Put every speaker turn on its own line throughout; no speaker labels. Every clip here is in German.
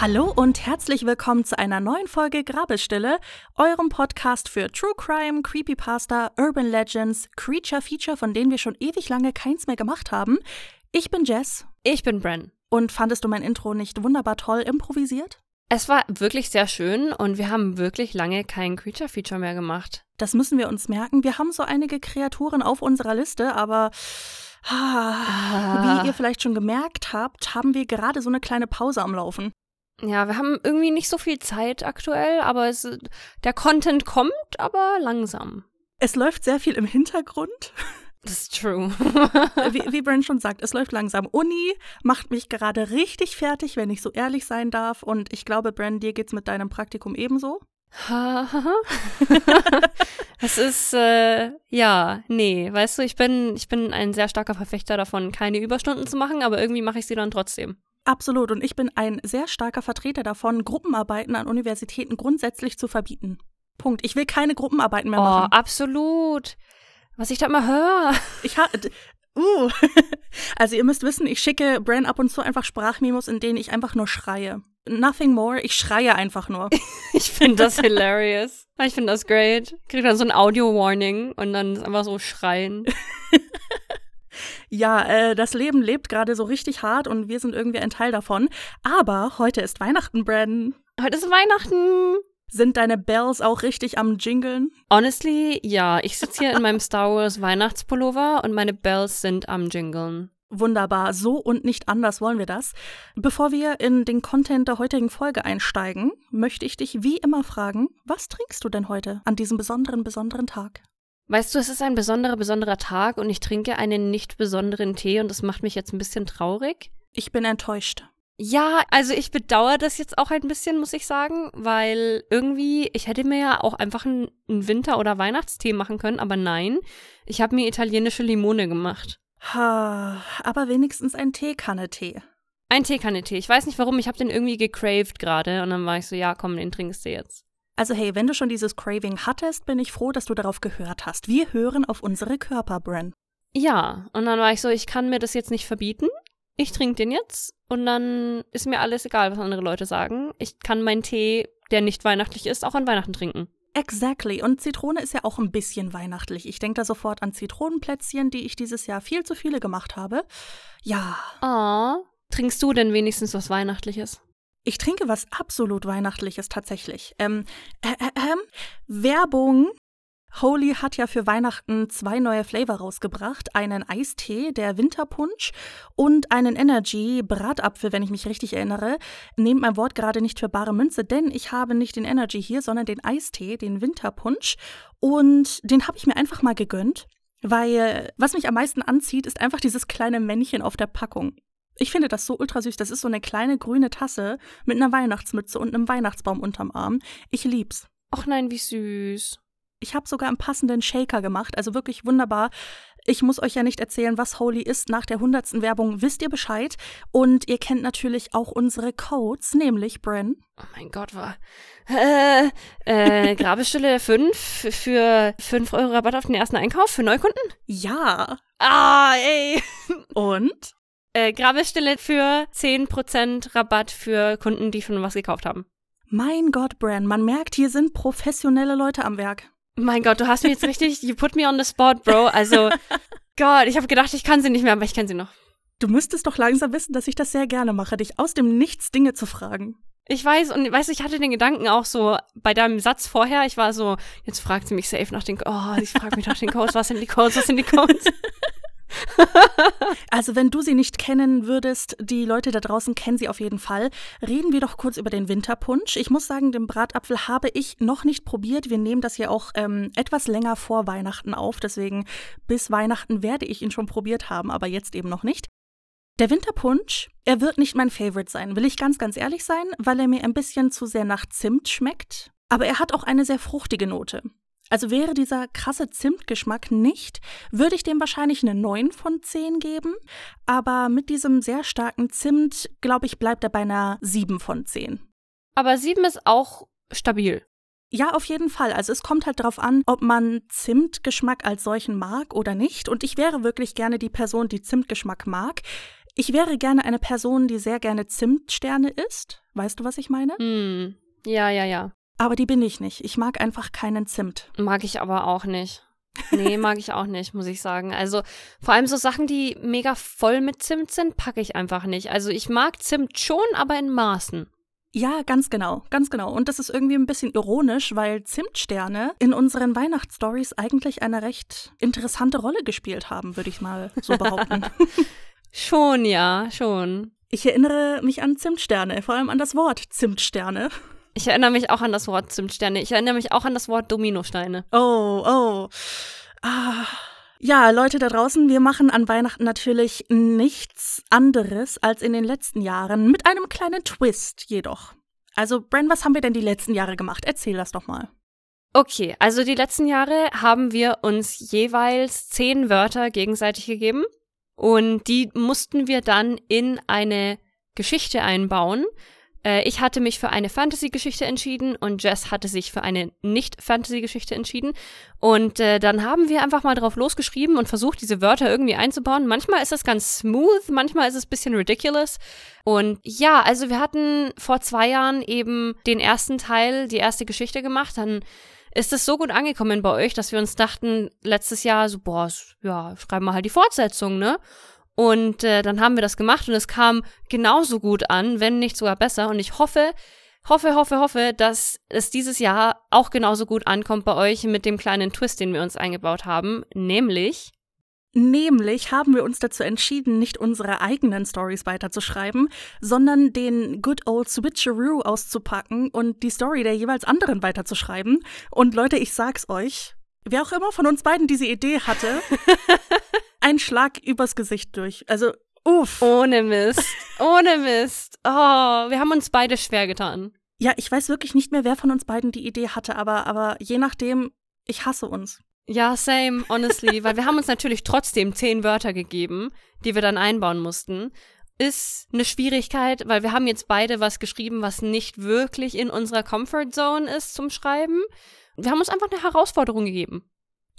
Hallo und herzlich willkommen zu einer neuen Folge Grabestille, eurem Podcast für True Crime, Creepypasta, Urban Legends, Creature Feature, von denen wir schon ewig lange keins mehr gemacht haben. Ich bin Jess.
Ich bin Bren.
Und fandest du mein Intro nicht wunderbar toll improvisiert?
Es war wirklich sehr schön und wir haben wirklich lange kein Creature Feature mehr gemacht.
Das müssen wir uns merken. Wir haben so einige Kreaturen auf unserer Liste, aber ah, wie ihr vielleicht schon gemerkt habt, haben wir gerade so eine kleine Pause am Laufen.
Ja, wir haben irgendwie nicht so viel Zeit aktuell, aber es, der Content kommt, aber langsam.
Es läuft sehr viel im Hintergrund.
Das ist true.
wie, wie Brent schon sagt, es läuft langsam. Uni macht mich gerade richtig fertig, wenn ich so ehrlich sein darf. Und ich glaube, Brent, dir geht's mit deinem Praktikum ebenso.
es ist, äh, ja, nee, weißt du, ich bin, ich bin ein sehr starker Verfechter davon, keine Überstunden zu machen, aber irgendwie mache ich sie dann trotzdem.
Absolut. Und ich bin ein sehr starker Vertreter davon, Gruppenarbeiten an Universitäten grundsätzlich zu verbieten. Punkt. Ich will keine Gruppenarbeiten mehr machen.
Oh, absolut. Was ich da immer höre.
Ich ha uh. also ihr müsst wissen, ich schicke Bran ab und zu einfach Sprachmemos, in denen ich einfach nur schreie. Nothing more, ich schreie einfach nur.
ich finde das hilarious. Ich finde das great. Ich kriege dann so ein Audio-Warning und dann einfach so schreien.
ja, äh, das Leben lebt gerade so richtig hart und wir sind irgendwie ein Teil davon. Aber heute ist Weihnachten, Brandon.
Heute ist Weihnachten.
Sind deine Bells auch richtig am Jingeln?
Honestly, ja. Ich sitze hier in meinem Star Wars Weihnachtspullover und meine Bells sind am Jingeln.
Wunderbar, so und nicht anders wollen wir das. Bevor wir in den Content der heutigen Folge einsteigen, möchte ich dich wie immer fragen, was trinkst du denn heute an diesem besonderen, besonderen Tag?
Weißt du, es ist ein besonderer, besonderer Tag und ich trinke einen nicht besonderen Tee und das macht mich jetzt ein bisschen traurig.
Ich bin enttäuscht.
Ja, also ich bedauere das jetzt auch ein bisschen, muss ich sagen, weil irgendwie, ich hätte mir ja auch einfach einen, Winter- oder Weihnachtstee machen können, aber nein, ich habe mir italienische Limone gemacht.
Ha, aber wenigstens ein Teekanne-Tee.
Ein Teekanne-Tee. Ich weiß nicht warum, ich habe den irgendwie gecraved gerade und dann war ich so, ja, komm, den trinkst du jetzt.
Also hey, wenn du schon dieses Craving hattest, bin ich froh, dass du darauf gehört hast. Wir hören auf unsere Körper, Bren.
Ja, und dann war ich so, ich kann mir das jetzt nicht verbieten ich trinke den jetzt und dann ist mir alles egal, was andere Leute sagen. Ich kann meinen Tee, der nicht weihnachtlich ist, auch an Weihnachten trinken.
Exactly. Und Zitrone ist ja auch ein bisschen weihnachtlich. Ich denke da sofort an Zitronenplätzchen, die ich dieses Jahr viel zu viele gemacht habe. Ja.
Oh. Trinkst du denn wenigstens was Weihnachtliches?
Ich trinke was absolut Weihnachtliches tatsächlich. Ähm, äh, äh, äh, Werbung Holy hat ja für Weihnachten zwei neue Flavor rausgebracht. Einen Eistee, der Winterpunsch und einen Energy Bratapfel, wenn ich mich richtig erinnere. Nehmt mein Wort gerade nicht für bare Münze, denn ich habe nicht den Energy hier, sondern den Eistee, den Winterpunsch. Und den habe ich mir einfach mal gegönnt, weil was mich am meisten anzieht, ist einfach dieses kleine Männchen auf der Packung. Ich finde das so ultra süß. Das ist so eine kleine grüne Tasse mit einer Weihnachtsmütze und einem Weihnachtsbaum unterm Arm. Ich lieb's.
Och nein, wie süß.
Ich habe sogar einen passenden Shaker gemacht, also wirklich wunderbar. Ich muss euch ja nicht erzählen, was Holy ist. Nach der hundertsten Werbung wisst ihr Bescheid. Und ihr kennt natürlich auch unsere Codes, nämlich Bren.
Oh mein Gott, war. Äh, äh, Grabestille 5 für 5 Euro Rabatt auf den ersten Einkauf für Neukunden?
Ja.
Ah, ey.
Und?
Äh, Grabestille für 10% Rabatt für Kunden, die schon was gekauft haben.
Mein Gott, Bran, man merkt, hier sind professionelle Leute am Werk.
Mein Gott, du hast mich jetzt richtig, you put me on the spot, Bro. Also, Gott, ich habe gedacht, ich kann sie nicht mehr, aber ich kenne sie noch.
Du müsstest doch langsam wissen, dass ich das sehr gerne mache, dich aus dem Nichts Dinge zu fragen.
Ich weiß, und weißt ich hatte den Gedanken auch so bei deinem Satz vorher, ich war so, jetzt fragt sie mich safe nach den, oh, ich frage mich nach den Codes, was sind die Codes, was sind die Codes?
also, wenn du sie nicht kennen würdest, die Leute da draußen kennen sie auf jeden Fall. Reden wir doch kurz über den Winterpunsch. Ich muss sagen, den Bratapfel habe ich noch nicht probiert. Wir nehmen das hier auch ähm, etwas länger vor Weihnachten auf. Deswegen bis Weihnachten werde ich ihn schon probiert haben, aber jetzt eben noch nicht. Der Winterpunsch, er wird nicht mein Favorite sein, will ich ganz, ganz ehrlich sein, weil er mir ein bisschen zu sehr nach Zimt schmeckt. Aber er hat auch eine sehr fruchtige Note. Also wäre dieser krasse Zimtgeschmack nicht, würde ich dem wahrscheinlich eine 9 von 10 geben. Aber mit diesem sehr starken Zimt, glaube ich, bleibt er bei einer 7 von 10.
Aber 7 ist auch stabil.
Ja, auf jeden Fall. Also es kommt halt darauf an, ob man Zimtgeschmack als solchen mag oder nicht. Und ich wäre wirklich gerne die Person, die Zimtgeschmack mag. Ich wäre gerne eine Person, die sehr gerne Zimtsterne isst. Weißt du, was ich meine?
Hm. Ja, ja, ja.
Aber die bin ich nicht. Ich mag einfach keinen Zimt.
Mag ich aber auch nicht. Nee, mag ich auch nicht, muss ich sagen. Also vor allem so Sachen, die mega voll mit Zimt sind, packe ich einfach nicht. Also ich mag Zimt schon, aber in Maßen.
Ja, ganz genau, ganz genau. Und das ist irgendwie ein bisschen ironisch, weil Zimtsterne in unseren Weihnachtsstories eigentlich eine recht interessante Rolle gespielt haben, würde ich mal so behaupten.
schon, ja, schon.
Ich erinnere mich an Zimtsterne, vor allem an das Wort Zimtsterne.
Ich erinnere mich auch an das Wort Zimtsterne. Ich erinnere mich auch an das Wort Dominosteine.
Oh, oh. Ah. Ja, Leute da draußen, wir machen an Weihnachten natürlich nichts anderes als in den letzten Jahren, mit einem kleinen Twist jedoch. Also, Bren, was haben wir denn die letzten Jahre gemacht? Erzähl das doch mal.
Okay, also die letzten Jahre haben wir uns jeweils zehn Wörter gegenseitig gegeben und die mussten wir dann in eine Geschichte einbauen. Äh, ich hatte mich für eine Fantasy-Geschichte entschieden und Jess hatte sich für eine Nicht-Fantasy-Geschichte entschieden. Und äh, dann haben wir einfach mal drauf losgeschrieben und versucht, diese Wörter irgendwie einzubauen. Manchmal ist das ganz smooth, manchmal ist es bisschen ridiculous. Und ja, also wir hatten vor zwei Jahren eben den ersten Teil, die erste Geschichte gemacht. Dann ist es so gut angekommen bei euch, dass wir uns dachten, letztes Jahr so, boah, ja, schreiben wir halt die Fortsetzung, ne? Und äh, dann haben wir das gemacht und es kam genauso gut an, wenn nicht sogar besser. Und ich hoffe, hoffe, hoffe, hoffe, dass es dieses Jahr auch genauso gut ankommt bei euch mit dem kleinen Twist, den wir uns eingebaut haben. Nämlich.
Nämlich haben wir uns dazu entschieden, nicht unsere eigenen Stories weiterzuschreiben, sondern den Good Old Switcheroo auszupacken und die Story der jeweils anderen weiterzuschreiben. Und Leute, ich sag's euch, wer auch immer von uns beiden diese Idee hatte, ein Schlag übers Gesicht durch. Also, uff.
Ohne Mist. Ohne Mist. Oh, wir haben uns beide schwer getan.
Ja, ich weiß wirklich nicht mehr, wer von uns beiden die Idee hatte, aber, aber je nachdem, ich hasse uns.
Ja, same, honestly, weil wir haben uns natürlich trotzdem zehn Wörter gegeben, die wir dann einbauen mussten. Ist eine Schwierigkeit, weil wir haben jetzt beide was geschrieben, was nicht wirklich in unserer Comfort Zone ist zum Schreiben. Wir haben uns einfach eine Herausforderung gegeben.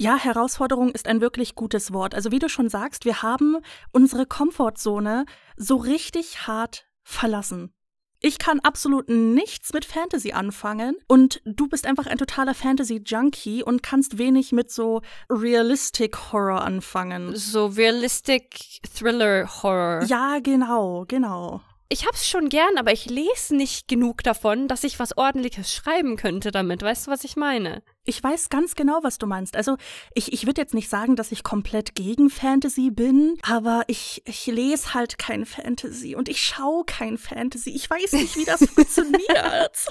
Ja, Herausforderung ist ein wirklich gutes Wort. Also wie du schon sagst, wir haben unsere Komfortzone so richtig hart verlassen. Ich kann absolut nichts mit Fantasy anfangen und du bist einfach ein totaler Fantasy-Junkie und kannst wenig mit so Realistic Horror anfangen.
So Realistic Thriller Horror.
Ja, genau, genau
ich hab's schon gern, aber ich lese nicht genug davon, dass ich was ordentliches schreiben könnte damit. Weißt du, was ich meine?
Ich weiß ganz genau, was du meinst. Also, ich, ich würde jetzt nicht sagen, dass ich komplett gegen Fantasy bin, aber ich, ich lese halt kein Fantasy und ich schaue kein Fantasy. Ich weiß nicht, wie das funktioniert.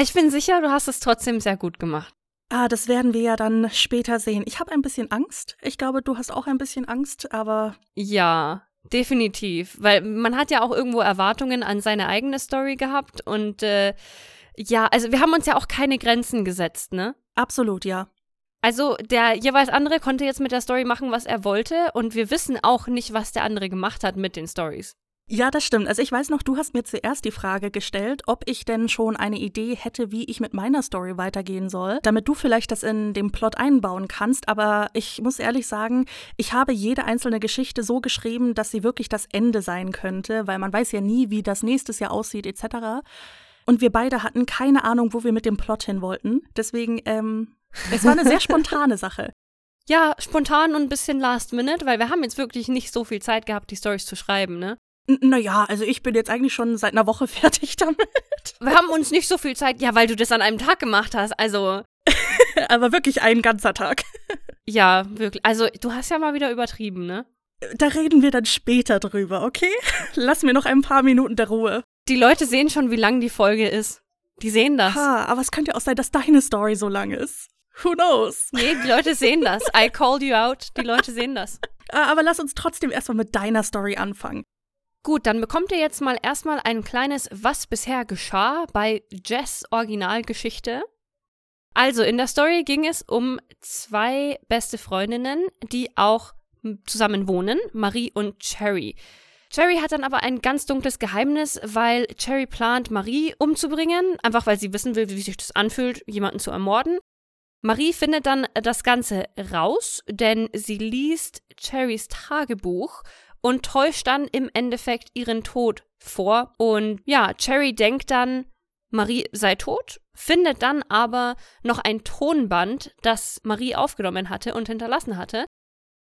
Ich bin sicher, du hast es trotzdem sehr gut gemacht.
Ah, das werden wir ja dann später sehen. Ich habe ein bisschen Angst. Ich glaube, du hast auch ein bisschen Angst, aber.
Ja, Definitiv, weil man hat ja auch irgendwo Erwartungen an seine eigene Story gehabt und äh, ja, also wir haben uns ja auch keine Grenzen gesetzt, ne?
Absolut, ja.
Also der jeweils andere konnte jetzt mit der Story machen, was er wollte und wir wissen auch nicht, was der andere gemacht hat mit den Stories.
Ja, das stimmt. Also ich weiß noch, du hast mir zuerst die Frage gestellt, ob ich denn schon eine Idee hätte, wie ich mit meiner Story weitergehen soll, damit du vielleicht das in dem Plot einbauen kannst. Aber ich muss ehrlich sagen, ich habe jede einzelne Geschichte so geschrieben, dass sie wirklich das Ende sein könnte, weil man weiß ja nie, wie das nächstes Jahr aussieht etc. Und wir beide hatten keine Ahnung, wo wir mit dem Plot hin wollten. Deswegen, ähm, es war eine sehr spontane Sache.
Ja, spontan und ein bisschen last minute, weil wir haben jetzt wirklich nicht so viel Zeit gehabt, die Stories zu schreiben, ne?
Naja, also ich bin jetzt eigentlich schon seit einer Woche fertig damit.
Wir haben uns nicht so viel Zeit, ja, weil du das an einem Tag gemacht hast, also.
Aber wirklich ein ganzer Tag.
Ja, wirklich. Also, du hast ja mal wieder übertrieben, ne?
Da reden wir dann später drüber, okay? Lass mir noch ein paar Minuten der Ruhe.
Die Leute sehen schon, wie lang die Folge ist. Die sehen das.
Ha, aber es könnte ja auch sein, dass deine Story so lang ist. Who knows?
Nee, die Leute sehen das. I called you out. Die Leute sehen das.
Ah, aber lass uns trotzdem erstmal mit deiner Story anfangen.
Gut, dann bekommt ihr jetzt mal erstmal ein kleines Was bisher geschah bei Jess Originalgeschichte. Also, in der Story ging es um zwei beste Freundinnen, die auch zusammen wohnen, Marie und Cherry. Cherry hat dann aber ein ganz dunkles Geheimnis, weil Cherry plant, Marie umzubringen, einfach weil sie wissen will, wie sich das anfühlt, jemanden zu ermorden. Marie findet dann das Ganze raus, denn sie liest Cherrys Tagebuch und täuscht dann im Endeffekt ihren Tod vor. Und ja, Cherry denkt dann, Marie sei tot, findet dann aber noch ein Tonband, das Marie aufgenommen hatte und hinterlassen hatte.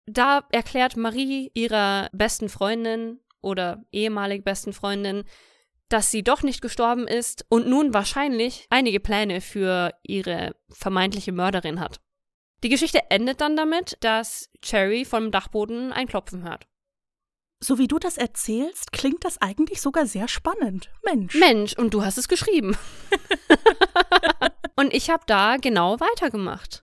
Da erklärt Marie ihrer besten Freundin oder ehemalig besten Freundin, dass sie doch nicht gestorben ist und nun wahrscheinlich einige Pläne für ihre vermeintliche Mörderin hat. Die Geschichte endet dann damit, dass Cherry vom Dachboden ein Klopfen hört.
So wie du das erzählst, klingt das eigentlich sogar sehr spannend. Mensch.
Mensch, und du hast es geschrieben. und ich habe da genau weitergemacht.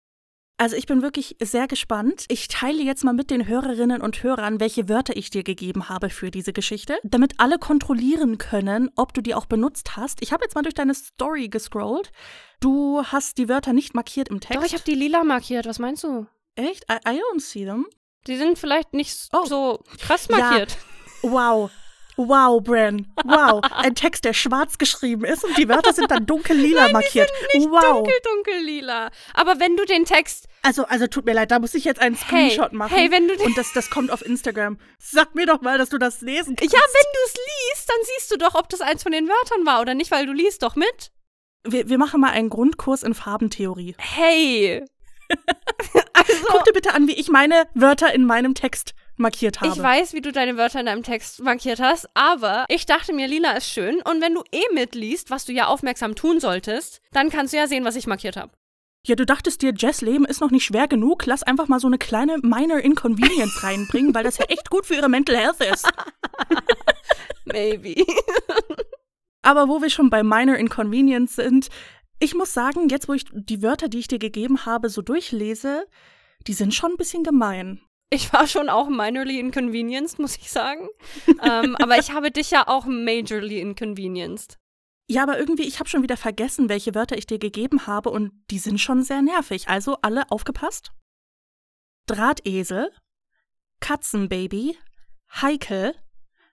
Also ich bin wirklich sehr gespannt. Ich teile jetzt mal mit den Hörerinnen und Hörern, welche Wörter ich dir gegeben habe für diese Geschichte, damit alle kontrollieren können, ob du die auch benutzt hast. Ich habe jetzt mal durch deine Story gescrollt. Du hast die Wörter nicht markiert im Text.
Doch, ich habe die lila markiert. Was meinst du?
Echt? I, I don't see them.
Die sind vielleicht nicht oh. so krass markiert.
Ja. Wow. Wow, Bren. Wow. Ein Text, der schwarz geschrieben ist und die Wörter sind dann dunkel-lila
Nein,
markiert.
Die sind
nicht wow.
dunkel, dunkel-lila. Aber wenn du den Text.
Also, also tut mir leid, da muss ich jetzt einen Screenshot
hey,
machen.
Hey, wenn du
und das, das kommt auf Instagram. Sag mir doch mal, dass du das lesen kannst.
Ja, wenn du es liest, dann siehst du doch, ob das eins von den Wörtern war oder nicht, weil du liest doch mit.
Wir, wir machen mal einen Grundkurs in Farbentheorie.
Hey!
also, Guck dir bitte an, wie ich meine Wörter in meinem Text markiert habe.
Ich weiß, wie du deine Wörter in deinem Text markiert hast, aber ich dachte mir, lila ist schön und wenn du eh mitliest, was du ja aufmerksam tun solltest, dann kannst du ja sehen, was ich markiert habe.
Ja, du dachtest dir, Jess Leben ist noch nicht schwer genug, lass einfach mal so eine kleine minor inconvenience reinbringen, weil das ja echt gut für ihre mental health ist.
Maybe.
aber wo wir schon bei minor inconvenience sind, ich muss sagen, jetzt wo ich die Wörter, die ich dir gegeben habe, so durchlese, die sind schon ein bisschen gemein.
Ich war schon auch minorly inconvenienced, muss ich sagen. ähm, aber ich habe dich ja auch majorly inconvenienced.
Ja, aber irgendwie, ich habe schon wieder vergessen, welche Wörter ich dir gegeben habe und die sind schon sehr nervig. Also alle aufgepasst. Drahtesel, Katzenbaby, heikel,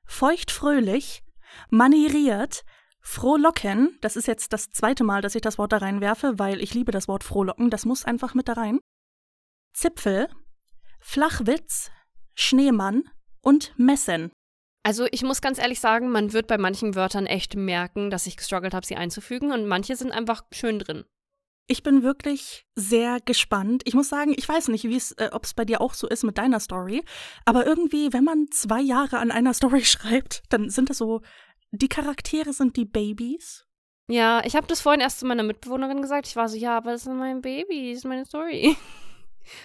feuchtfröhlich, manieriert, frohlocken. Das ist jetzt das zweite Mal, dass ich das Wort da reinwerfe, weil ich liebe das Wort frohlocken. Das muss einfach mit da rein. Zipfel, Flachwitz, Schneemann und Messen.
Also ich muss ganz ehrlich sagen, man wird bei manchen Wörtern echt merken, dass ich gestruggelt habe, sie einzufügen und manche sind einfach schön drin.
Ich bin wirklich sehr gespannt. Ich muss sagen, ich weiß nicht, äh, ob es bei dir auch so ist mit deiner Story, aber irgendwie, wenn man zwei Jahre an einer Story schreibt, dann sind das so, die Charaktere sind die Babys.
Ja, ich habe das vorhin erst zu meiner Mitbewohnerin gesagt. Ich war so, ja, aber das sind meine Babys, meine Story.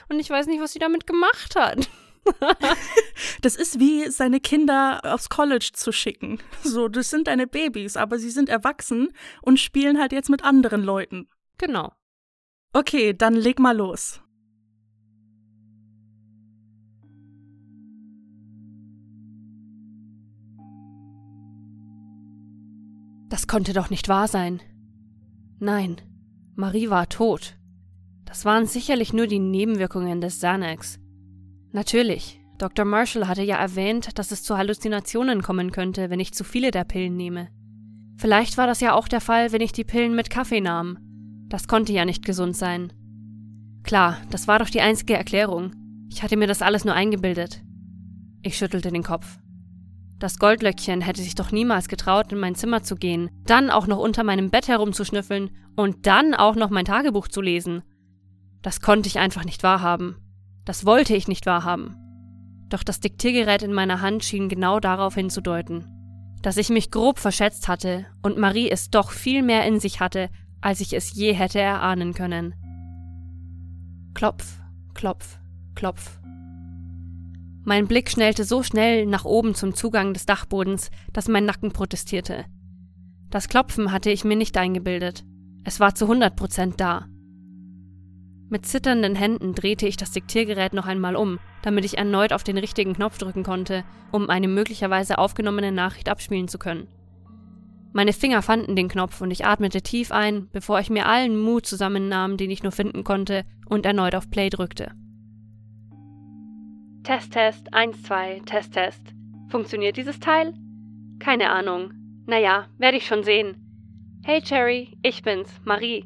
Und ich weiß nicht, was sie damit gemacht hat.
das ist wie seine Kinder aufs College zu schicken. So, das sind deine Babys, aber sie sind erwachsen und spielen halt jetzt mit anderen Leuten.
Genau.
Okay, dann leg mal los.
Das konnte doch nicht wahr sein. Nein, Marie war tot. Das waren sicherlich nur die Nebenwirkungen des Xanax. Natürlich, Dr. Marshall hatte ja erwähnt, dass es zu Halluzinationen kommen könnte, wenn ich zu viele der Pillen nehme. Vielleicht war das ja auch der Fall, wenn ich die Pillen mit Kaffee nahm. Das konnte ja nicht gesund sein. Klar, das war doch die einzige Erklärung. Ich hatte mir das alles nur eingebildet. Ich schüttelte den Kopf. Das Goldlöckchen hätte sich doch niemals getraut, in mein Zimmer zu gehen, dann auch noch unter meinem Bett herumzuschnüffeln und dann auch noch mein Tagebuch zu lesen. Das konnte ich einfach nicht wahrhaben. Das wollte ich nicht wahrhaben. Doch das Diktiergerät in meiner Hand schien genau darauf hinzudeuten, dass ich mich grob verschätzt hatte und Marie es doch viel mehr in sich hatte, als ich es je hätte erahnen können. Klopf, klopf, klopf. Mein Blick schnellte so schnell nach oben zum Zugang des Dachbodens, dass mein Nacken protestierte. Das Klopfen hatte ich mir nicht eingebildet. Es war zu 100 Prozent da. Mit zitternden Händen drehte ich das Diktiergerät noch einmal um, damit ich erneut auf den richtigen Knopf drücken konnte, um eine möglicherweise aufgenommene Nachricht abspielen zu können. Meine Finger fanden den Knopf und ich atmete tief ein, bevor ich mir allen Mut zusammennahm, den ich nur finden konnte, und erneut auf Play drückte. Test, Test, 1, 2, Test, Test. Funktioniert dieses Teil? Keine Ahnung. Naja, werde ich schon sehen. Hey Cherry, ich bin's, Marie.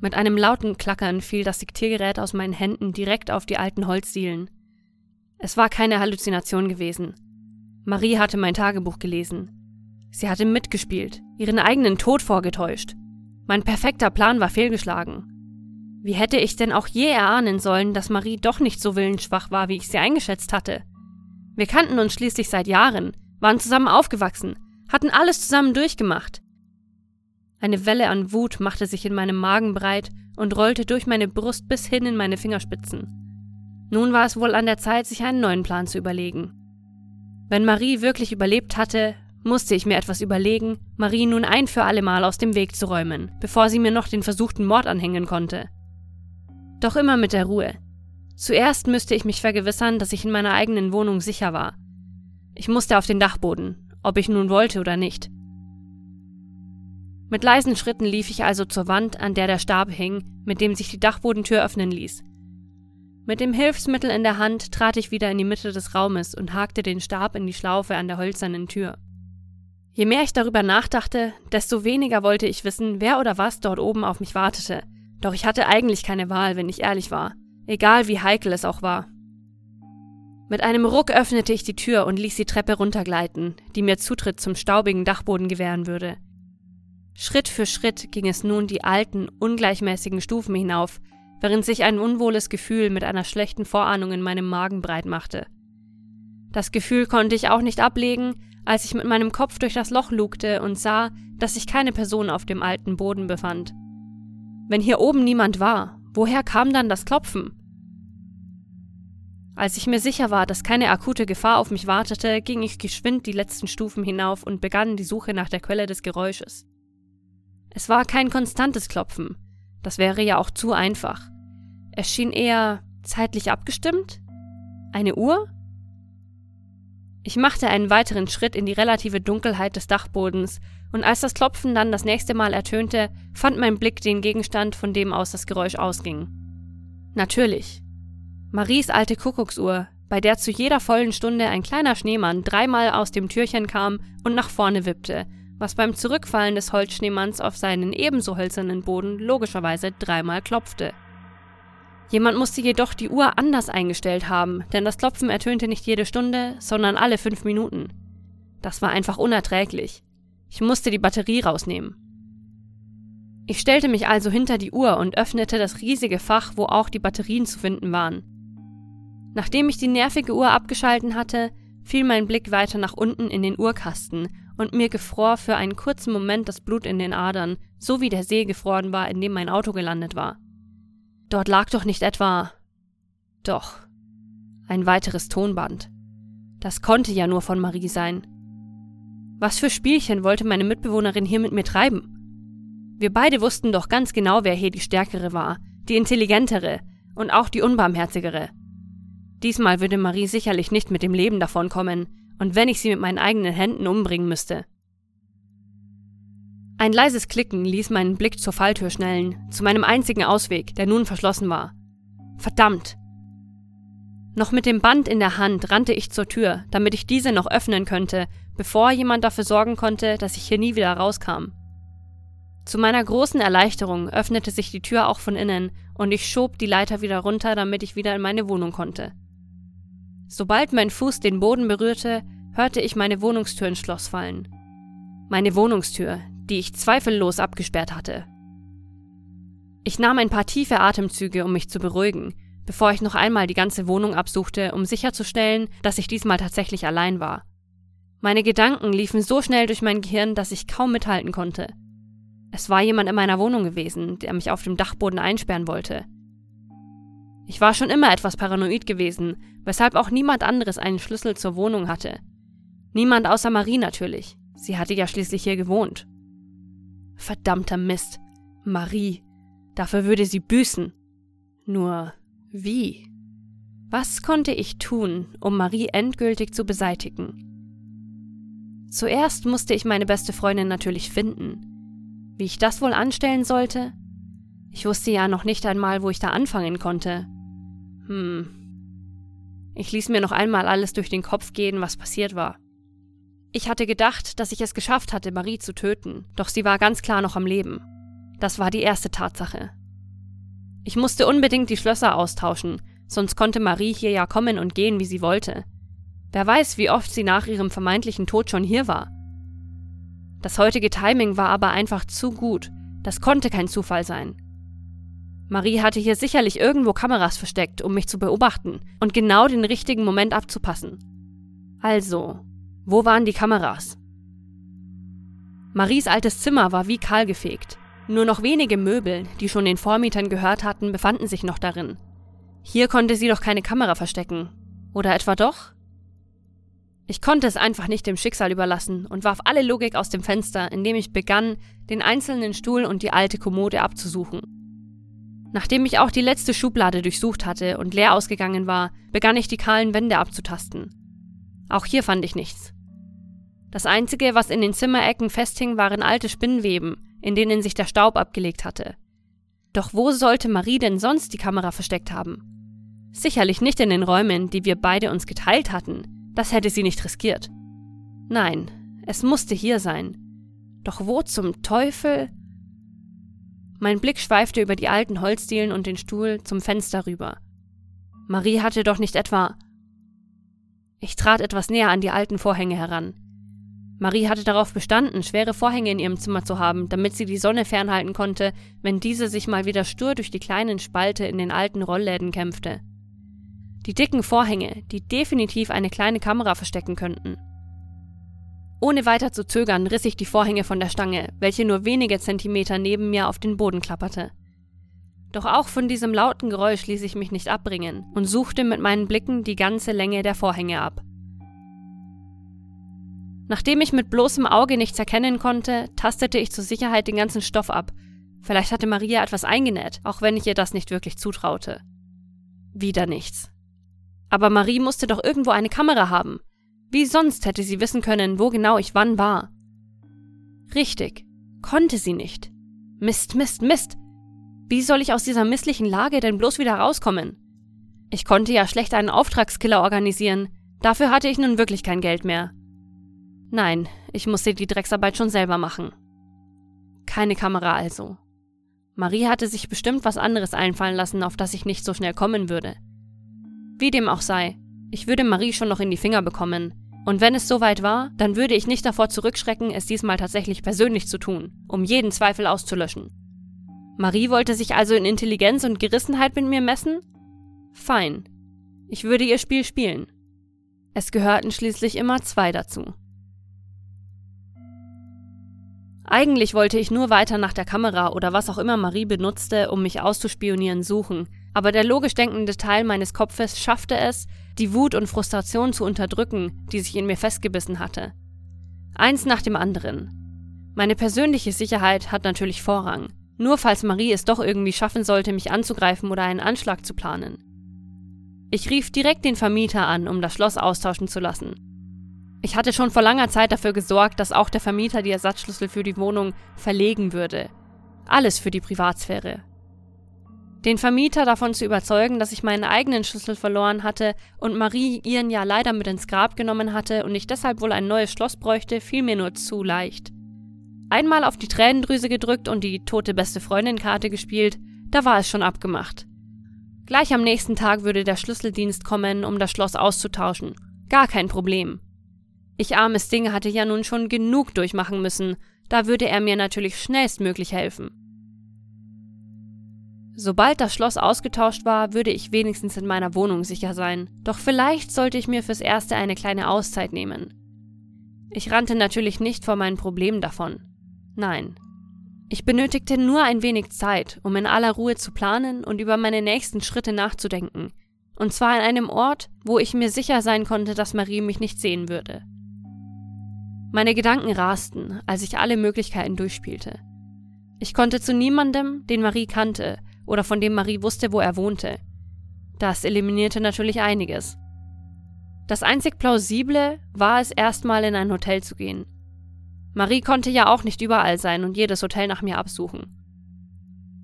Mit einem lauten Klackern fiel das Diktiergerät aus meinen Händen direkt auf die alten Holzdielen. Es war keine Halluzination gewesen. Marie hatte mein Tagebuch gelesen. Sie hatte mitgespielt, ihren eigenen Tod vorgetäuscht. Mein perfekter Plan war fehlgeschlagen. Wie hätte ich denn auch je erahnen sollen, dass Marie doch nicht so willensschwach war, wie ich sie eingeschätzt hatte? Wir kannten uns schließlich seit Jahren, waren zusammen aufgewachsen, hatten alles zusammen durchgemacht. Eine Welle an Wut machte sich in meinem Magen breit und rollte durch meine Brust bis hin in meine Fingerspitzen. Nun war es wohl an der Zeit, sich einen neuen Plan zu überlegen. Wenn Marie wirklich überlebt hatte, musste ich mir etwas überlegen, Marie nun ein für allemal aus dem Weg zu räumen, bevor sie mir noch den versuchten Mord anhängen konnte. Doch immer mit der Ruhe. Zuerst müsste ich mich vergewissern, dass ich in meiner eigenen Wohnung sicher war. Ich musste auf den Dachboden, ob ich nun wollte oder nicht. Mit leisen Schritten lief ich also zur Wand, an der der Stab hing, mit dem sich die Dachbodentür öffnen ließ. Mit dem Hilfsmittel in der Hand trat ich wieder in die Mitte des Raumes und hakte den Stab in die Schlaufe an der hölzernen Tür. Je mehr ich darüber nachdachte, desto weniger wollte ich wissen, wer oder was dort oben auf mich wartete. Doch ich hatte eigentlich keine Wahl, wenn ich ehrlich war, egal wie heikel es auch war. Mit einem Ruck öffnete ich die Tür und ließ die Treppe runtergleiten, die mir Zutritt zum staubigen Dachboden gewähren würde. Schritt für Schritt ging es nun die alten, ungleichmäßigen Stufen hinauf, während sich ein unwohles Gefühl mit einer schlechten Vorahnung in meinem Magen breit machte. Das Gefühl konnte ich auch nicht ablegen, als ich mit meinem Kopf durch das Loch lugte und sah, dass sich keine Person auf dem alten Boden befand. Wenn hier oben niemand war, woher kam dann das Klopfen? Als ich mir sicher war, dass keine akute Gefahr auf mich wartete, ging ich geschwind die letzten Stufen hinauf und begann die Suche nach der Quelle des Geräusches. Es war kein konstantes Klopfen. Das wäre ja auch zu einfach. Es schien eher zeitlich abgestimmt? Eine Uhr? Ich machte einen weiteren Schritt in die relative Dunkelheit des Dachbodens, und als das Klopfen dann das nächste Mal ertönte, fand mein Blick den Gegenstand, von dem aus das Geräusch ausging. Natürlich. Maries alte Kuckucksuhr, bei der zu jeder vollen Stunde ein kleiner Schneemann dreimal aus dem Türchen kam und nach vorne wippte, was beim Zurückfallen des Holzschneemanns auf seinen ebenso hölzernen Boden logischerweise dreimal klopfte. Jemand musste jedoch die Uhr anders eingestellt haben, denn das Klopfen ertönte nicht jede Stunde, sondern alle fünf Minuten. Das war einfach unerträglich. Ich musste die Batterie rausnehmen. Ich stellte mich also hinter die Uhr und öffnete das riesige Fach, wo auch die Batterien zu finden waren. Nachdem ich die nervige Uhr abgeschalten hatte, fiel mein Blick weiter nach unten in den Uhrkasten und mir gefror für einen kurzen Moment das Blut in den Adern, so wie der See gefroren war, in dem mein Auto gelandet war. Dort lag doch nicht etwa. Doch. Ein weiteres Tonband. Das konnte ja nur von Marie sein. Was für Spielchen wollte meine Mitbewohnerin hier mit mir treiben? Wir beide wussten doch ganz genau, wer hier die Stärkere war, die intelligentere und auch die unbarmherzigere. Diesmal würde Marie sicherlich nicht mit dem Leben davonkommen, und wenn ich sie mit meinen eigenen Händen umbringen müsste. Ein leises Klicken ließ meinen Blick zur Falltür schnellen, zu meinem einzigen Ausweg, der nun verschlossen war. Verdammt! Noch mit dem Band in der Hand rannte ich zur Tür, damit ich diese noch öffnen könnte, bevor jemand dafür sorgen konnte, dass ich hier nie wieder rauskam. Zu meiner großen Erleichterung öffnete sich die Tür auch von innen und ich schob die Leiter wieder runter, damit ich wieder in meine Wohnung konnte. Sobald mein Fuß den Boden berührte, hörte ich meine Wohnungstür ins Schloss fallen. Meine Wohnungstür, die ich zweifellos abgesperrt hatte. Ich nahm ein paar tiefe Atemzüge, um mich zu beruhigen, bevor ich noch einmal die ganze Wohnung absuchte, um sicherzustellen, dass ich diesmal tatsächlich allein war. Meine Gedanken liefen so schnell durch mein Gehirn, dass ich kaum mithalten konnte. Es war jemand in meiner Wohnung gewesen, der mich auf dem Dachboden einsperren wollte. Ich war schon immer etwas paranoid gewesen, weshalb auch niemand anderes einen Schlüssel zur Wohnung hatte. Niemand außer Marie natürlich. Sie hatte ja schließlich hier gewohnt. Verdammter Mist. Marie. Dafür würde sie büßen. Nur wie? Was konnte ich tun, um Marie endgültig zu beseitigen? Zuerst musste ich meine beste Freundin natürlich finden. Wie ich das wohl anstellen sollte? Ich wusste ja noch nicht einmal, wo ich da anfangen konnte. Hm. Ich ließ mir noch einmal alles durch den Kopf gehen, was passiert war. Ich hatte gedacht, dass ich es geschafft hatte, Marie zu töten, doch sie war ganz klar noch am Leben. Das war die erste Tatsache. Ich musste unbedingt die Schlösser austauschen, sonst konnte Marie hier ja kommen und gehen, wie sie wollte. Wer weiß, wie oft sie nach ihrem vermeintlichen Tod schon hier war. Das heutige Timing war aber einfach zu gut, das konnte kein Zufall sein. Marie hatte hier sicherlich irgendwo Kameras versteckt, um mich zu beobachten und genau den richtigen Moment abzupassen. Also, wo waren die Kameras? Maries altes Zimmer war wie kahl gefegt. Nur noch wenige Möbel, die schon den Vormietern gehört hatten, befanden sich noch darin. Hier konnte sie doch keine Kamera verstecken. Oder etwa doch? Ich konnte es einfach nicht dem Schicksal überlassen und warf alle Logik aus dem Fenster, indem ich begann, den einzelnen Stuhl und die alte Kommode abzusuchen. Nachdem ich auch die letzte Schublade durchsucht hatte und leer ausgegangen war, begann ich die kahlen Wände abzutasten. Auch hier fand ich nichts. Das Einzige, was in den Zimmerecken festhing, waren alte Spinnweben, in denen sich der Staub abgelegt hatte. Doch wo sollte Marie denn sonst die Kamera versteckt haben? Sicherlich nicht in den Räumen, die wir beide uns geteilt hatten. Das hätte sie nicht riskiert. Nein, es musste hier sein. Doch wo zum Teufel? Mein Blick schweifte über die alten Holzdielen und den Stuhl zum Fenster rüber. Marie hatte doch nicht etwa. Ich trat etwas näher an die alten Vorhänge heran. Marie hatte darauf bestanden, schwere Vorhänge in ihrem Zimmer zu haben, damit sie die Sonne fernhalten konnte, wenn diese sich mal wieder stur durch die kleinen Spalte in den alten Rollläden kämpfte. Die dicken Vorhänge, die definitiv eine kleine Kamera verstecken könnten. Ohne weiter zu zögern riss ich die Vorhänge von der Stange, welche nur wenige Zentimeter neben mir auf den Boden klapperte. Doch auch von diesem lauten Geräusch ließ ich mich nicht abbringen und suchte mit meinen Blicken die ganze Länge der Vorhänge ab. Nachdem ich mit bloßem Auge nichts erkennen konnte, tastete ich zur Sicherheit den ganzen Stoff ab. Vielleicht hatte Maria etwas eingenäht, auch wenn ich ihr das nicht wirklich zutraute. Wieder nichts. Aber Marie musste doch irgendwo eine Kamera haben. Wie sonst hätte sie wissen können, wo genau ich wann war? Richtig, konnte sie nicht. Mist, Mist, Mist. Wie soll ich aus dieser misslichen Lage denn bloß wieder rauskommen? Ich konnte ja schlecht einen Auftragskiller organisieren, dafür hatte ich nun wirklich kein Geld mehr. Nein, ich musste die Drecksarbeit schon selber machen. Keine Kamera also. Marie hatte sich bestimmt was anderes einfallen lassen, auf das ich nicht so schnell kommen würde. Wie dem auch sei, ich würde Marie schon noch in die Finger bekommen. Und wenn es soweit war, dann würde ich nicht davor zurückschrecken, es diesmal tatsächlich persönlich zu tun, um jeden Zweifel auszulöschen. Marie wollte sich also in Intelligenz und Gerissenheit mit mir messen? Fein. Ich würde ihr Spiel spielen. Es gehörten schließlich immer zwei dazu. Eigentlich wollte ich nur weiter nach der Kamera oder was auch immer Marie benutzte, um mich auszuspionieren, suchen, aber der logisch denkende Teil meines Kopfes schaffte es, die Wut und Frustration zu unterdrücken, die sich in mir festgebissen hatte. Eins nach dem anderen. Meine persönliche Sicherheit hat natürlich Vorrang, nur falls Marie es doch irgendwie schaffen sollte, mich anzugreifen oder einen Anschlag zu planen. Ich rief direkt den Vermieter an, um das Schloss austauschen zu lassen. Ich hatte schon vor langer Zeit dafür gesorgt, dass auch der Vermieter die Ersatzschlüssel für die Wohnung verlegen würde. Alles für die Privatsphäre. Den Vermieter davon zu überzeugen, dass ich meinen eigenen Schlüssel verloren hatte und Marie ihren ja leider mit ins Grab genommen hatte und ich deshalb wohl ein neues Schloss bräuchte, fiel mir nur zu leicht. Einmal auf die Tränendrüse gedrückt und die tote beste Freundin-Karte gespielt, da war es schon abgemacht. Gleich am nächsten Tag würde der Schlüsseldienst kommen, um das Schloss auszutauschen. Gar kein Problem. Ich armes Ding hatte ja nun schon genug durchmachen müssen, da würde er mir natürlich schnellstmöglich helfen. Sobald das Schloss ausgetauscht war, würde ich wenigstens in meiner Wohnung sicher sein, doch vielleicht sollte ich mir fürs Erste eine kleine Auszeit nehmen. Ich rannte natürlich nicht vor meinen Problemen davon. Nein. Ich benötigte nur ein wenig Zeit, um in aller Ruhe zu planen und über meine nächsten Schritte nachzudenken, und zwar an einem Ort, wo ich mir sicher sein konnte, dass Marie mich nicht sehen würde. Meine Gedanken rasten, als ich alle Möglichkeiten durchspielte. Ich konnte zu niemandem, den Marie kannte oder von dem Marie wusste, wo er wohnte. Das eliminierte natürlich einiges. Das einzig plausible war es erstmal in ein Hotel zu gehen. Marie konnte ja auch nicht überall sein und jedes Hotel nach mir absuchen.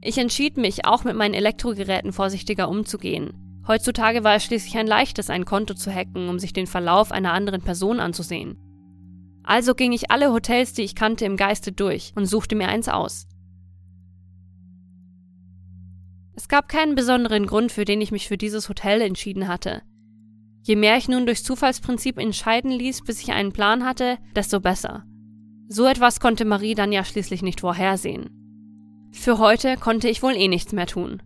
Ich entschied mich, auch mit meinen Elektrogeräten vorsichtiger umzugehen. Heutzutage war es schließlich ein leichtes, ein Konto zu hacken, um sich den Verlauf einer anderen Person anzusehen. Also ging ich alle Hotels, die ich kannte, im Geiste durch und suchte mir eins aus. Es gab keinen besonderen Grund, für den ich mich für dieses Hotel entschieden hatte. Je mehr ich nun durchs Zufallsprinzip entscheiden ließ, bis ich einen Plan hatte, desto besser. So etwas konnte Marie dann ja schließlich nicht vorhersehen. Für heute konnte ich wohl eh nichts mehr tun.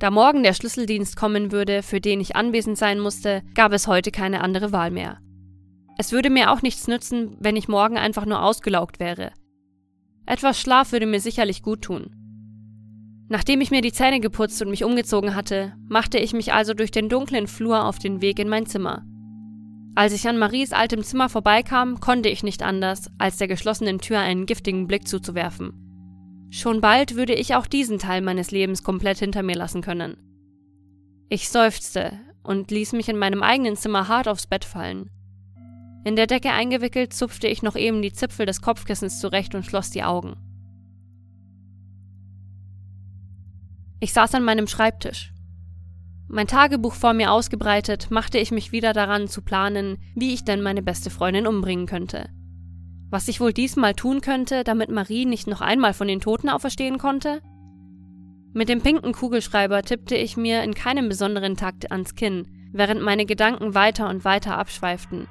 Da morgen der Schlüsseldienst kommen würde, für den ich anwesend sein musste, gab es heute keine andere Wahl mehr. Es würde mir auch nichts nützen, wenn ich morgen einfach nur ausgelaugt wäre. Etwas Schlaf würde mir sicherlich gut tun. Nachdem ich mir die Zähne geputzt und mich umgezogen hatte, machte ich mich also durch den dunklen Flur auf den Weg in mein Zimmer. Als ich an Maries altem Zimmer vorbeikam, konnte ich nicht anders, als der geschlossenen Tür einen giftigen Blick zuzuwerfen. Schon bald würde ich auch diesen Teil meines Lebens komplett hinter mir lassen können. Ich seufzte und ließ mich in meinem eigenen Zimmer hart aufs Bett fallen. In der Decke eingewickelt zupfte ich noch eben die Zipfel des Kopfkissens zurecht und schloss die Augen. Ich saß an meinem Schreibtisch. Mein Tagebuch vor mir ausgebreitet, machte ich mich wieder daran zu planen, wie ich denn meine beste Freundin umbringen könnte. Was ich wohl diesmal tun könnte, damit Marie nicht noch einmal von den Toten auferstehen konnte? Mit dem pinken Kugelschreiber tippte ich mir in keinem besonderen Takt ans Kinn, während meine Gedanken weiter und weiter abschweiften.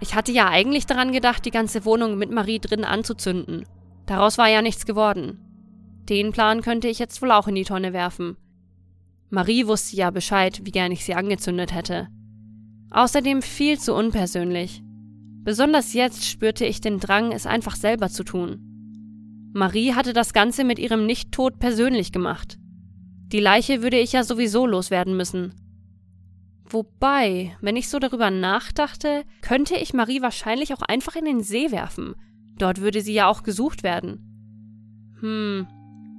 Ich hatte ja eigentlich daran gedacht, die ganze Wohnung mit Marie drin anzuzünden. Daraus war ja nichts geworden. Den Plan könnte ich jetzt wohl auch in die Tonne werfen. Marie wusste ja Bescheid, wie gern ich sie angezündet hätte. Außerdem viel zu unpersönlich. Besonders jetzt spürte ich den Drang, es einfach selber zu tun. Marie hatte das Ganze mit ihrem Nicht-Tod persönlich gemacht. Die Leiche würde ich ja sowieso loswerden müssen. Wobei, wenn ich so darüber nachdachte, könnte ich Marie wahrscheinlich auch einfach in den See werfen. Dort würde sie ja auch gesucht werden. Hm,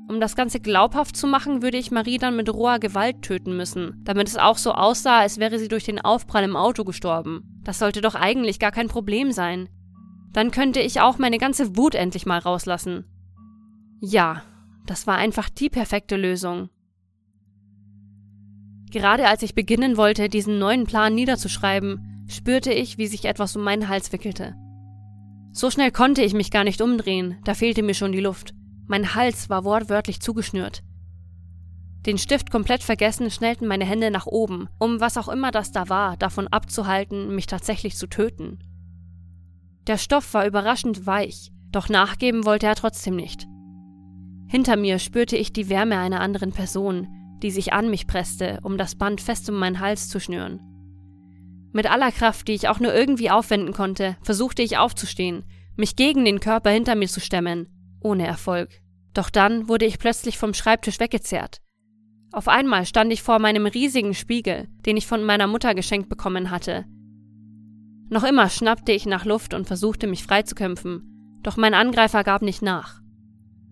um das Ganze glaubhaft zu machen, würde ich Marie dann mit roher Gewalt töten müssen, damit es auch so aussah, als wäre sie durch den Aufprall im Auto gestorben. Das sollte doch eigentlich gar kein Problem sein. Dann könnte ich auch meine ganze Wut endlich mal rauslassen. Ja, das war einfach die perfekte Lösung. Gerade als ich beginnen wollte, diesen neuen Plan niederzuschreiben, spürte ich, wie sich etwas um meinen Hals wickelte. So schnell konnte ich mich gar nicht umdrehen, da fehlte mir schon die Luft. Mein Hals war wortwörtlich zugeschnürt. Den Stift komplett vergessen, schnellten meine Hände nach oben, um was auch immer das da war, davon abzuhalten, mich tatsächlich zu töten. Der Stoff war überraschend weich, doch nachgeben wollte er trotzdem nicht. Hinter mir spürte ich die Wärme einer anderen Person, die sich an mich presste, um das Band fest um meinen Hals zu schnüren. Mit aller Kraft, die ich auch nur irgendwie aufwenden konnte, versuchte ich aufzustehen, mich gegen den Körper hinter mir zu stemmen, ohne Erfolg. Doch dann wurde ich plötzlich vom Schreibtisch weggezerrt. Auf einmal stand ich vor meinem riesigen Spiegel, den ich von meiner Mutter geschenkt bekommen hatte. Noch immer schnappte ich nach Luft und versuchte mich freizukämpfen, doch mein Angreifer gab nicht nach.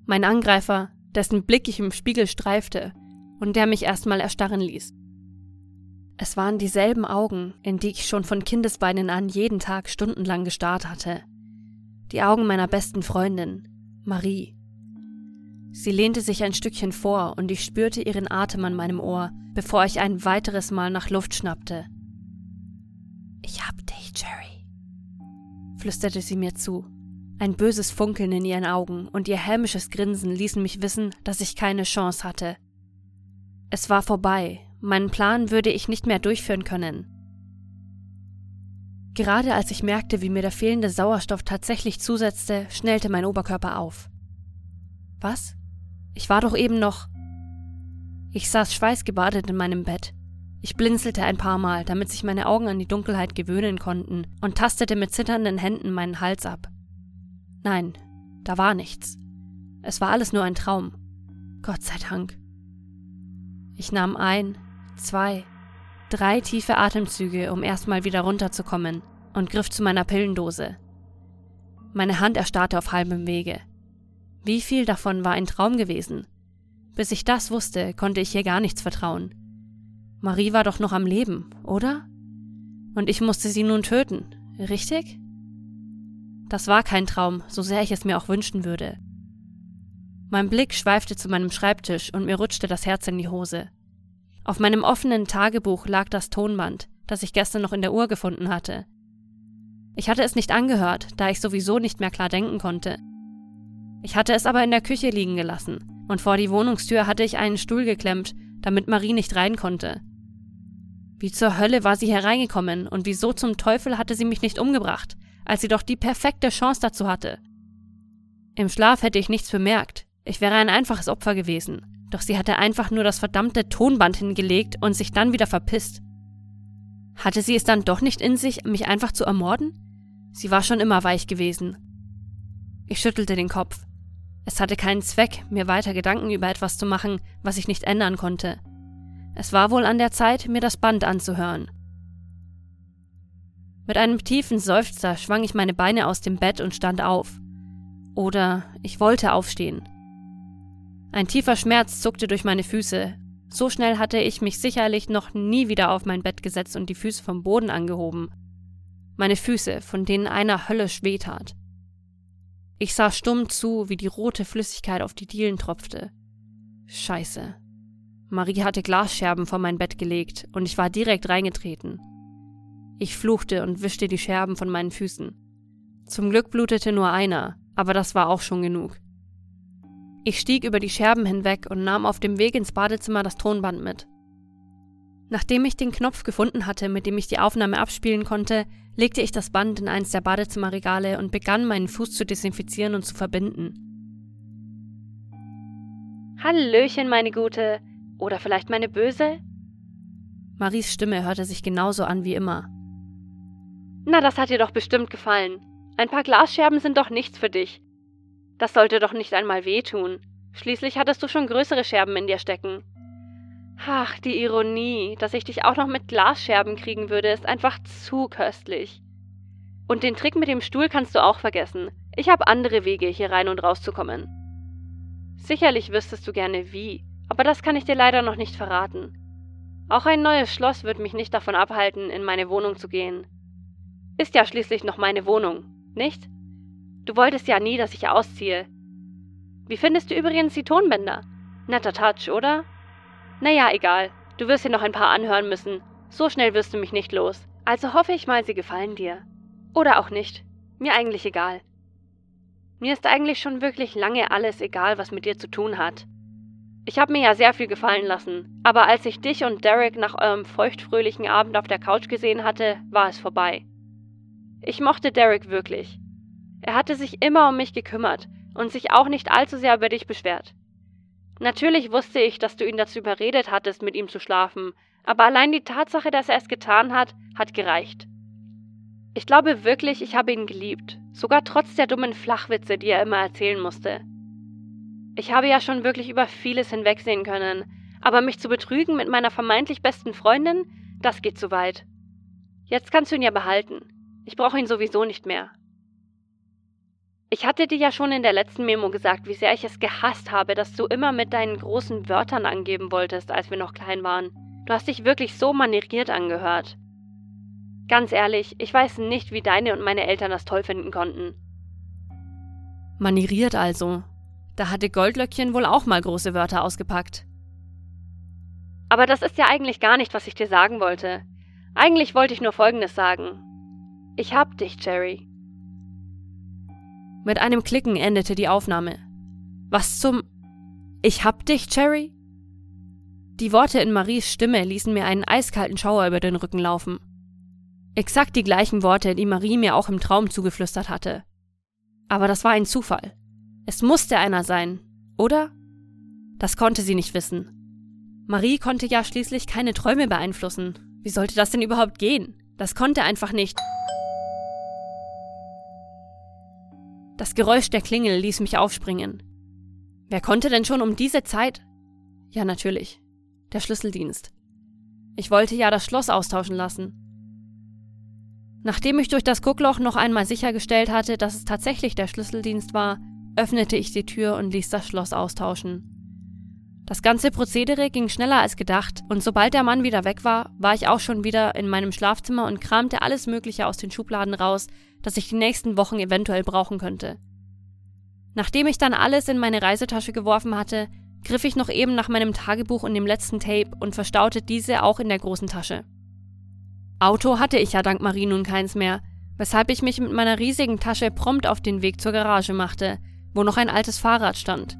Mein Angreifer, dessen Blick ich im Spiegel streifte und der mich erstmal erstarren ließ. Es waren dieselben Augen, in die ich schon von Kindesbeinen an jeden Tag stundenlang gestarrt hatte. Die Augen meiner besten Freundin, Marie. Sie lehnte sich ein Stückchen vor und ich spürte ihren Atem an meinem Ohr, bevor ich ein weiteres Mal nach Luft schnappte. Ich hab dich, Jerry, flüsterte sie mir zu. Ein böses Funkeln in ihren Augen und ihr hämisches Grinsen ließen mich wissen, dass ich keine Chance hatte. Es war vorbei, meinen Plan würde ich nicht mehr durchführen können. Gerade als ich merkte, wie mir der fehlende Sauerstoff tatsächlich zusetzte, schnellte mein Oberkörper auf. Was? Ich war doch eben noch. Ich saß schweißgebadet in meinem Bett. Ich blinzelte ein paar Mal, damit sich meine Augen an die Dunkelheit gewöhnen konnten, und tastete mit zitternden Händen meinen Hals ab. Nein, da war nichts. Es war alles nur ein Traum. Gott sei Dank. Ich nahm ein, zwei, Drei tiefe Atemzüge, um erstmal wieder runterzukommen, und griff zu meiner Pillendose. Meine Hand erstarrte auf halbem Wege. Wie viel davon war ein Traum gewesen? Bis ich das wusste, konnte ich ihr gar nichts vertrauen. Marie war doch noch am Leben, oder? Und ich musste sie nun töten, richtig? Das war kein Traum, so sehr ich es mir auch wünschen würde. Mein Blick schweifte zu meinem Schreibtisch und mir rutschte das Herz in die Hose. Auf meinem offenen Tagebuch lag das Tonband, das ich gestern noch in der Uhr gefunden hatte. Ich hatte es nicht angehört, da ich sowieso nicht mehr klar denken konnte. Ich hatte es aber in der Küche liegen gelassen und vor die Wohnungstür hatte ich einen Stuhl geklemmt, damit Marie nicht rein konnte. Wie zur Hölle war sie hereingekommen und wieso zum Teufel hatte sie mich nicht umgebracht, als sie doch die perfekte Chance dazu hatte? Im Schlaf hätte ich nichts bemerkt, ich wäre ein einfaches Opfer gewesen, doch sie hatte einfach nur das verdammte Tonband hingelegt und sich dann wieder verpisst. Hatte sie es dann doch nicht in sich, mich einfach zu ermorden? Sie war schon immer weich gewesen. Ich schüttelte den Kopf. Es hatte keinen Zweck, mir weiter Gedanken über etwas zu machen, was ich nicht ändern konnte. Es war wohl an der Zeit, mir das Band anzuhören. Mit einem tiefen Seufzer schwang ich meine Beine aus dem Bett und stand auf. Oder ich wollte aufstehen. Ein tiefer Schmerz zuckte durch meine Füße. So schnell hatte ich mich sicherlich noch nie wieder auf mein Bett gesetzt und die Füße vom Boden angehoben. Meine Füße, von denen einer höllisch wehtat. Ich sah stumm zu, wie die rote Flüssigkeit auf die Dielen tropfte. Scheiße. Marie hatte Glasscherben vor mein Bett gelegt und ich war direkt reingetreten. Ich fluchte und wischte die Scherben von meinen Füßen. Zum Glück blutete nur einer, aber das war auch schon genug. Ich stieg über die Scherben hinweg und nahm auf dem Weg ins Badezimmer das Tonband mit. Nachdem ich den Knopf gefunden hatte, mit dem ich die Aufnahme abspielen konnte, legte ich das Band in eins der Badezimmerregale und begann meinen Fuß zu desinfizieren und zu verbinden.
Hallöchen, meine Gute. Oder vielleicht meine Böse?
Maries Stimme hörte sich genauso an wie immer.
Na, das hat dir doch bestimmt gefallen. Ein paar Glasscherben sind doch nichts für dich. Das sollte doch nicht einmal wehtun. Schließlich hattest du schon größere Scherben in dir stecken. Ach, die Ironie, dass ich dich auch noch mit Glasscherben kriegen würde, ist einfach zu köstlich. Und den Trick mit dem Stuhl kannst du auch vergessen. Ich habe andere Wege, hier rein und rauszukommen. Sicherlich wüsstest du gerne wie, aber das kann ich dir leider noch nicht verraten. Auch ein neues Schloss wird mich nicht davon abhalten, in meine Wohnung zu gehen. Ist ja schließlich noch meine Wohnung, nicht? Du wolltest ja nie, dass ich ausziehe. Wie findest du übrigens die Tonbänder? Netter Touch, oder? Naja, egal. Du wirst dir noch ein paar anhören müssen. So schnell wirst du mich nicht los. Also hoffe ich mal, sie gefallen dir. Oder auch nicht. Mir eigentlich egal. Mir ist eigentlich schon wirklich lange alles egal, was mit dir zu tun hat. Ich habe mir ja sehr viel gefallen lassen, aber als ich dich und Derek nach eurem feuchtfröhlichen Abend auf der Couch gesehen hatte, war es vorbei. Ich mochte Derek wirklich. Er hatte sich immer um mich gekümmert und sich auch nicht allzu sehr über dich beschwert. Natürlich wusste ich, dass du ihn dazu überredet hattest, mit ihm zu schlafen, aber allein die Tatsache, dass er es getan hat, hat gereicht. Ich glaube wirklich, ich habe ihn geliebt, sogar trotz der dummen Flachwitze, die er immer erzählen musste. Ich habe ja schon wirklich über vieles hinwegsehen können, aber mich zu betrügen mit meiner vermeintlich besten Freundin, das geht zu weit. Jetzt kannst du ihn ja behalten. Ich brauche ihn sowieso nicht mehr. Ich hatte dir ja schon in der letzten Memo gesagt, wie sehr ich es gehasst habe, dass du immer mit deinen großen Wörtern angeben wolltest, als wir noch klein waren. Du hast dich wirklich so manieriert angehört. Ganz ehrlich, ich weiß nicht, wie deine und meine Eltern das toll finden konnten.
Manieriert also. Da hatte Goldlöckchen wohl auch mal große Wörter ausgepackt.
Aber das ist ja eigentlich gar nicht, was ich dir sagen wollte. Eigentlich wollte ich nur Folgendes sagen. Ich hab dich, Jerry.
Mit einem Klicken endete die Aufnahme. Was zum... Ich hab dich, Cherry? Die Worte in Maries Stimme ließen mir einen eiskalten Schauer über den Rücken laufen. Exakt die gleichen Worte, die Marie mir auch im Traum zugeflüstert hatte. Aber das war ein Zufall. Es musste einer sein, oder? Das konnte sie nicht wissen. Marie konnte ja schließlich keine Träume beeinflussen. Wie sollte das denn überhaupt gehen? Das konnte einfach nicht. Das Geräusch der Klingel ließ mich aufspringen. Wer konnte denn schon um diese Zeit? Ja, natürlich. Der Schlüsseldienst. Ich wollte ja das Schloss austauschen lassen. Nachdem ich durch das Guckloch noch einmal sichergestellt hatte, dass es tatsächlich der Schlüsseldienst war, öffnete ich die Tür und ließ das Schloss austauschen. Das ganze Prozedere ging schneller als gedacht, und sobald der Mann wieder weg war, war ich auch schon wieder in meinem Schlafzimmer und kramte alles Mögliche aus den Schubladen raus, das ich die nächsten Wochen eventuell brauchen könnte. Nachdem ich dann alles in meine Reisetasche geworfen hatte, griff ich noch eben nach meinem Tagebuch und dem letzten Tape und verstaute diese auch in der großen Tasche. Auto hatte ich ja dank Marie nun keins mehr, weshalb ich mich mit meiner riesigen Tasche prompt auf den Weg zur Garage machte, wo noch ein altes Fahrrad stand.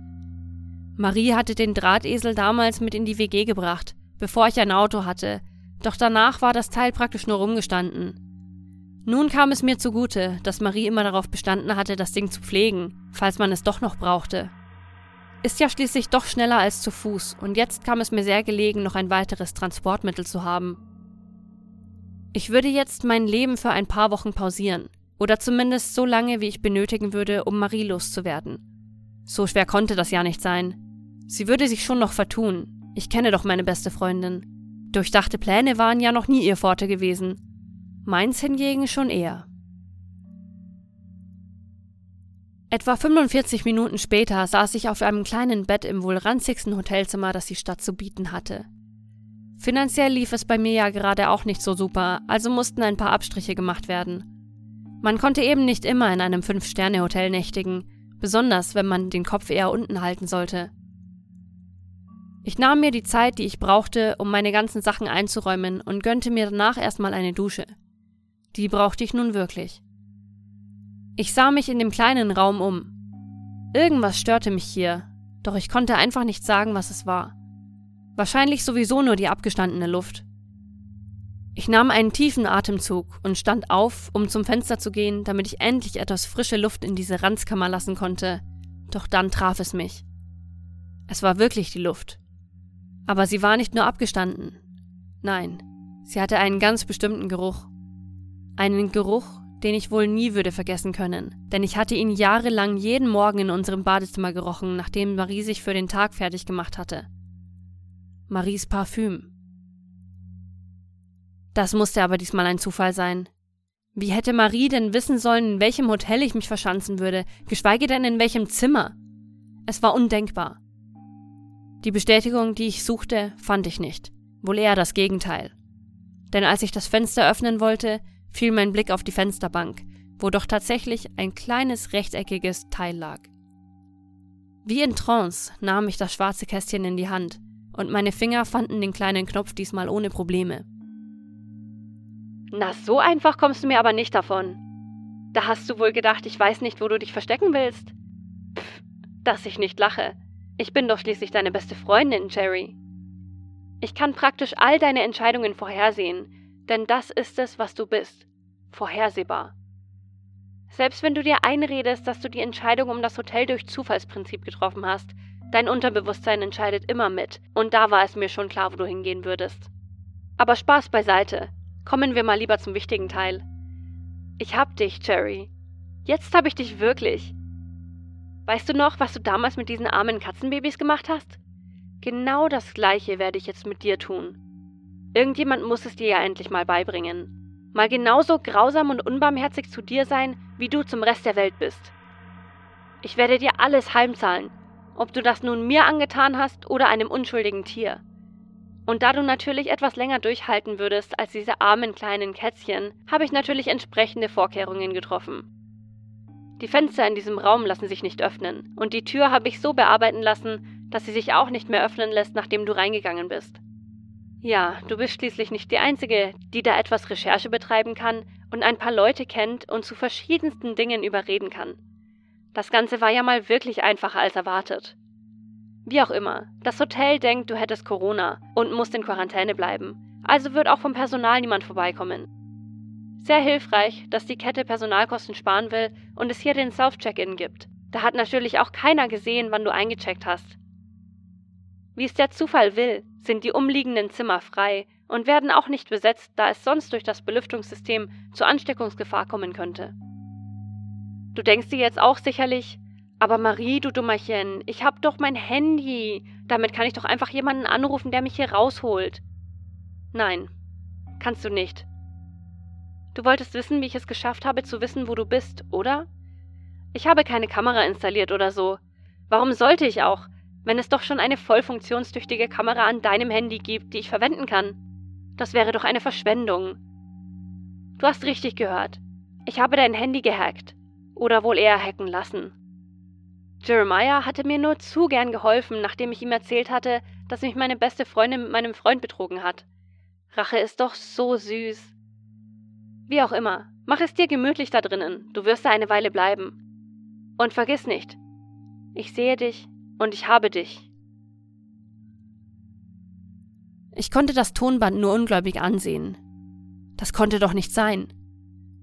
Marie hatte den Drahtesel damals mit in die WG gebracht, bevor ich ein Auto hatte, doch danach war das Teil praktisch nur rumgestanden. Nun kam es mir zugute, dass Marie immer darauf bestanden hatte, das Ding zu pflegen, falls man es doch noch brauchte. Ist ja schließlich doch schneller als zu Fuß, und jetzt kam es mir sehr gelegen, noch ein weiteres Transportmittel zu haben. Ich würde jetzt mein Leben für ein paar Wochen pausieren, oder zumindest so lange, wie ich benötigen würde, um Marie loszuwerden. So schwer konnte das ja nicht sein. Sie würde sich schon noch vertun. Ich kenne doch meine beste Freundin. Durchdachte Pläne waren ja noch nie ihr Forte gewesen. Meins hingegen schon eher. Etwa 45 Minuten später saß ich auf einem kleinen Bett im wohl ranzigsten Hotelzimmer, das die Stadt zu bieten hatte. Finanziell lief es bei mir ja gerade auch nicht so super, also mussten ein paar Abstriche gemacht werden. Man konnte eben nicht immer in einem Fünf-Sterne-Hotel nächtigen, besonders wenn man den Kopf eher unten halten sollte. Ich nahm mir die Zeit, die ich brauchte, um meine ganzen Sachen einzuräumen und gönnte mir danach erstmal eine Dusche. Die brauchte ich nun wirklich. Ich sah mich in dem kleinen Raum um. Irgendwas störte mich hier, doch ich konnte einfach nicht sagen, was es war. Wahrscheinlich sowieso nur die abgestandene Luft. Ich nahm einen tiefen Atemzug und stand auf, um zum Fenster zu gehen, damit ich endlich etwas frische Luft in diese Ranzkammer lassen konnte. Doch dann traf es mich. Es war wirklich die Luft. Aber sie war nicht nur abgestanden. Nein, sie hatte einen ganz bestimmten Geruch. Einen Geruch, den ich wohl nie würde vergessen können, denn ich hatte ihn jahrelang jeden Morgen in unserem Badezimmer gerochen, nachdem Marie sich für den Tag fertig gemacht hatte. Maries Parfüm. Das musste aber diesmal ein Zufall sein. Wie hätte Marie denn wissen sollen, in welchem Hotel ich mich verschanzen würde, geschweige denn in welchem Zimmer? Es war undenkbar. Die Bestätigung, die ich suchte, fand ich nicht, wohl eher das Gegenteil. Denn als ich das Fenster öffnen wollte, fiel mein Blick auf die Fensterbank, wo doch tatsächlich ein kleines rechteckiges Teil lag. Wie in Trance nahm ich das schwarze Kästchen in die Hand, und meine Finger fanden den kleinen Knopf diesmal ohne Probleme.
Na, so einfach kommst du mir aber nicht davon. Da hast du wohl gedacht, ich weiß nicht, wo du dich verstecken willst. Pff, dass ich nicht lache. Ich bin doch schließlich deine beste Freundin, Jerry. Ich kann praktisch all deine Entscheidungen vorhersehen, denn das ist es, was du bist. Vorhersehbar. Selbst wenn du dir einredest, dass du die Entscheidung um das Hotel durch Zufallsprinzip getroffen hast, dein Unterbewusstsein entscheidet immer mit, und da war es mir schon klar, wo du hingehen würdest. Aber Spaß beiseite. Kommen wir mal lieber zum wichtigen Teil. Ich hab dich, Jerry. Jetzt hab ich dich wirklich. Weißt du noch, was du damals mit diesen armen Katzenbabys gemacht hast? Genau das gleiche werde ich jetzt mit dir tun. Irgendjemand muss es dir ja endlich mal beibringen. Mal genauso grausam und unbarmherzig zu dir sein, wie du zum Rest der Welt bist. Ich werde dir alles heimzahlen, ob du das nun mir angetan hast oder einem unschuldigen Tier. Und da du natürlich etwas länger durchhalten würdest als diese armen kleinen Kätzchen, habe ich natürlich entsprechende Vorkehrungen getroffen. Die Fenster in diesem Raum lassen sich nicht öffnen, und die Tür habe ich so bearbeiten lassen, dass sie sich auch nicht mehr öffnen lässt, nachdem du reingegangen bist. Ja, du bist schließlich nicht die Einzige, die da etwas Recherche betreiben kann und ein paar Leute kennt und zu verschiedensten Dingen überreden kann. Das Ganze war ja mal wirklich einfacher als erwartet. Wie auch immer, das Hotel denkt, du hättest Corona und musst in Quarantäne bleiben, also wird auch vom Personal niemand vorbeikommen. Sehr hilfreich, dass die Kette Personalkosten sparen will und es hier den Self-Check-In gibt. Da hat natürlich auch keiner gesehen, wann du eingecheckt hast. Wie es der Zufall will, sind die umliegenden Zimmer frei und werden auch nicht besetzt, da es sonst durch das Belüftungssystem zur Ansteckungsgefahr kommen könnte. Du denkst dir jetzt auch sicherlich, aber Marie, du Dummerchen, ich hab doch mein Handy. Damit kann ich doch einfach jemanden anrufen, der mich hier rausholt. Nein, kannst du nicht. Du wolltest wissen, wie ich es geschafft habe zu wissen, wo du bist, oder? Ich habe keine Kamera installiert oder so. Warum sollte ich auch? wenn es doch schon eine voll funktionstüchtige Kamera an deinem Handy gibt, die ich verwenden kann. Das wäre doch eine Verschwendung. Du hast richtig gehört. Ich habe dein Handy gehackt. Oder wohl eher hacken lassen. Jeremiah hatte mir nur zu gern geholfen, nachdem ich ihm erzählt hatte, dass mich meine beste Freundin mit meinem Freund betrogen hat. Rache ist doch so süß. Wie auch immer, mach es dir gemütlich da drinnen, du wirst da eine Weile bleiben. Und vergiss nicht, Ich sehe dich und ich habe dich.
Ich konnte das Tonband nur ungläubig ansehen. Das konnte doch nicht sein.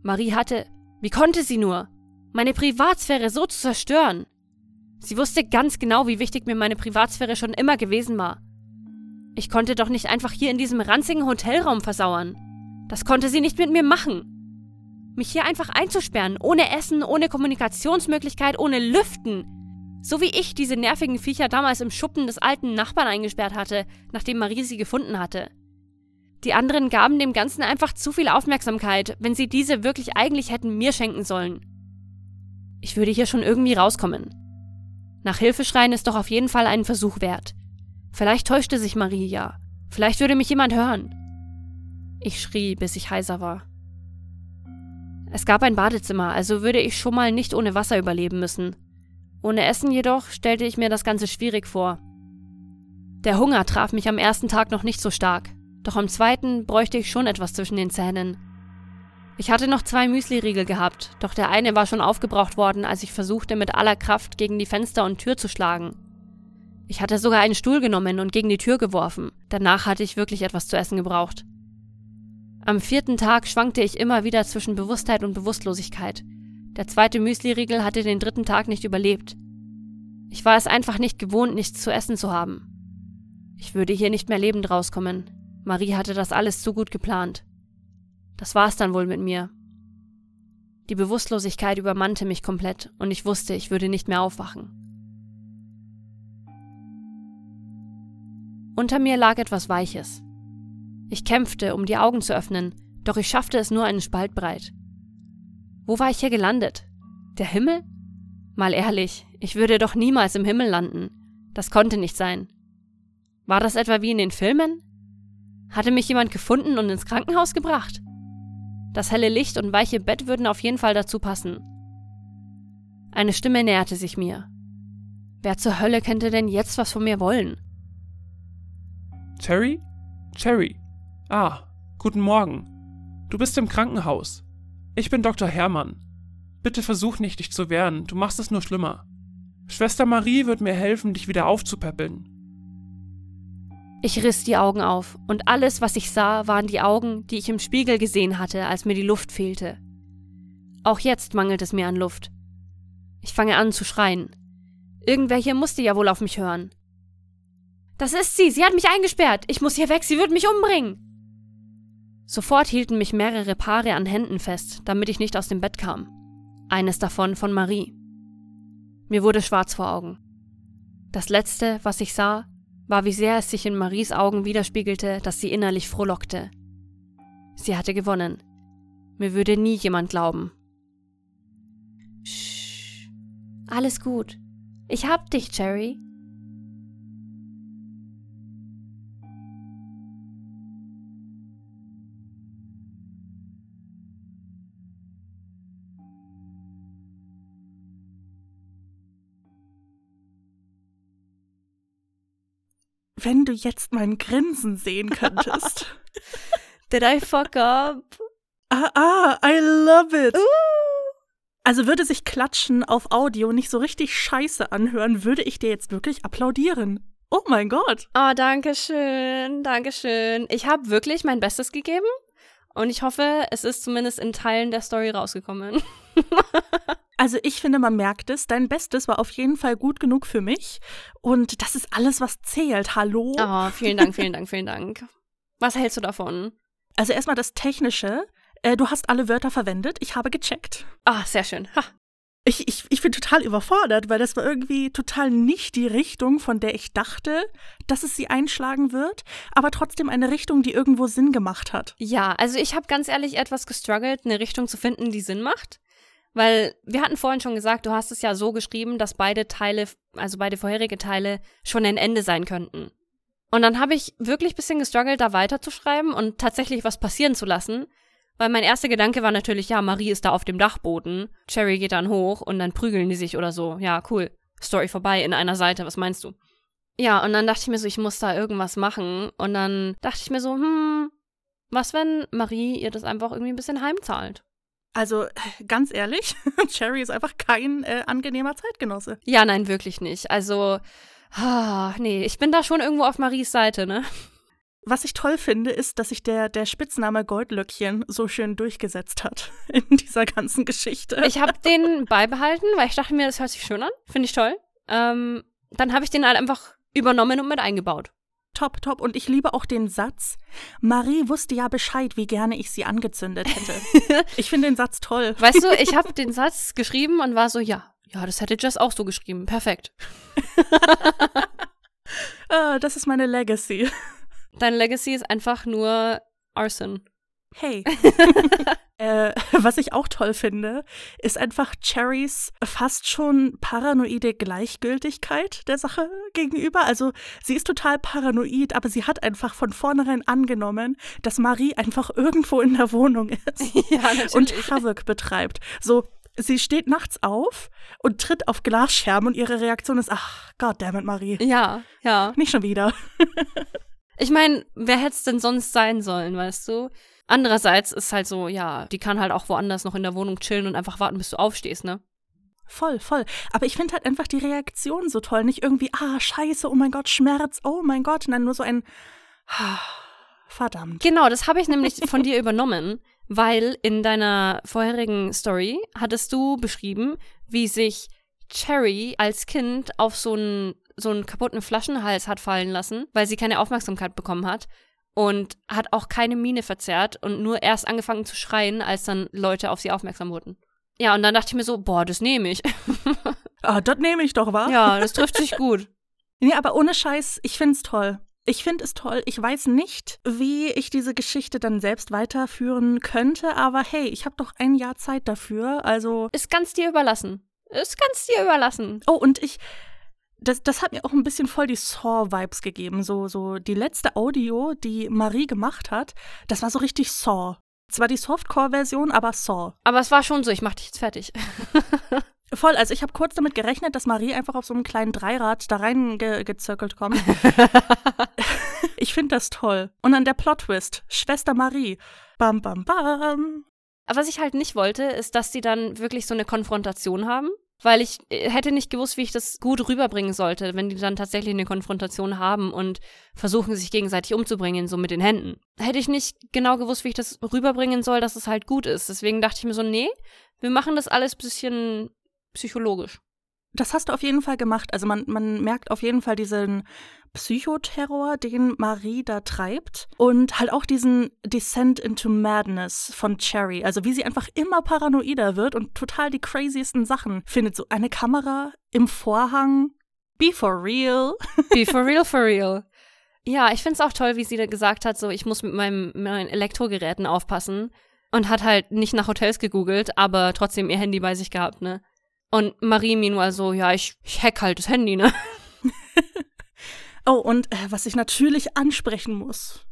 Marie hatte, wie konnte sie nur, meine Privatsphäre so zu zerstören? Sie wusste ganz genau, wie wichtig mir meine Privatsphäre schon immer gewesen war. Ich konnte doch nicht einfach hier in diesem ranzigen Hotelraum versauern. Das konnte sie nicht mit mir machen. Mich hier einfach einzusperren, ohne Essen, ohne Kommunikationsmöglichkeit, ohne Lüften. So wie ich diese nervigen Viecher damals im Schuppen des alten Nachbarn eingesperrt hatte, nachdem Marie sie gefunden hatte. Die anderen gaben dem Ganzen einfach zu viel Aufmerksamkeit, wenn sie diese wirklich eigentlich hätten mir schenken sollen. Ich würde hier schon irgendwie rauskommen. Nach Hilfe schreien ist doch auf jeden Fall einen Versuch wert. Vielleicht täuschte sich Marie ja. Vielleicht würde mich jemand hören. Ich schrie, bis ich heiser war. Es gab ein Badezimmer, also würde ich schon mal nicht ohne Wasser überleben müssen. Ohne Essen jedoch stellte ich mir das Ganze schwierig vor. Der Hunger traf mich am ersten Tag noch nicht so stark, doch am zweiten bräuchte ich schon etwas zwischen den Zähnen. Ich hatte noch zwei Müsli-Riegel gehabt, doch der eine war schon aufgebraucht worden, als ich versuchte, mit aller Kraft gegen die Fenster und Tür zu schlagen. Ich hatte sogar einen Stuhl genommen und gegen die Tür geworfen. Danach hatte ich wirklich etwas zu essen gebraucht. Am vierten Tag schwankte ich immer wieder zwischen Bewusstheit und Bewusstlosigkeit. Der zweite Müsli-Riegel hatte den dritten Tag nicht überlebt. Ich war es einfach nicht gewohnt, nichts zu essen zu haben. Ich würde hier nicht mehr lebend rauskommen. Marie hatte das alles zu gut geplant. Das war's dann wohl mit mir. Die Bewusstlosigkeit übermannte mich komplett und ich wusste, ich würde nicht mehr aufwachen. Unter mir lag etwas Weiches. Ich kämpfte, um die Augen zu öffnen, doch ich schaffte es nur einen Spalt breit. Wo war ich hier gelandet? Der Himmel? Mal ehrlich, ich würde doch niemals im Himmel landen. Das konnte nicht sein. War das etwa wie in den Filmen? Hatte mich jemand gefunden und ins Krankenhaus gebracht? Das helle Licht und weiche Bett würden auf jeden Fall dazu passen. Eine Stimme näherte sich mir. Wer zur Hölle könnte denn jetzt was von mir wollen?
Cherry? Cherry. Ah, guten Morgen. Du bist im Krankenhaus. Ich bin Dr. Hermann. Bitte versuch nicht, dich zu wehren, du machst es nur schlimmer. Schwester Marie wird mir helfen, dich wieder aufzupäppeln.
Ich riss die Augen auf, und alles, was ich sah, waren die Augen, die ich im Spiegel gesehen hatte, als mir die Luft fehlte. Auch jetzt mangelt es mir an Luft. Ich fange an zu schreien. Irgendwer hier musste ja wohl auf mich hören. Das ist sie, sie hat mich eingesperrt. Ich muss hier weg, sie wird mich umbringen. Sofort hielten mich mehrere Paare an Händen fest, damit ich nicht aus dem Bett kam. Eines davon von Marie. Mir wurde schwarz vor Augen. Das letzte, was ich sah, war, wie sehr es sich in Maries Augen widerspiegelte, dass sie innerlich frohlockte. Sie hatte gewonnen. Mir würde nie jemand glauben. Sch, alles gut. Ich hab dich, Cherry.
Wenn du jetzt mein Grinsen sehen könntest.
Did I fuck up?
Ah, ah, I love it. Uh. Also würde sich Klatschen auf Audio nicht so richtig scheiße anhören, würde ich dir jetzt wirklich applaudieren. Oh mein Gott.
Oh, danke schön, danke schön. Ich habe wirklich mein Bestes gegeben und ich hoffe, es ist zumindest in Teilen der Story rausgekommen.
Also ich finde, man merkt es. Dein Bestes war auf jeden Fall gut genug für mich. Und das ist alles, was zählt. Hallo?
Oh, vielen Dank, vielen Dank, vielen Dank. Was hältst du davon?
Also erstmal das Technische. Äh, du hast alle Wörter verwendet. Ich habe gecheckt.
Ah, sehr schön. Ha.
Ich, ich, ich bin total überfordert, weil das war irgendwie total nicht die Richtung, von der ich dachte, dass es sie einschlagen wird, aber trotzdem eine Richtung, die irgendwo Sinn gemacht hat.
Ja, also ich habe ganz ehrlich etwas gestruggelt, eine Richtung zu finden, die Sinn macht. Weil wir hatten vorhin schon gesagt, du hast es ja so geschrieben, dass beide Teile, also beide vorherige Teile, schon ein Ende sein könnten. Und dann habe ich wirklich ein bisschen gestruggelt, da weiterzuschreiben und tatsächlich was passieren zu lassen. Weil mein erster Gedanke war natürlich, ja, Marie ist da auf dem Dachboden, Cherry geht dann hoch und dann prügeln die sich oder so. Ja, cool. Story vorbei in einer Seite, was meinst du? Ja, und dann dachte ich mir so, ich muss da irgendwas machen. Und dann dachte ich mir so, hm, was wenn Marie ihr das einfach irgendwie ein bisschen heimzahlt?
Also ganz ehrlich, Cherry ist einfach kein äh, angenehmer Zeitgenosse.
Ja, nein, wirklich nicht. Also, ah, nee, ich bin da schon irgendwo auf Maries Seite, ne?
Was ich toll finde, ist, dass sich der, der Spitzname Goldlöckchen so schön durchgesetzt hat in dieser ganzen Geschichte.
Ich habe den beibehalten, weil ich dachte mir, das hört sich schön an. Finde ich toll. Ähm, dann habe ich den halt einfach übernommen und mit eingebaut.
Top, top. Und ich liebe auch den Satz. Marie wusste ja Bescheid, wie gerne ich sie angezündet hätte. ich finde den Satz toll.
Weißt du, ich habe den Satz geschrieben und war so, ja, ja, das hätte Jess auch so geschrieben. Perfekt.
ah, das ist meine Legacy.
Dein Legacy ist einfach nur Arson.
Hey. Äh, was ich auch toll finde, ist einfach Cherrys fast schon paranoide Gleichgültigkeit der Sache gegenüber. Also sie ist total paranoid, aber sie hat einfach von vornherein angenommen, dass Marie einfach irgendwo in der Wohnung ist
Ja,
und Havoc betreibt. So, sie steht nachts auf und tritt auf Glasscherben und ihre Reaktion ist, ach, goddammit, Marie.
Ja, ja.
Nicht schon wieder.
Ich meine, wer hätte es denn sonst sein sollen, weißt du? Andererseits ist halt so, ja, die kann halt auch woanders noch in der Wohnung chillen und einfach warten, bis du aufstehst, ne?
Voll, voll. Aber ich finde halt einfach die Reaktion so toll. Nicht irgendwie, ah, scheiße, oh mein Gott, Schmerz, oh mein Gott. Nein, nur so ein, ah, verdammt.
Genau, das habe ich nämlich von dir übernommen, weil in deiner vorherigen Story hattest du beschrieben, wie sich Cherry als Kind auf so einen so einen kaputten Flaschenhals hat fallen lassen, weil sie keine Aufmerksamkeit bekommen hat und hat auch keine Miene verzerrt und nur erst angefangen zu schreien, als dann Leute auf sie aufmerksam wurden. Ja, und dann dachte ich mir so, boah, das nehme ich.
Ah, das nehme ich doch, wa?
ja, das trifft sich gut.
Nee, aber ohne Scheiß, ich find's toll. Ich finde es toll. Ich weiß nicht, wie ich diese Geschichte dann selbst weiterführen könnte, aber hey, ich habe doch ein Jahr Zeit dafür. Also.
Ist ganz dir überlassen. Ist ganz dir überlassen.
Oh, und ich. Das, das hat mir auch ein bisschen voll die Saw-Vibes gegeben. So, so die letzte Audio, die Marie gemacht hat, das war so richtig Saw. Zwar die Softcore-Version, aber Saw.
Aber es war schon so, ich mach dich jetzt fertig.
Voll, also ich habe kurz damit gerechnet, dass Marie einfach auf so einem kleinen Dreirad da reingezirkelt kommt. ich finde das toll. Und dann der Plot-Twist. Schwester Marie. Bam, bam, bam.
Aber was ich halt nicht wollte, ist, dass die dann wirklich so eine Konfrontation haben. Weil ich äh, hätte nicht gewusst, wie ich das gut rüberbringen sollte, wenn die dann tatsächlich eine Konfrontation haben und versuchen, sich gegenseitig umzubringen, so mit den Händen. Hätte ich nicht genau gewusst, wie ich das rüberbringen soll, dass es halt gut ist. Deswegen dachte ich mir so, nee, wir machen das alles bisschen psychologisch.
Das hast du auf jeden Fall gemacht. Also man, man merkt auf jeden Fall diesen Psychoterror, den Marie da treibt. Und halt auch diesen Descent into Madness von Cherry. Also wie sie einfach immer paranoider wird und total die craziesten Sachen findet. So eine Kamera im Vorhang. Be for real.
Be for real, for real. Ja, ich find's auch toll, wie sie da gesagt hat, so ich muss mit meinem, mit meinen Elektrogeräten aufpassen. Und hat halt nicht nach Hotels gegoogelt, aber trotzdem ihr Handy bei sich gehabt, ne? Und Marie meanwhile so, ja, ich, ich hack halt das Handy, ne?
Oh, und äh, was ich natürlich ansprechen muss.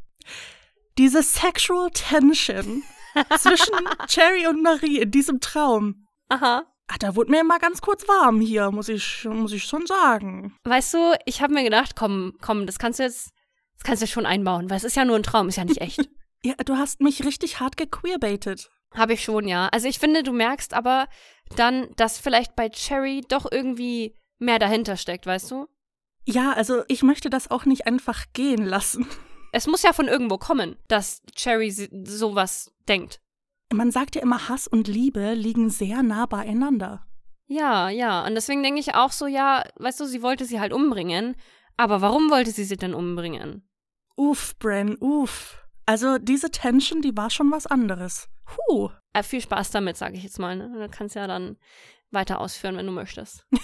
Diese Sexual Tension zwischen Cherry und Marie in diesem Traum.
Aha.
Ah, da wurde mir mal ganz kurz warm hier, muss ich, muss ich schon sagen.
Weißt du, ich habe mir gedacht, komm, komm, das kannst du jetzt, das kannst du jetzt schon einbauen, weil es ist ja nur ein Traum, ist ja nicht echt.
Ja, du hast mich richtig hart gequeerbaitet.
Habe ich schon, ja. Also ich finde, du merkst aber dann, dass vielleicht bei Cherry doch irgendwie mehr dahinter steckt, weißt du?
Ja, also ich möchte das auch nicht einfach gehen lassen.
Es muss ja von irgendwo kommen, dass Cherry sowas denkt.
Man sagt ja immer, Hass und Liebe liegen sehr nah beieinander.
Ja, ja. Und deswegen denke ich auch so, ja, weißt du, sie wollte sie halt umbringen. Aber warum wollte sie sie denn umbringen?
Uff, Bren, uff. Also diese Tension, die war schon was anderes. Huh.
Äh, viel Spaß damit, sage ich jetzt mal. Ne? Du kannst ja dann weiter ausführen, wenn du möchtest.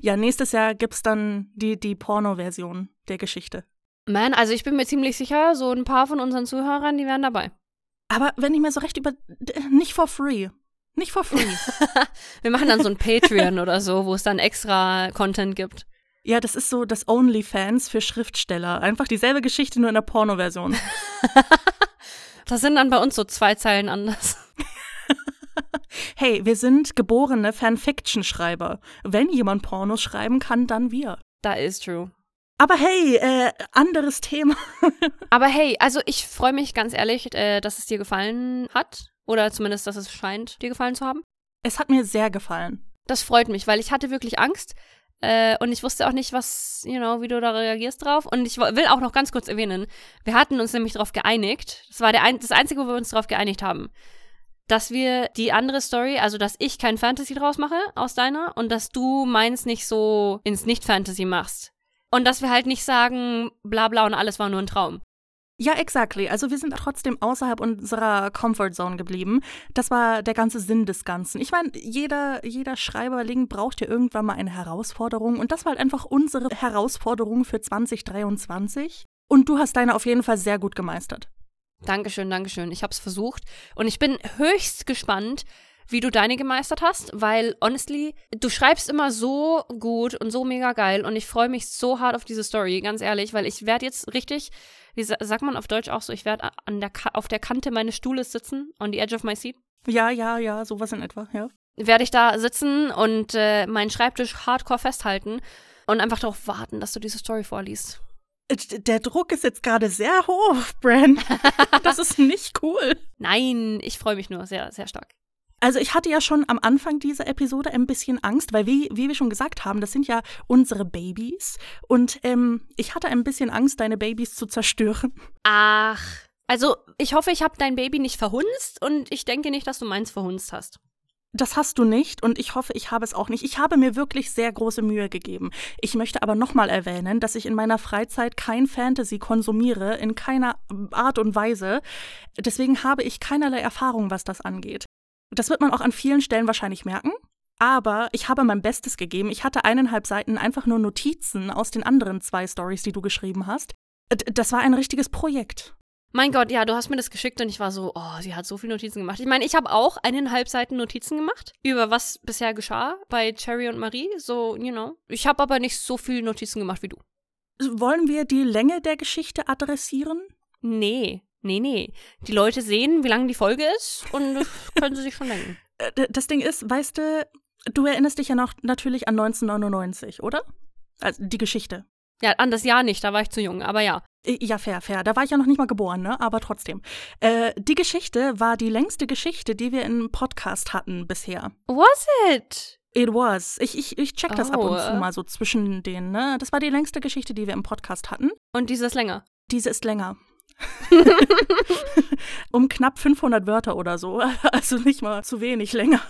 Ja, nächstes Jahr gibt's dann die, die Porno-Version der Geschichte.
Man, also ich bin mir ziemlich sicher, so ein paar von unseren Zuhörern, die wären dabei.
Aber wenn ich mir so recht über. Nicht for free. Nicht for free.
Wir machen dann so ein Patreon oder so, wo es dann extra Content gibt.
ja, das ist so das OnlyFans für Schriftsteller. Einfach dieselbe Geschichte, nur in der Porno-Version.
Das sind dann bei uns so zwei Zeilen anders.
Hey, wir sind geborene Fanfiction-Schreiber. Wenn jemand Pornos schreiben kann, dann wir.
Da ist true.
Aber hey, äh, anderes Thema.
Aber hey, also ich freue mich ganz ehrlich, äh, dass es dir gefallen hat. Oder zumindest, dass es scheint, dir gefallen zu haben?
Es hat mir sehr gefallen.
Das freut mich, weil ich hatte wirklich Angst äh, und ich wusste auch nicht, was, you know, wie du da reagierst drauf. Und ich will auch noch ganz kurz erwähnen, wir hatten uns nämlich darauf geeinigt, das war der ein, das Einzige, wo wir uns darauf geeinigt haben, dass wir die andere Story, also dass ich kein Fantasy draus mache aus deiner und dass du meins nicht so ins Nicht-Fantasy machst. Und dass wir halt nicht sagen, bla bla und alles war nur ein Traum.
Ja, exactly. Also wir sind trotzdem außerhalb unserer Comfort Zone geblieben. Das war der ganze Sinn des Ganzen. Ich meine, jeder, jeder Schreiberling braucht ja irgendwann mal eine Herausforderung und das war halt einfach unsere Herausforderung für 2023. Und du hast deine auf jeden Fall sehr gut gemeistert.
Dankeschön, Dankeschön. Ich habe es versucht und ich bin höchst gespannt, wie du deine gemeistert hast, weil honestly, du schreibst immer so gut und so mega geil und ich freue mich so hart auf diese Story, ganz ehrlich, weil ich werde jetzt richtig, wie sagt man auf Deutsch auch so, ich werde der auf der Kante meines Stuhles sitzen, on the edge of my seat.
Ja, ja, ja, sowas in etwa, ja.
Werde ich da sitzen und äh, meinen Schreibtisch hardcore festhalten und einfach darauf warten, dass du diese Story vorliest.
Der Druck ist jetzt gerade sehr hoch, Bran. Das ist nicht cool.
Nein, ich freue mich nur sehr, sehr stark.
Also ich hatte ja schon am Anfang dieser Episode ein bisschen Angst, weil wie, wie wir schon gesagt haben, das sind ja unsere Babys. Und ähm, ich hatte ein bisschen Angst, deine Babys zu zerstören.
Ach, also ich hoffe, ich habe dein Baby nicht verhunzt und ich denke nicht, dass du meins verhunzt hast.
Das hast du nicht und ich hoffe, ich habe es auch nicht. Ich habe mir wirklich sehr große Mühe gegeben. Ich möchte aber nochmal erwähnen, dass ich in meiner Freizeit kein Fantasy konsumiere, in keiner Art und Weise. Deswegen habe ich keinerlei Erfahrung, was das angeht. Das wird man auch an vielen Stellen wahrscheinlich merken. Aber ich habe mein Bestes gegeben. Ich hatte eineinhalb Seiten einfach nur Notizen aus den anderen zwei Stories, die du geschrieben hast. Das war ein richtiges Projekt.
Mein Gott, ja, du hast mir das geschickt und ich war so, oh, sie hat so viele Notizen gemacht. Ich meine, ich habe auch eineinhalb Seiten Notizen gemacht über was bisher geschah bei Cherry und Marie. So, you know. Ich habe aber nicht so viele Notizen gemacht wie du.
Wollen wir die Länge der Geschichte adressieren?
Nee, nee, nee. Die Leute sehen, wie lang die Folge ist und können sie sich schon denken.
Äh, das Ding ist, weißt du, du erinnerst dich ja noch natürlich an 1999, oder? Also die Geschichte.
Ja, an das Jahr nicht, da war ich zu jung, aber ja.
Ja, fair, fair. Da war ich ja noch nicht mal geboren, ne? Aber trotzdem. Äh, die Geschichte war die längste Geschichte, die wir im Podcast hatten bisher.
Was it?
It was. Ich, ich, ich check das oh. ab und zu oh. mal so zwischen denen, ne? Das war die längste Geschichte, die wir im Podcast hatten.
Und diese ist länger?
Diese ist länger. um knapp 500 Wörter oder so. Also nicht mal zu wenig länger.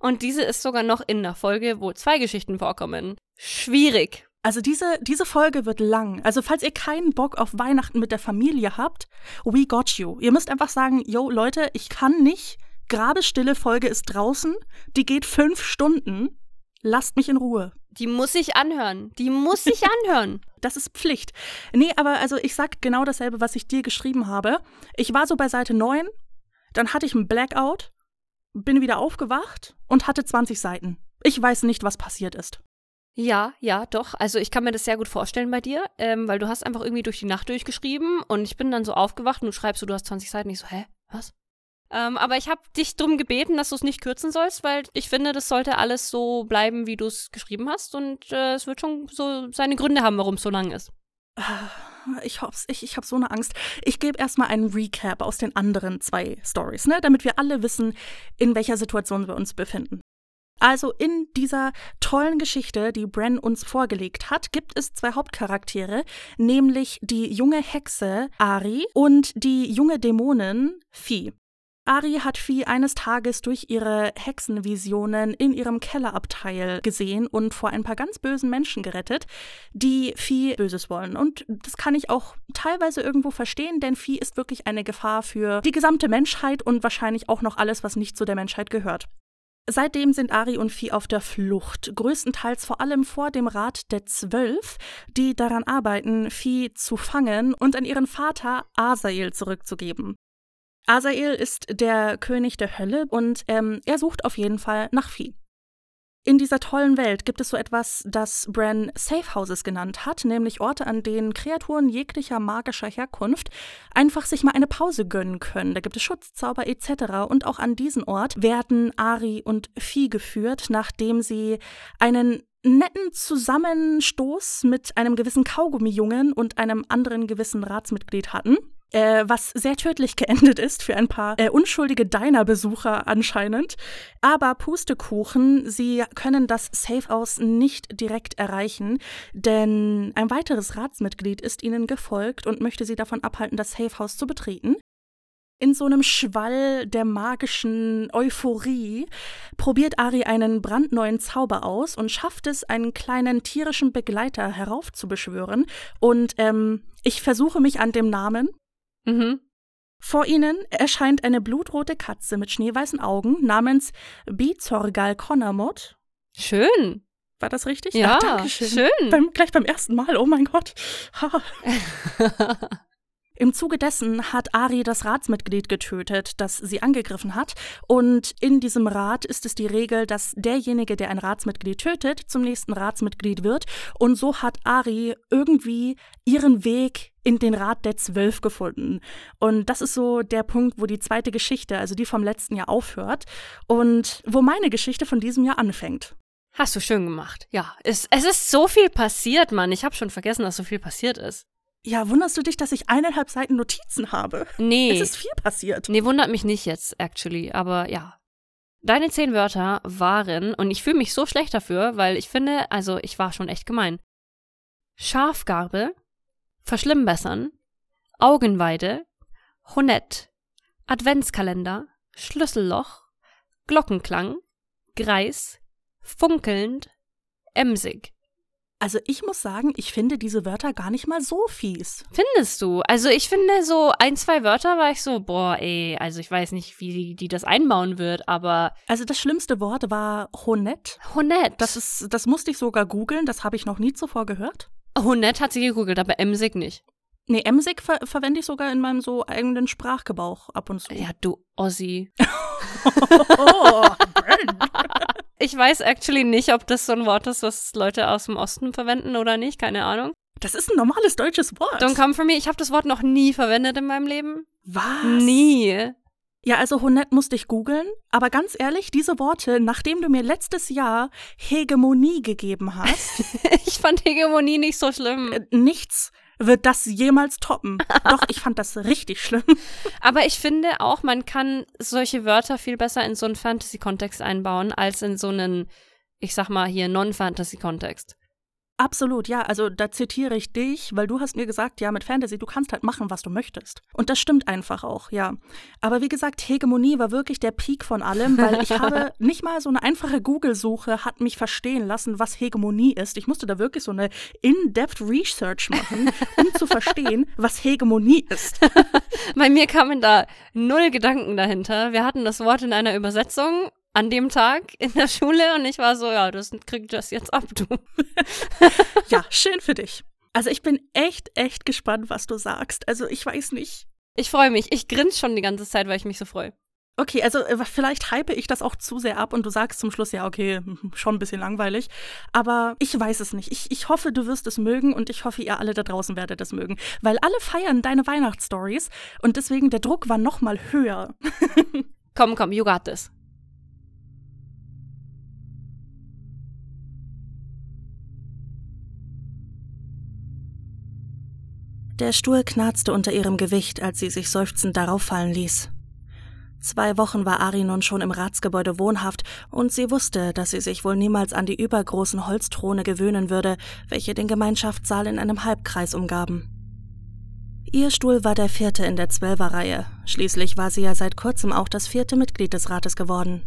und diese ist sogar noch in der Folge, wo zwei Geschichten vorkommen. Schwierig.
Also diese, diese Folge wird lang. Also falls ihr keinen Bock auf Weihnachten mit der Familie habt, we got you. Ihr müsst einfach sagen, yo Leute, ich kann nicht. Grabestille Folge ist draußen. Die geht fünf Stunden. Lasst mich in Ruhe.
Die muss ich anhören. Die muss ich anhören.
Das ist Pflicht. Nee, aber also ich sag genau dasselbe, was ich dir geschrieben habe. Ich war so bei Seite 9, dann hatte ich einen Blackout, bin wieder aufgewacht und hatte 20 Seiten. Ich weiß nicht, was passiert ist.
Ja, ja, doch. Also ich kann mir das sehr gut vorstellen bei dir, ähm, weil du hast einfach irgendwie durch die Nacht durchgeschrieben und ich bin dann so aufgewacht und du schreibst so, du hast 20 Seiten. Ich so, hä, was? Ähm, aber ich habe dich darum gebeten, dass du es nicht kürzen sollst, weil ich finde, das sollte alles so bleiben, wie du es geschrieben hast und äh, es wird schon so seine Gründe haben, warum es so lang ist.
Ah, ich hoff's, ich, ich habe so eine Angst. Ich gebe erstmal einen Recap aus den anderen zwei Stories, ne, damit wir alle wissen, in welcher Situation wir uns befinden. Also in dieser tollen Geschichte, die Bren uns vorgelegt hat, gibt es zwei Hauptcharaktere, nämlich die junge Hexe Ari und die junge Dämonin Fi. Ari hat Fi eines Tages durch ihre Hexenvisionen in ihrem Kellerabteil gesehen und vor ein paar ganz bösen Menschen gerettet, die Fi Böses wollen. Und das kann ich auch teilweise irgendwo verstehen, denn Fi ist wirklich eine Gefahr für die gesamte Menschheit und wahrscheinlich auch noch alles, was nicht zu der Menschheit gehört. Seitdem sind Ari und Vieh auf der Flucht, größtenteils vor allem vor dem Rat der Zwölf, die daran arbeiten, Vieh zu fangen und an ihren Vater Asael zurückzugeben. Asael ist der König der Hölle und ähm, er sucht auf jeden Fall nach Vieh. In dieser tollen Welt gibt es so etwas, das Bran Safe Houses genannt hat, nämlich Orte, an denen Kreaturen jeglicher magischer Herkunft einfach sich mal eine Pause gönnen können. Da gibt es Schutzzauber etc. Und auch an diesen Ort werden Ari und Vieh geführt, nachdem sie einen netten Zusammenstoß mit einem gewissen Kaugummijungen und einem anderen gewissen Ratsmitglied hatten. Äh, was sehr tödlich geendet ist für ein paar äh, unschuldige Diner-Besucher anscheinend. Aber Pustekuchen, sie können das Safehouse nicht direkt erreichen, denn ein weiteres Ratsmitglied ist ihnen gefolgt und möchte sie davon abhalten, das Safehouse zu betreten. In so einem Schwall der magischen Euphorie probiert Ari einen brandneuen Zauber aus und schafft es, einen kleinen tierischen Begleiter heraufzubeschwören. Und ähm, ich versuche mich an dem Namen.
Mhm.
Vor ihnen erscheint eine blutrote Katze mit schneeweißen Augen namens Bizorgal Konamot.
Schön.
War das richtig?
Ja,
Ach, Dankeschön.
schön.
Beim, gleich beim ersten Mal, oh mein Gott. Im Zuge dessen hat Ari das Ratsmitglied getötet, das sie angegriffen hat. Und in diesem Rat ist es die Regel, dass derjenige, der ein Ratsmitglied tötet, zum nächsten Ratsmitglied wird. Und so hat Ari irgendwie ihren Weg in den Rat der Zwölf gefunden. Und das ist so der Punkt, wo die zweite Geschichte, also die vom letzten Jahr, aufhört und wo meine Geschichte von diesem Jahr anfängt.
Hast du schön gemacht. Ja, es, es ist so viel passiert, Mann. Ich habe schon vergessen, dass so viel passiert ist.
Ja, wunderst du dich, dass ich eineinhalb Seiten Notizen habe?
Nee.
Es ist viel passiert.
Nee, wundert mich nicht jetzt, actually, aber ja. Deine zehn Wörter waren, und ich fühle mich so schlecht dafür, weil ich finde, also ich war schon echt gemein. Schafgarbe, verschlimmbessern, Augenweide, Honett, Adventskalender, Schlüsselloch, Glockenklang, Greis, funkelnd, emsig.
Also ich muss sagen, ich finde diese Wörter gar nicht mal so fies.
Findest du? Also ich finde so ein, zwei Wörter war ich so, boah, ey, also ich weiß nicht, wie die, die das einbauen wird, aber
Also das schlimmste Wort war Honett.
Honett.
Das ist, das musste ich sogar googeln, das habe ich noch nie zuvor gehört.
Honett hat sie gegoogelt, aber emsig nicht.
Nee, Emsig ver verwende ich sogar in meinem so eigenen Sprachgebrauch ab und zu.
Ja, du Ossi.
oh,
Ich weiß actually nicht, ob das so ein Wort ist, was Leute aus dem Osten verwenden oder nicht, keine Ahnung.
das ist ein normales deutsches Wort.
Don't come for me. Ich habe das Wort noch nie verwendet in meinem Leben.
Was?
Nie.
Ja, also Honett musste ich googeln, aber ganz ehrlich, diese Worte, nachdem du mir letztes Jahr Hegemonie gegeben hast,
Ich fand Hegemonie nicht so schlimm.
äh, nichts wird das jemals toppen. Doch, ich fand das richtig schlimm.
Aber ich finde auch, man kann solche Wörter viel besser in so einen Fantasy-Kontext einbauen, als in so einen, ich sag mal hier, Non-Fantasy-Kontext.
Absolut, ja. Also da zitiere ich dich, weil du hast mir gesagt, ja, mit Fantasy, du kannst halt machen, was du möchtest. Und das stimmt einfach auch, ja. Aber wie gesagt, Hegemonie war wirklich der Peak von allem, weil ich habe nicht mal so eine einfache Google-Suche hat mich verstehen lassen, was Hegemonie ist. Ich musste da wirklich so eine in-depth Research machen, um zu verstehen, was Hegemonie ist.
Bei mir kamen da null Gedanken dahinter. Wir hatten das Wort in einer Übersetzung an dem Tag in der Schule und ich war so, ja, das krieg das jetzt ab, du.
Ja, schön für dich. Also ich bin echt, echt gespannt, was du sagst. Also ich weiß nicht.
Ich freue mich. Ich grinse schon die ganze Zeit, weil ich mich so freue.
Okay, also äh, vielleicht hype ich das auch zu sehr ab und du sagst zum Schluss, ja, okay, schon ein bisschen langweilig. Aber ich weiß es nicht. Ich, ich hoffe, du wirst es mögen und ich hoffe, ihr alle da draußen werdet es mögen. Weil alle feiern deine Weihnachtsstories und deswegen der Druck war noch mal höher.
Komm, komm, you got this.
Der Stuhl knarzte unter ihrem Gewicht, als sie sich seufzend darauf fallen ließ. Zwei Wochen war Ari nun schon im Ratsgebäude wohnhaft, und sie wusste, dass sie sich wohl niemals an die übergroßen Holzthrone gewöhnen würde, welche den Gemeinschaftssaal in einem Halbkreis umgaben. Ihr Stuhl war der vierte in der Zwölferreihe, schließlich war sie ja seit kurzem auch das vierte Mitglied des Rates geworden.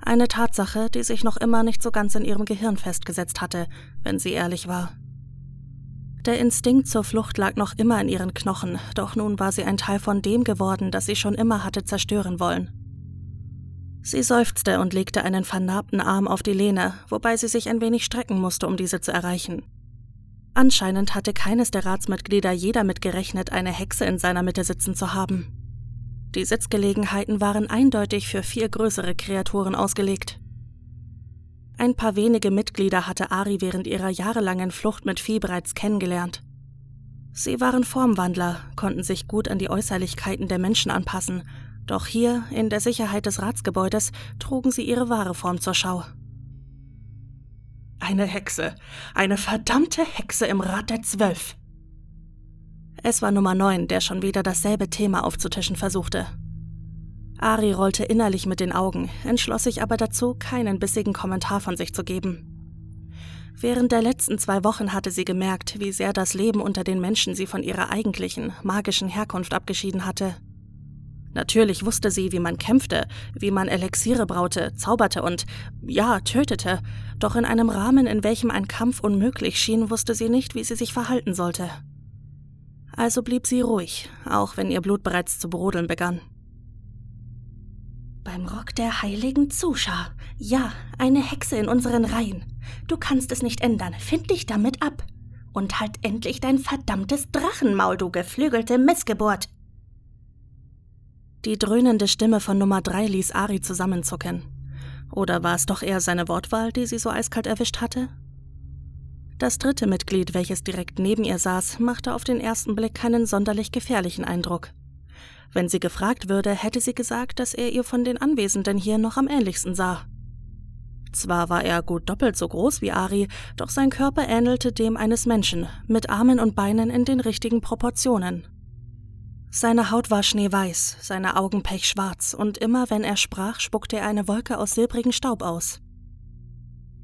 Eine Tatsache, die sich noch immer nicht so ganz in ihrem Gehirn festgesetzt hatte, wenn sie ehrlich war. Der Instinkt zur Flucht lag noch immer in ihren Knochen, doch nun war sie ein Teil von dem geworden, das sie schon immer hatte zerstören wollen. Sie seufzte und legte einen vernarbten Arm auf die Lehne, wobei sie sich ein wenig strecken musste, um diese zu erreichen. Anscheinend hatte keines der Ratsmitglieder je damit gerechnet, eine Hexe in seiner Mitte sitzen zu haben. Die Sitzgelegenheiten waren eindeutig für viel größere Kreaturen ausgelegt. Ein paar wenige Mitglieder hatte Ari während ihrer jahrelangen Flucht mit Vieh bereits kennengelernt. Sie waren Formwandler, konnten sich gut an die Äußerlichkeiten der Menschen anpassen, doch hier, in der Sicherheit des Ratsgebäudes, trugen sie ihre wahre Form zur Schau. Eine Hexe, eine verdammte Hexe im Rat der Zwölf. Es war Nummer 9, der schon wieder dasselbe Thema aufzutischen versuchte. Ari rollte innerlich mit den Augen, entschloss sich aber dazu, keinen bissigen Kommentar von sich zu geben. Während der letzten zwei Wochen hatte sie gemerkt, wie sehr das Leben unter den Menschen sie von ihrer eigentlichen, magischen Herkunft abgeschieden hatte. Natürlich wusste sie, wie man kämpfte, wie man Elixiere braute, zauberte und, ja, tötete, doch in einem Rahmen, in welchem ein Kampf unmöglich schien, wusste sie nicht, wie sie sich verhalten sollte. Also blieb sie ruhig, auch wenn ihr Blut bereits zu brodeln begann. Beim Rock der heiligen Zuscha. Ja, eine Hexe in unseren Reihen. Du kannst es nicht ändern. Find dich damit ab. Und halt endlich dein verdammtes Drachenmaul, du geflügelte Missgeburt. Die dröhnende Stimme von Nummer drei ließ Ari zusammenzucken. Oder war es doch eher seine Wortwahl, die sie so eiskalt erwischt hatte? Das dritte Mitglied, welches direkt neben ihr saß, machte auf den ersten Blick keinen sonderlich gefährlichen Eindruck. Wenn sie gefragt würde, hätte sie gesagt, dass er ihr von den Anwesenden hier noch am ähnlichsten sah. Zwar war er gut doppelt so groß wie Ari, doch sein Körper ähnelte dem eines Menschen, mit Armen und Beinen in den richtigen Proportionen. Seine Haut war schneeweiß, seine Augen pechschwarz, und immer wenn er sprach, spuckte er eine Wolke aus silbrigen Staub aus.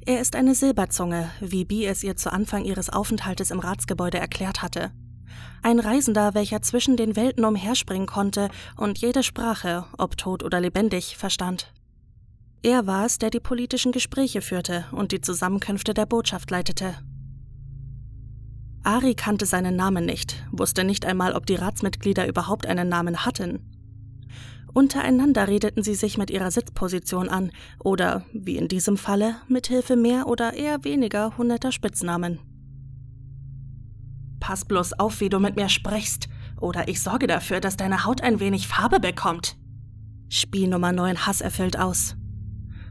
Er ist eine Silberzunge, wie Bi es ihr zu Anfang ihres Aufenthaltes im Ratsgebäude erklärt hatte. Ein Reisender, welcher zwischen den Welten umherspringen konnte und jede Sprache, ob tot oder lebendig, verstand. Er war es, der die politischen Gespräche führte und die Zusammenkünfte der Botschaft leitete. Ari kannte seinen Namen nicht, wusste nicht einmal, ob die Ratsmitglieder überhaupt einen Namen hatten. Untereinander redeten sie sich mit ihrer Sitzposition an oder, wie in diesem Falle, mit Hilfe mehr oder eher weniger hunderter Spitznamen. Pass bloß auf, wie du mit mir sprichst, oder ich sorge dafür, dass deine Haut ein wenig Farbe bekommt. Spie Nummer 9 hasserfüllt aus.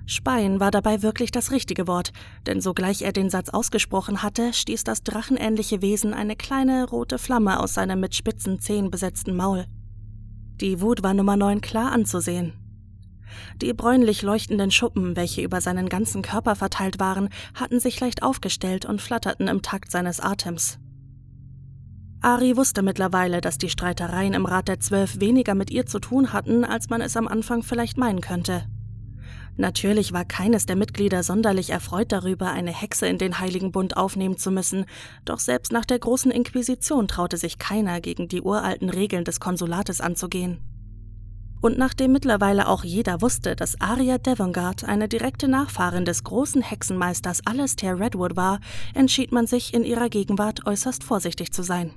Speien war dabei wirklich das richtige Wort, denn sogleich er den Satz ausgesprochen hatte, stieß das drachenähnliche Wesen eine kleine rote Flamme aus seinem mit spitzen Zehen besetzten Maul. Die Wut war Nummer 9 klar anzusehen. Die bräunlich leuchtenden Schuppen, welche über seinen ganzen Körper verteilt waren, hatten sich leicht aufgestellt und flatterten im Takt seines Atems. Ari wusste mittlerweile, dass die Streitereien im Rat der Zwölf weniger mit ihr zu tun hatten, als man es am Anfang vielleicht meinen könnte. Natürlich war keines der Mitglieder sonderlich erfreut darüber, eine Hexe in den Heiligen Bund aufnehmen zu müssen, doch selbst nach der großen Inquisition traute sich keiner, gegen die uralten Regeln des Konsulates anzugehen. Und nachdem mittlerweile auch jeder wusste, dass Aria Devongard eine direkte Nachfahrin des großen Hexenmeisters Alastair Redwood war, entschied man sich, in ihrer Gegenwart äußerst vorsichtig zu sein.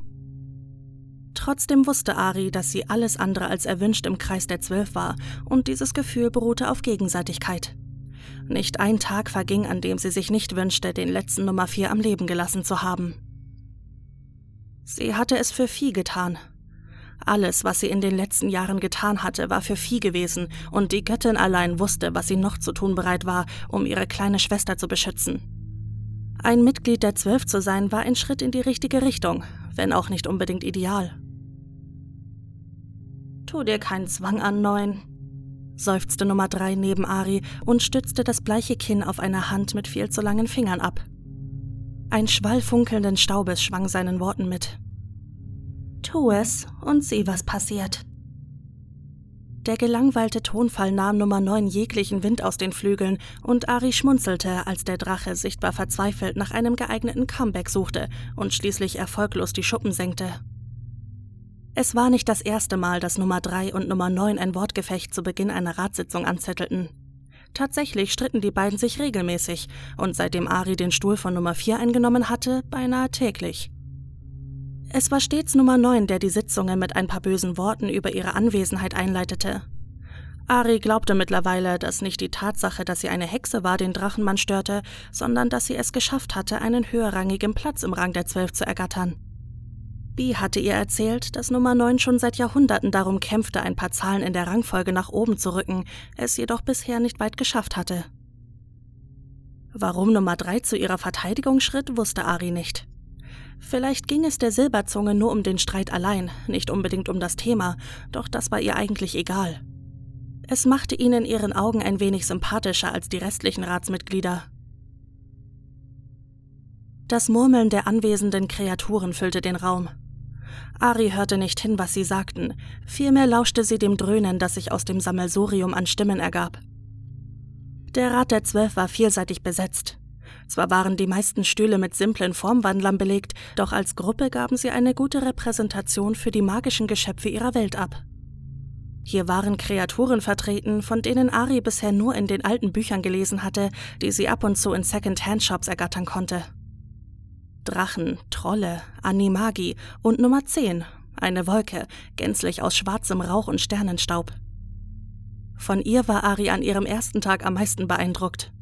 Trotzdem wusste Ari, dass sie alles andere als erwünscht im Kreis der Zwölf war, und dieses Gefühl beruhte auf Gegenseitigkeit. Nicht ein Tag verging, an dem sie sich nicht wünschte, den letzten Nummer vier am Leben gelassen zu haben. Sie hatte es für Vieh getan. Alles, was sie in den letzten Jahren getan hatte, war für Vieh gewesen, und die Göttin allein wusste, was sie noch zu tun bereit war, um ihre kleine Schwester zu beschützen. Ein Mitglied der Zwölf zu sein, war ein Schritt in die richtige Richtung, wenn auch nicht unbedingt ideal. Tu dir keinen Zwang an, Neun, seufzte Nummer drei neben Ari und stützte das bleiche Kinn auf einer Hand mit viel zu langen Fingern ab. Ein Schwall funkelnden Staubes schwang seinen Worten mit. Tu es und sieh, was passiert. Der gelangweilte Tonfall nahm Nummer 9 jeglichen Wind aus den Flügeln und Ari schmunzelte, als der Drache sichtbar verzweifelt nach einem geeigneten Comeback suchte und schließlich erfolglos die Schuppen senkte. Es war nicht das erste Mal, dass Nummer 3 und Nummer 9 ein Wortgefecht zu Beginn einer Ratssitzung anzettelten. Tatsächlich stritten die beiden sich regelmäßig und seitdem Ari den Stuhl von Nummer 4 eingenommen hatte, beinahe täglich. Es war stets Nummer 9, der die Sitzungen mit ein paar bösen Worten über ihre Anwesenheit einleitete. Ari glaubte mittlerweile, dass nicht die Tatsache, dass sie eine Hexe war, den Drachenmann störte, sondern dass sie es geschafft hatte, einen höherrangigen Platz im Rang der Zwölf zu ergattern. Bee hatte ihr erzählt, dass Nummer 9 schon seit Jahrhunderten darum kämpfte, ein paar Zahlen in der Rangfolge nach oben zu rücken, es jedoch bisher nicht weit geschafft hatte. Warum Nummer 3 zu ihrer Verteidigung schritt, wusste Ari nicht. Vielleicht ging es der Silberzunge nur um den Streit allein, nicht unbedingt um das Thema, doch das war ihr eigentlich egal. Es machte ihn in ihren Augen ein wenig sympathischer als die restlichen Ratsmitglieder. Das Murmeln der anwesenden Kreaturen füllte den Raum. Ari hörte nicht hin, was sie sagten, vielmehr lauschte sie dem Dröhnen, das sich aus dem Sammelsurium an Stimmen ergab. Der Rat der Zwölf war vielseitig besetzt. Zwar waren die meisten Stühle mit simplen Formwandlern belegt, doch als Gruppe gaben sie eine gute Repräsentation für die magischen Geschöpfe ihrer Welt ab. Hier waren Kreaturen vertreten, von denen Ari bisher nur in den alten Büchern gelesen hatte, die sie ab und zu in Second-Hand-Shops ergattern konnte. Drachen, Trolle, Animagi und Nummer 10, eine Wolke, gänzlich aus schwarzem Rauch und Sternenstaub. Von ihr war Ari an ihrem ersten Tag am meisten beeindruckt.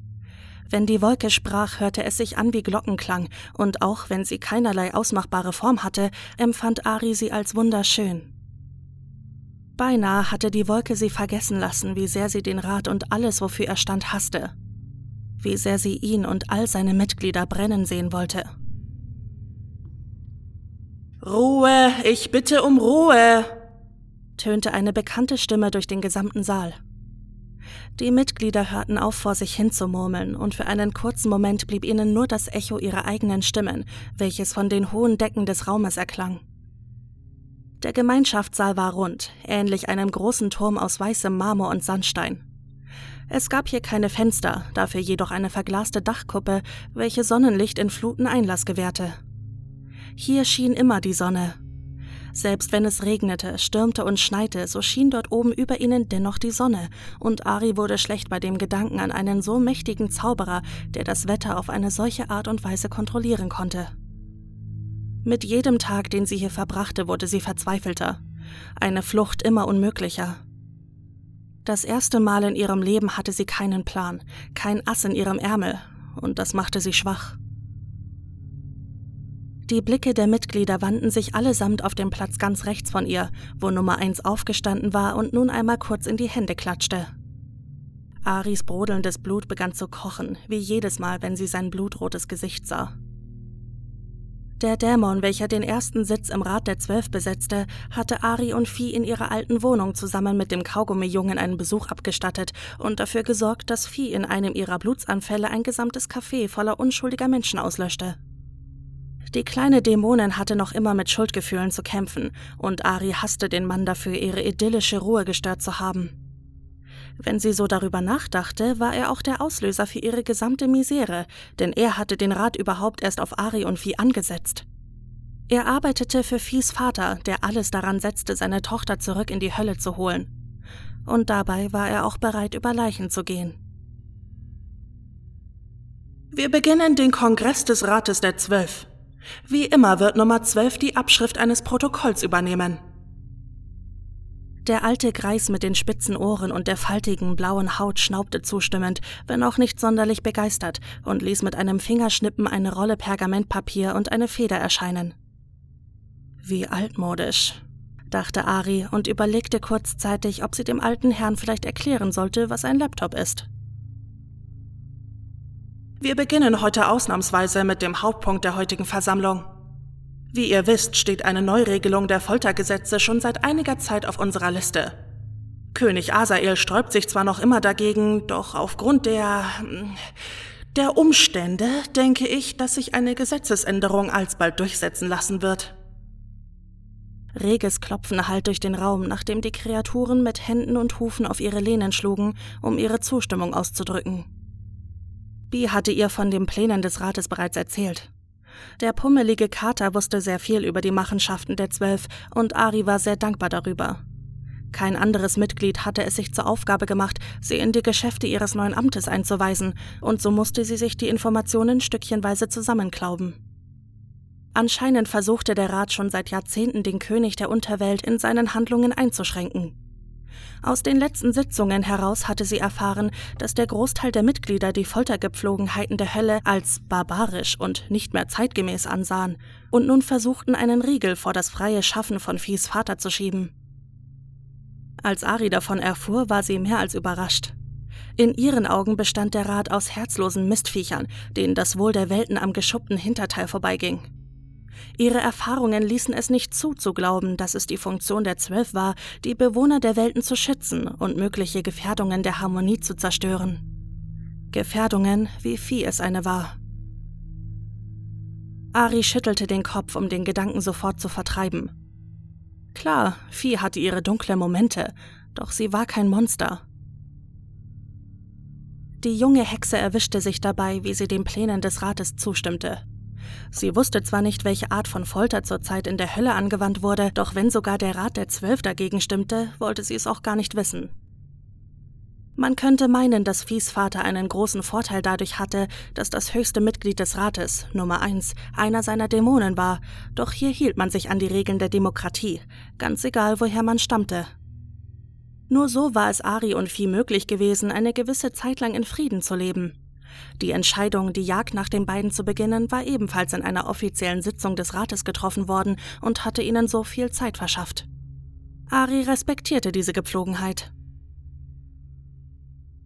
Wenn die Wolke sprach, hörte es sich an wie Glockenklang, und auch wenn sie keinerlei ausmachbare Form hatte, empfand Ari sie als wunderschön. Beinahe hatte die Wolke sie vergessen lassen, wie sehr sie den Rat und alles, wofür er stand, hasste. Wie sehr sie ihn und all seine Mitglieder brennen sehen wollte. Ruhe, ich bitte um Ruhe, tönte eine bekannte Stimme durch den gesamten Saal. Die Mitglieder hörten auf, vor sich hin zu murmeln, und für einen kurzen Moment blieb ihnen nur das Echo ihrer eigenen Stimmen, welches von den hohen Decken des Raumes erklang. Der Gemeinschaftssaal war rund, ähnlich einem großen Turm aus weißem Marmor und Sandstein. Es gab hier keine Fenster, dafür jedoch eine verglaste Dachkuppe, welche Sonnenlicht in Fluten Einlass gewährte. Hier schien immer die Sonne. Selbst wenn es regnete, stürmte und schneite, so schien dort oben über ihnen dennoch die Sonne, und Ari wurde schlecht bei dem Gedanken an einen so mächtigen Zauberer, der das Wetter auf eine solche Art und Weise kontrollieren konnte. Mit jedem Tag, den sie hier verbrachte, wurde sie verzweifelter, eine Flucht immer unmöglicher. Das erste Mal in ihrem Leben hatte sie keinen Plan, kein Ass in ihrem Ärmel, und das machte sie schwach. Die Blicke der Mitglieder wandten sich allesamt auf den Platz ganz rechts von ihr, wo Nummer eins aufgestanden war und nun einmal kurz in die Hände klatschte. Aris brodelndes Blut begann zu kochen, wie jedes Mal, wenn sie sein blutrotes Gesicht sah. Der Dämon, welcher den ersten Sitz im Rat der Zwölf besetzte, hatte Ari und Vieh in ihrer alten Wohnung zusammen mit dem Kaugummi-Jungen einen Besuch abgestattet und dafür gesorgt, dass Vieh in einem ihrer Blutsanfälle ein gesamtes Café voller unschuldiger Menschen auslöschte. Die kleine Dämonin hatte noch immer mit Schuldgefühlen zu kämpfen, und Ari hasste den Mann dafür, ihre idyllische Ruhe gestört zu haben. Wenn sie so darüber nachdachte, war er auch der Auslöser für ihre gesamte Misere, denn er hatte den Rat überhaupt erst auf Ari und Vieh angesetzt. Er arbeitete für Viehs Vater, der alles daran setzte, seine Tochter zurück in die Hölle zu holen. Und dabei war er auch bereit, über Leichen zu gehen. Wir beginnen den Kongress des Rates der Zwölf. Wie immer wird Nummer 12 die Abschrift eines Protokolls übernehmen. Der alte Greis mit den spitzen Ohren und der faltigen blauen Haut schnaubte zustimmend, wenn auch nicht sonderlich begeistert, und ließ mit einem Fingerschnippen eine Rolle Pergamentpapier und eine Feder erscheinen. Wie altmodisch, dachte Ari und überlegte kurzzeitig, ob sie dem alten Herrn vielleicht erklären sollte, was ein Laptop ist. Wir beginnen heute ausnahmsweise mit dem Hauptpunkt der heutigen Versammlung. Wie ihr wisst, steht eine Neuregelung der Foltergesetze schon seit einiger Zeit auf unserer Liste. König Asael sträubt sich zwar noch immer dagegen, doch aufgrund der der Umstände denke ich, dass sich eine Gesetzesänderung alsbald durchsetzen lassen wird. Reges Klopfen hallt durch den Raum, nachdem die Kreaturen mit Händen und Hufen auf ihre Lehnen schlugen, um ihre Zustimmung auszudrücken. Bee hatte ihr von den Plänen des Rates bereits erzählt. Der pummelige Kater wusste sehr viel über die Machenschaften der Zwölf und Ari war sehr dankbar darüber. Kein anderes Mitglied hatte es sich zur Aufgabe gemacht, sie in die Geschäfte ihres neuen Amtes einzuweisen, und so musste sie sich die Informationen stückchenweise zusammenklauben. Anscheinend versuchte der Rat schon seit Jahrzehnten den König der Unterwelt in seinen Handlungen einzuschränken. Aus den letzten Sitzungen heraus hatte sie erfahren, dass der Großteil der Mitglieder die Foltergepflogenheiten der Hölle als barbarisch und nicht mehr zeitgemäß ansahen und nun versuchten, einen Riegel vor das freie Schaffen von Viehs Vater zu schieben. Als Ari davon erfuhr, war sie mehr als überrascht. In ihren Augen bestand der Rat aus herzlosen Mistviechern, denen das Wohl der Welten am geschuppten Hinterteil vorbeiging. Ihre Erfahrungen ließen es nicht zu, zu glauben, dass es die Funktion der Zwölf war, die Bewohner der Welten zu schützen und mögliche Gefährdungen der Harmonie zu zerstören. Gefährdungen, wie Vieh es eine war. Ari schüttelte den Kopf, um den Gedanken sofort zu vertreiben. Klar, Vieh hatte ihre dunkle Momente, doch sie war kein Monster. Die junge Hexe erwischte sich dabei, wie sie den Plänen des Rates zustimmte. Sie wusste zwar nicht, welche Art von Folter zurzeit in der Hölle angewandt wurde, doch wenn sogar der Rat der Zwölf dagegen stimmte, wollte sie es auch gar nicht wissen. Man könnte meinen, dass Viehs Vater einen großen Vorteil dadurch hatte, dass das höchste Mitglied des Rates, Nummer 1, einer seiner Dämonen war, doch hier hielt man sich an die Regeln der Demokratie, ganz egal woher man stammte. Nur so war es Ari und Vieh möglich gewesen, eine gewisse Zeit lang in Frieden zu leben. Die Entscheidung, die Jagd nach den beiden zu beginnen, war ebenfalls in einer offiziellen Sitzung des Rates getroffen worden und hatte ihnen so viel Zeit verschafft. Ari respektierte diese Gepflogenheit.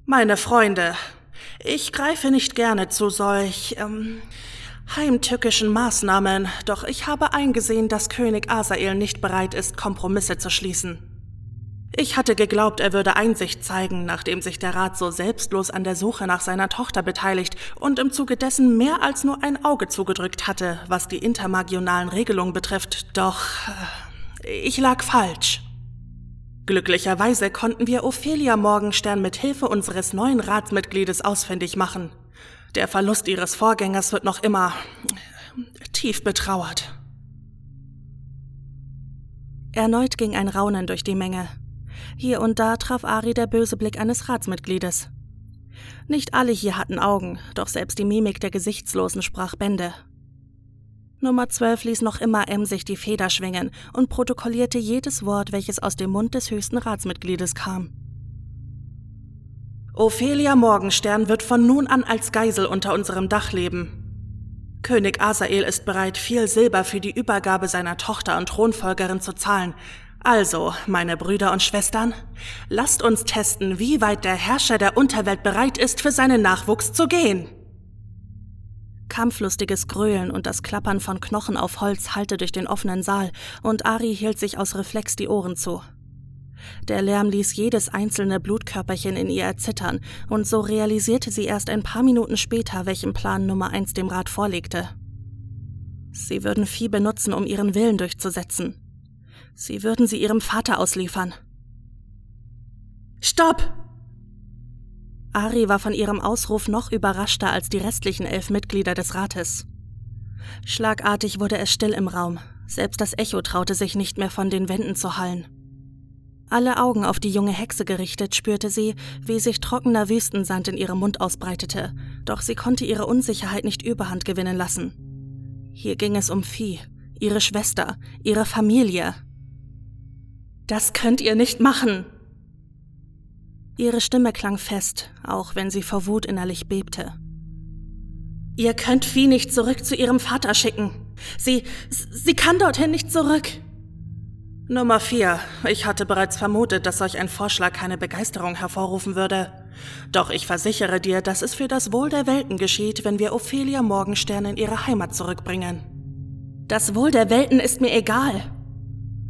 Meine Freunde, ich greife nicht gerne zu solch ähm, heimtückischen Maßnahmen, doch ich habe eingesehen, dass König Asael nicht bereit ist, Kompromisse zu schließen. Ich hatte geglaubt, er würde Einsicht zeigen, nachdem sich der Rat so selbstlos an der Suche nach seiner Tochter beteiligt und im Zuge dessen mehr als nur ein Auge zugedrückt hatte, was die intermagionalen Regelungen betrifft, doch äh, ich lag falsch. Glücklicherweise konnten wir Ophelia Morgenstern mit Hilfe unseres neuen Ratsmitgliedes ausfindig machen. Der Verlust ihres Vorgängers wird noch immer tief betrauert.
Erneut ging ein Raunen durch die Menge. Hier und da traf Ari der böse Blick eines Ratsmitgliedes. Nicht alle hier hatten Augen, doch selbst die Mimik der Gesichtslosen sprach Bände. Nummer 12 ließ noch immer emsig die Feder schwingen und protokollierte jedes Wort, welches aus dem Mund des höchsten Ratsmitgliedes kam.
Ophelia Morgenstern wird von nun an als Geisel unter unserem Dach leben. König Asael ist bereit, viel Silber für die Übergabe seiner Tochter und Thronfolgerin zu zahlen. Also, meine Brüder und Schwestern, lasst uns testen, wie weit der Herrscher der Unterwelt bereit ist, für seinen Nachwuchs zu gehen.
Kampflustiges Gröhlen und das Klappern von Knochen auf Holz hallte durch den offenen Saal, und Ari hielt sich aus Reflex die Ohren zu. Der Lärm ließ jedes einzelne Blutkörperchen in ihr erzittern, und so realisierte sie erst ein paar Minuten später, welchen Plan Nummer eins dem Rat vorlegte. Sie würden Vieh benutzen, um ihren Willen durchzusetzen. Sie würden sie ihrem Vater ausliefern.
Stopp!
Ari war von ihrem Ausruf noch überraschter als die restlichen elf Mitglieder des Rates. Schlagartig wurde es still im Raum, selbst das Echo traute sich nicht mehr von den Wänden zu hallen. Alle Augen auf die junge Hexe gerichtet, spürte sie, wie sich trockener Wüstensand in ihrem Mund ausbreitete, doch sie konnte ihre Unsicherheit nicht überhand gewinnen lassen. Hier ging es um Vieh, ihre Schwester, ihre Familie.
Das könnt ihr nicht machen,
Ihre Stimme klang fest, auch wenn sie vor Wut innerlich bebte.
Ihr könnt Vieh nicht zurück zu ihrem Vater schicken. Sie, sie kann dorthin nicht zurück. Nummer vier. Ich hatte bereits vermutet, dass solch ein Vorschlag keine Begeisterung hervorrufen würde. Doch ich versichere dir, dass es für das Wohl der Welten geschieht, wenn wir Ophelia Morgenstern in ihre Heimat zurückbringen.
Das Wohl der Welten ist mir egal,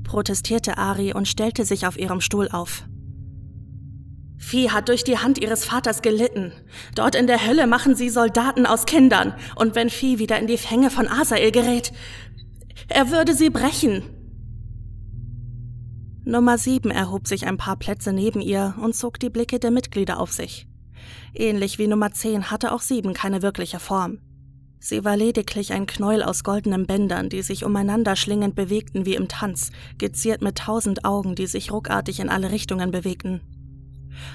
protestierte Ari und stellte sich auf ihrem Stuhl auf.
Vieh hat durch die Hand ihres Vaters gelitten. Dort in der Hölle machen sie Soldaten aus Kindern. Und wenn Vieh wieder in die Fänge von Asael gerät, er würde sie brechen.
Nummer sieben erhob sich ein paar Plätze neben ihr und zog die Blicke der Mitglieder auf sich. Ähnlich wie Nummer zehn hatte auch sieben keine wirkliche Form. Sie war lediglich ein Knäuel aus goldenen Bändern, die sich umeinander schlingend bewegten wie im Tanz, geziert mit tausend Augen, die sich ruckartig in alle Richtungen bewegten.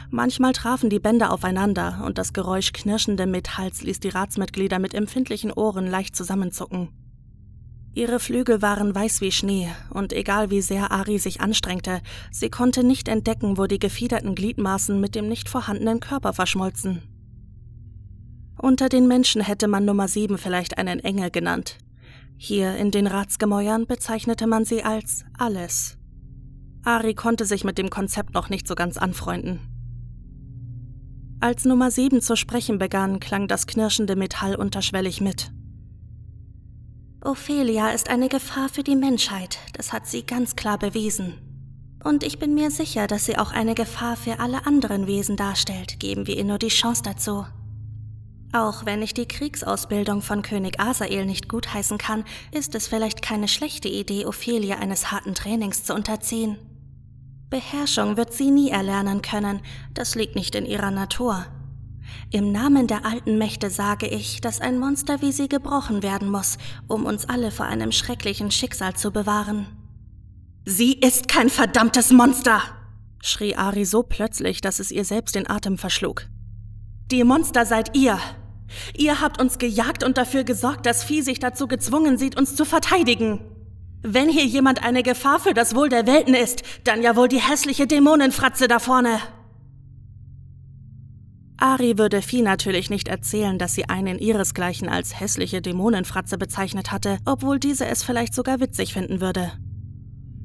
Manchmal trafen die Bänder aufeinander und das Geräusch knirschenden Metalls ließ die Ratsmitglieder mit empfindlichen Ohren leicht zusammenzucken. Ihre Flügel waren weiß wie Schnee, und egal wie sehr Ari sich anstrengte, sie konnte nicht entdecken, wo die gefiederten Gliedmaßen mit dem nicht vorhandenen Körper verschmolzen. Unter den Menschen hätte man Nummer sieben vielleicht einen Engel genannt. Hier in den Ratsgemäuern bezeichnete man sie als alles. Ari konnte sich mit dem Konzept noch nicht so ganz anfreunden. Als Nummer 7 zu sprechen begann, klang das knirschende Metall unterschwellig mit.
Ophelia ist eine Gefahr für die Menschheit, das hat sie ganz klar bewiesen. Und ich bin mir sicher, dass sie auch eine Gefahr für alle anderen Wesen darstellt, geben wir ihr nur die Chance dazu.
Auch wenn ich die Kriegsausbildung von König Asael nicht gutheißen kann, ist es vielleicht keine schlechte Idee, Ophelia eines harten Trainings zu unterziehen. Beherrschung wird sie nie erlernen können, das liegt nicht in ihrer Natur. Im Namen der alten Mächte sage ich, dass ein Monster wie sie gebrochen werden muss, um uns alle vor einem schrecklichen Schicksal zu bewahren.
Sie ist kein verdammtes Monster! schrie Ari so plötzlich, dass es ihr selbst den Atem verschlug. Die Monster seid ihr! Ihr habt uns gejagt und dafür gesorgt, dass Vieh sich dazu gezwungen sieht, uns zu verteidigen. Wenn hier jemand eine Gefahr für das Wohl der Welten ist, dann ja wohl die hässliche Dämonenfratze da vorne. Ari würde Vieh natürlich nicht erzählen, dass sie einen ihresgleichen als hässliche Dämonenfratze bezeichnet hatte, obwohl diese es vielleicht sogar witzig finden würde.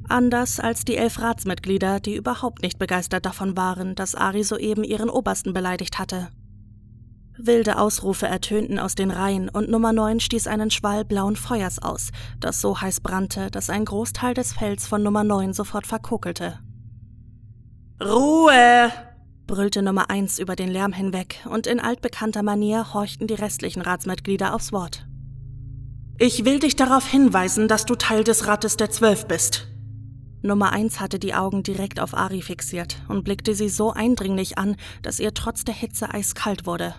Anders als die elf Ratsmitglieder, die überhaupt nicht begeistert davon waren, dass Ari soeben ihren Obersten beleidigt hatte. Wilde Ausrufe ertönten aus den Reihen und Nummer 9 stieß einen Schwall blauen Feuers aus, das so heiß brannte, dass ein Großteil des Fells von Nummer 9 sofort verkokelte. Ruhe! brüllte Nummer 1 über den Lärm hinweg, und in altbekannter Manier horchten die restlichen Ratsmitglieder aufs Wort. Ich will dich darauf hinweisen, dass du Teil des Rates der Zwölf bist. Nummer 1 hatte die Augen direkt auf Ari fixiert und blickte sie so eindringlich an, dass ihr trotz der Hitze eiskalt wurde.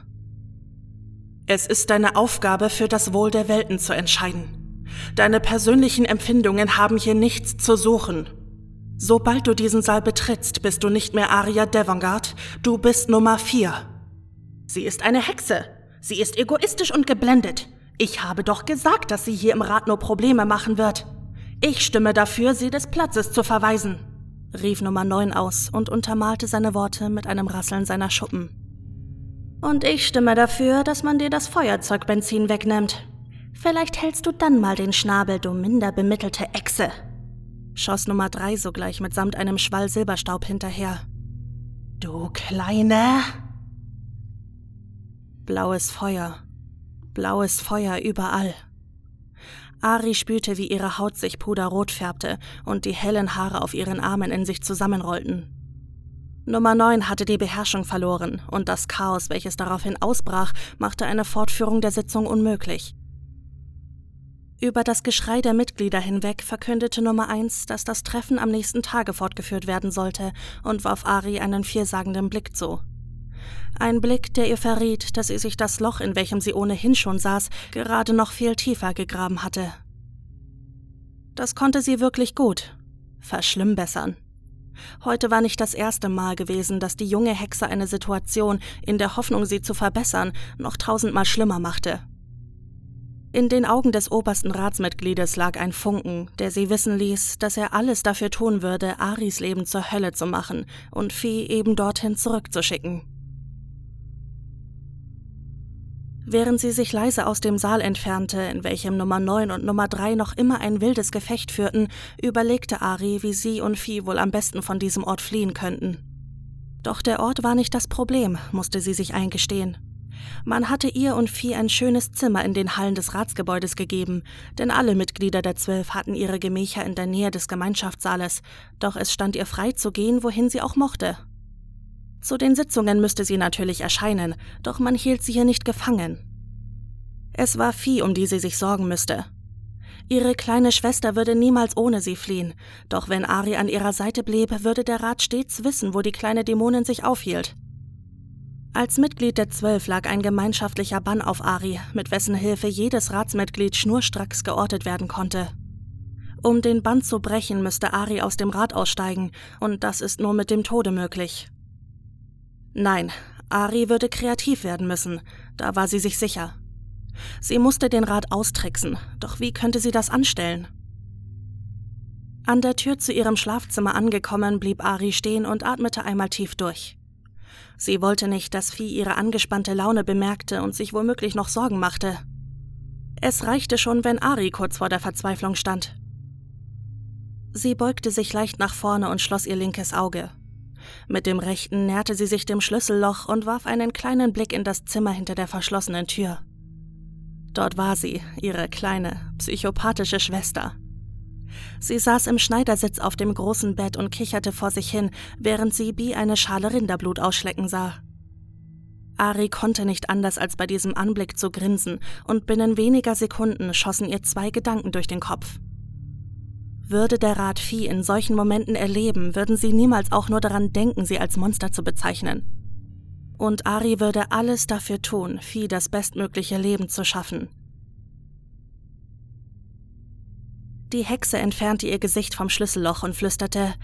Es ist deine Aufgabe, für das Wohl der Welten zu entscheiden. Deine persönlichen Empfindungen haben hier nichts zu suchen. Sobald du diesen Saal betrittst, bist du nicht mehr Aria Devangard, du bist Nummer 4. Sie ist eine Hexe. Sie ist egoistisch und geblendet. Ich habe doch gesagt, dass sie hier im Rat nur Probleme machen wird. Ich stimme dafür, sie des Platzes zu verweisen, rief Nummer 9 aus und untermalte seine Worte mit einem Rasseln seiner Schuppen. Und ich stimme dafür, dass man dir das Feuerzeugbenzin wegnimmt. Vielleicht hältst du dann mal den Schnabel, du minder bemittelte Echse, schoss Nummer drei sogleich mitsamt einem Schwall Silberstaub hinterher. Du kleine. Blaues Feuer. Blaues Feuer überall. Ari spürte, wie ihre Haut sich puderrot färbte und die hellen Haare auf ihren Armen in sich zusammenrollten. Nummer 9 hatte die Beherrschung verloren und das Chaos, welches daraufhin ausbrach, machte eine Fortführung der Sitzung unmöglich. Über das Geschrei der Mitglieder hinweg verkündete Nummer 1, dass das Treffen am nächsten Tage fortgeführt werden sollte und warf Ari einen vielsagenden Blick zu. Ein Blick, der ihr verriet, dass sie sich das Loch, in welchem sie ohnehin schon saß, gerade noch viel tiefer gegraben hatte. Das konnte sie wirklich gut. Verschlimmbessern. Heute war nicht das erste Mal gewesen, dass die junge Hexe eine Situation, in der Hoffnung, sie zu verbessern, noch tausendmal schlimmer machte. In den Augen des obersten Ratsmitgliedes lag ein Funken, der sie wissen ließ, dass er alles dafür tun würde, Aris Leben zur Hölle zu machen und Vieh eben dorthin zurückzuschicken. Während sie sich leise aus dem Saal entfernte, in welchem Nummer 9 und Nummer 3 noch immer ein wildes Gefecht führten, überlegte Ari, wie sie und Vieh wohl am besten von diesem Ort fliehen könnten. Doch der Ort war nicht das Problem, musste sie sich eingestehen. Man hatte ihr und Vieh ein schönes Zimmer in den Hallen des Ratsgebäudes gegeben, denn alle Mitglieder der Zwölf hatten ihre Gemächer in der Nähe des Gemeinschaftssaales, doch es stand ihr frei zu gehen, wohin sie auch mochte. Zu den Sitzungen müsste sie natürlich erscheinen, doch man hielt sie hier nicht gefangen. Es war Vieh, um die sie sich sorgen müsste. Ihre kleine Schwester würde niemals ohne sie fliehen, doch wenn Ari an ihrer Seite blieb, würde der Rat stets wissen, wo die kleine Dämonin sich aufhielt. Als Mitglied der Zwölf lag ein gemeinschaftlicher Bann auf Ari, mit wessen Hilfe jedes Ratsmitglied schnurstracks geortet werden konnte. Um den Bann zu brechen, müsste Ari aus dem Rat aussteigen, und das ist nur mit dem Tode möglich. Nein, Ari würde kreativ werden müssen, da war sie sich sicher. Sie musste den Rat austricksen, doch wie könnte sie das anstellen? An der Tür zu ihrem Schlafzimmer angekommen, blieb Ari stehen und atmete einmal tief durch. Sie wollte nicht, dass Vieh ihre angespannte Laune bemerkte und sich womöglich noch Sorgen machte. Es reichte schon, wenn Ari kurz vor der Verzweiflung stand. Sie beugte sich leicht nach vorne und schloss ihr linkes Auge. Mit dem rechten näherte sie sich dem Schlüsselloch und warf einen kleinen Blick in das Zimmer hinter der verschlossenen Tür. Dort war sie, ihre kleine, psychopathische Schwester. Sie saß im Schneidersitz auf dem großen Bett und kicherte vor sich hin, während sie Bi eine Schale Rinderblut ausschlecken sah. Ari konnte nicht anders als bei diesem Anblick zu grinsen, und binnen weniger Sekunden schossen ihr zwei Gedanken durch den Kopf. Würde der Rat Vieh in solchen Momenten erleben, würden sie niemals auch nur daran denken, sie als Monster zu bezeichnen. Und Ari würde alles dafür tun, Vieh das bestmögliche Leben zu schaffen. Die Hexe entfernte ihr Gesicht vom Schlüsselloch und flüsterte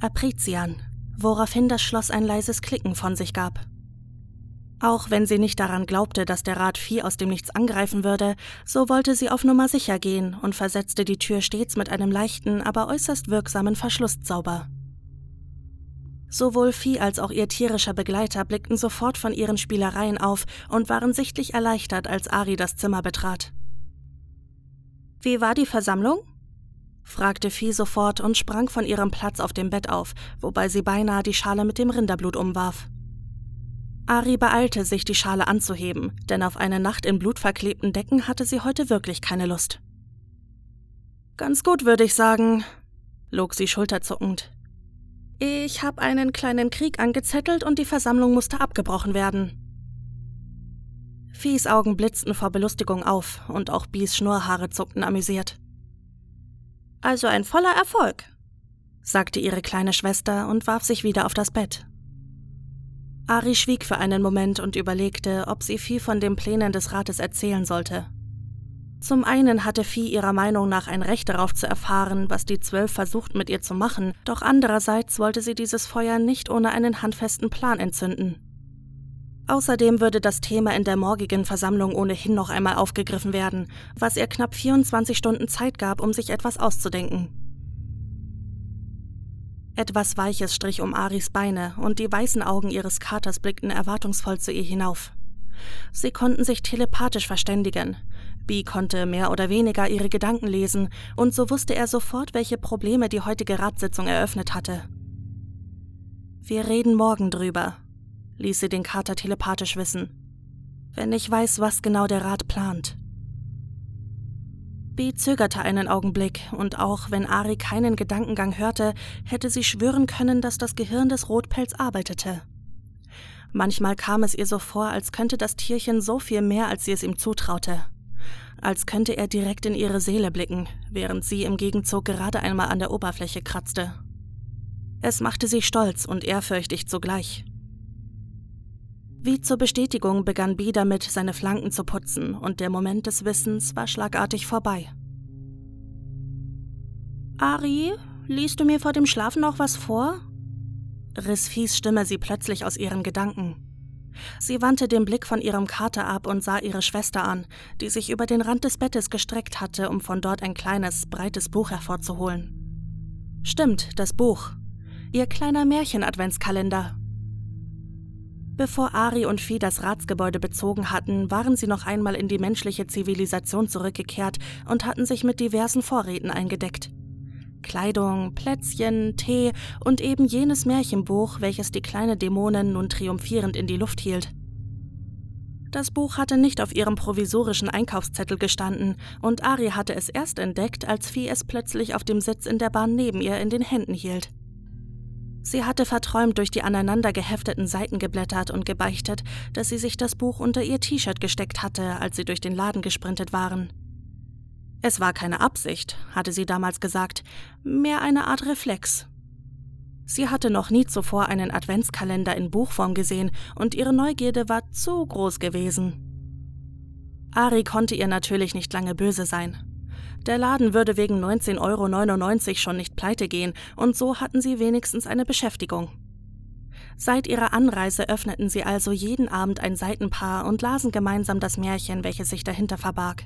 Aprizian, woraufhin das Schloss ein leises Klicken von sich gab. Auch wenn sie nicht daran glaubte, dass der Rat Vieh aus dem Nichts angreifen würde, so wollte sie auf Nummer sicher gehen und versetzte die Tür stets mit einem leichten, aber äußerst wirksamen Verschlusszauber. Sowohl Vieh als auch ihr tierischer Begleiter blickten sofort von ihren Spielereien auf und waren sichtlich erleichtert, als Ari das Zimmer betrat. Wie war die Versammlung? fragte Vieh sofort und sprang von ihrem Platz auf dem Bett auf, wobei sie beinahe die Schale mit dem Rinderblut umwarf. Ari beeilte sich, die Schale anzuheben, denn auf eine Nacht in blutverklebten Decken hatte sie heute wirklich keine Lust. Ganz gut, würde ich sagen, log sie schulterzuckend. Ich habe einen kleinen Krieg angezettelt und die Versammlung musste abgebrochen werden. Viehs Augen blitzten vor Belustigung auf und auch Bies Schnurrhaare zuckten amüsiert. Also ein voller Erfolg, sagte ihre kleine Schwester und warf sich wieder auf das Bett. Ari schwieg für einen Moment und überlegte, ob sie Vieh von den Plänen des Rates erzählen sollte. Zum einen hatte Vieh ihrer Meinung nach ein Recht darauf zu erfahren, was die Zwölf versucht mit ihr zu machen, doch andererseits wollte sie dieses Feuer nicht ohne einen handfesten Plan entzünden. Außerdem würde das Thema in der morgigen Versammlung ohnehin noch einmal aufgegriffen werden, was ihr knapp 24 Stunden Zeit gab, um sich etwas auszudenken. Etwas Weiches strich um Aris Beine, und die weißen Augen ihres Katers blickten erwartungsvoll zu ihr hinauf. Sie konnten sich telepathisch verständigen. Bee konnte mehr oder weniger ihre Gedanken lesen, und so wusste er sofort, welche Probleme die heutige Ratssitzung eröffnet hatte. Wir reden morgen drüber, ließ sie den Kater telepathisch wissen. Wenn ich weiß, was genau der Rat plant. Bee zögerte einen Augenblick, und auch wenn Ari keinen Gedankengang hörte, hätte sie schwören können, dass das Gehirn des Rotpelz arbeitete. Manchmal kam es ihr so vor, als könnte das Tierchen so viel mehr, als sie es ihm zutraute. Als könnte er direkt in ihre Seele blicken, während sie im Gegenzug gerade einmal an der Oberfläche kratzte. Es machte sie stolz und ehrfürchtig zugleich. Wie zur Bestätigung begann B damit, seine Flanken zu putzen, und der Moment des Wissens war schlagartig vorbei. Ari, liest du mir vor dem Schlafen noch was vor? riss Fies Stimme sie plötzlich aus ihren Gedanken. Sie wandte den Blick von ihrem Kater ab und sah ihre Schwester an, die sich über den Rand des Bettes gestreckt hatte, um von dort ein kleines, breites Buch hervorzuholen. Stimmt, das Buch. Ihr kleiner Märchen-Adventskalender. Bevor Ari und Vieh das Ratsgebäude bezogen hatten, waren sie noch einmal in die menschliche Zivilisation zurückgekehrt und hatten sich mit diversen Vorräten eingedeckt. Kleidung, Plätzchen, Tee und eben jenes Märchenbuch, welches die kleine Dämonin nun triumphierend in die Luft hielt. Das Buch hatte nicht auf ihrem provisorischen Einkaufszettel gestanden, und Ari hatte es erst entdeckt, als Vieh es plötzlich auf dem Sitz in der Bahn neben ihr in den Händen hielt. Sie hatte verträumt durch die aneinander gehefteten Seiten geblättert und gebeichtet, dass sie sich das Buch unter ihr T-Shirt gesteckt hatte, als sie durch den Laden gesprintet waren. Es war keine Absicht, hatte sie damals gesagt, mehr eine Art Reflex. Sie hatte noch nie zuvor einen Adventskalender in Buchform gesehen und ihre Neugierde war zu groß gewesen. Ari konnte ihr natürlich nicht lange böse sein. Der Laden würde wegen 19,99 Euro schon nicht pleite gehen, und so hatten sie wenigstens eine Beschäftigung. Seit ihrer Anreise öffneten sie also jeden Abend ein Seitenpaar und lasen gemeinsam das Märchen, welches sich dahinter verbarg.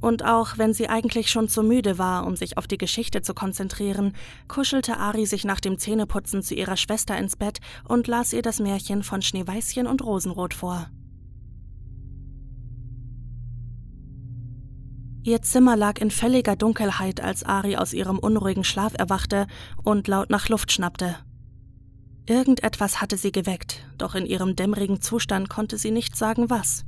Und auch wenn sie eigentlich schon zu müde war, um sich auf die Geschichte zu konzentrieren, kuschelte Ari sich nach dem Zähneputzen zu ihrer Schwester ins Bett und las ihr das Märchen von Schneeweißchen und Rosenrot vor. Ihr Zimmer lag in völliger Dunkelheit, als Ari aus ihrem unruhigen Schlaf erwachte und laut nach Luft schnappte. Irgendetwas hatte sie geweckt, doch in ihrem dämmerigen Zustand konnte sie nicht sagen, was.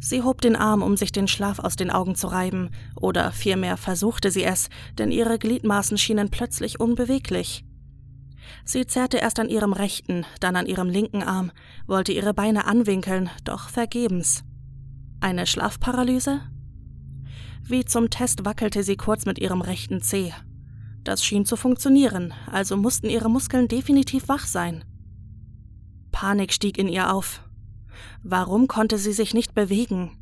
Sie hob den Arm, um sich den Schlaf aus den Augen zu reiben, oder vielmehr versuchte sie es, denn ihre Gliedmaßen schienen plötzlich unbeweglich. Sie zerrte erst an ihrem rechten, dann an ihrem linken Arm, wollte ihre Beine anwinkeln, doch vergebens. Eine Schlafparalyse? Wie zum Test wackelte sie kurz mit ihrem rechten Zeh. Das schien zu funktionieren, also mussten ihre Muskeln definitiv wach sein. Panik stieg in ihr auf. Warum konnte sie sich nicht bewegen?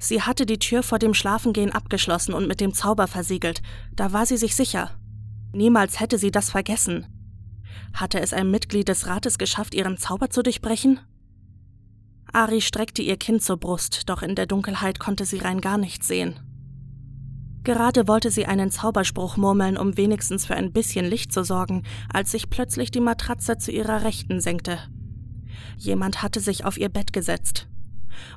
Sie hatte die Tür vor dem Schlafengehen abgeschlossen und mit dem Zauber versiegelt, da war sie sich sicher. Niemals hätte sie das vergessen. Hatte es ein Mitglied des Rates geschafft, ihren Zauber zu durchbrechen? Ari streckte ihr Kinn zur Brust, doch in der Dunkelheit konnte sie rein gar nichts sehen. Gerade wollte sie einen Zauberspruch murmeln, um wenigstens für ein bisschen Licht zu sorgen, als sich plötzlich die Matratze zu ihrer Rechten senkte. Jemand hatte sich auf ihr Bett gesetzt.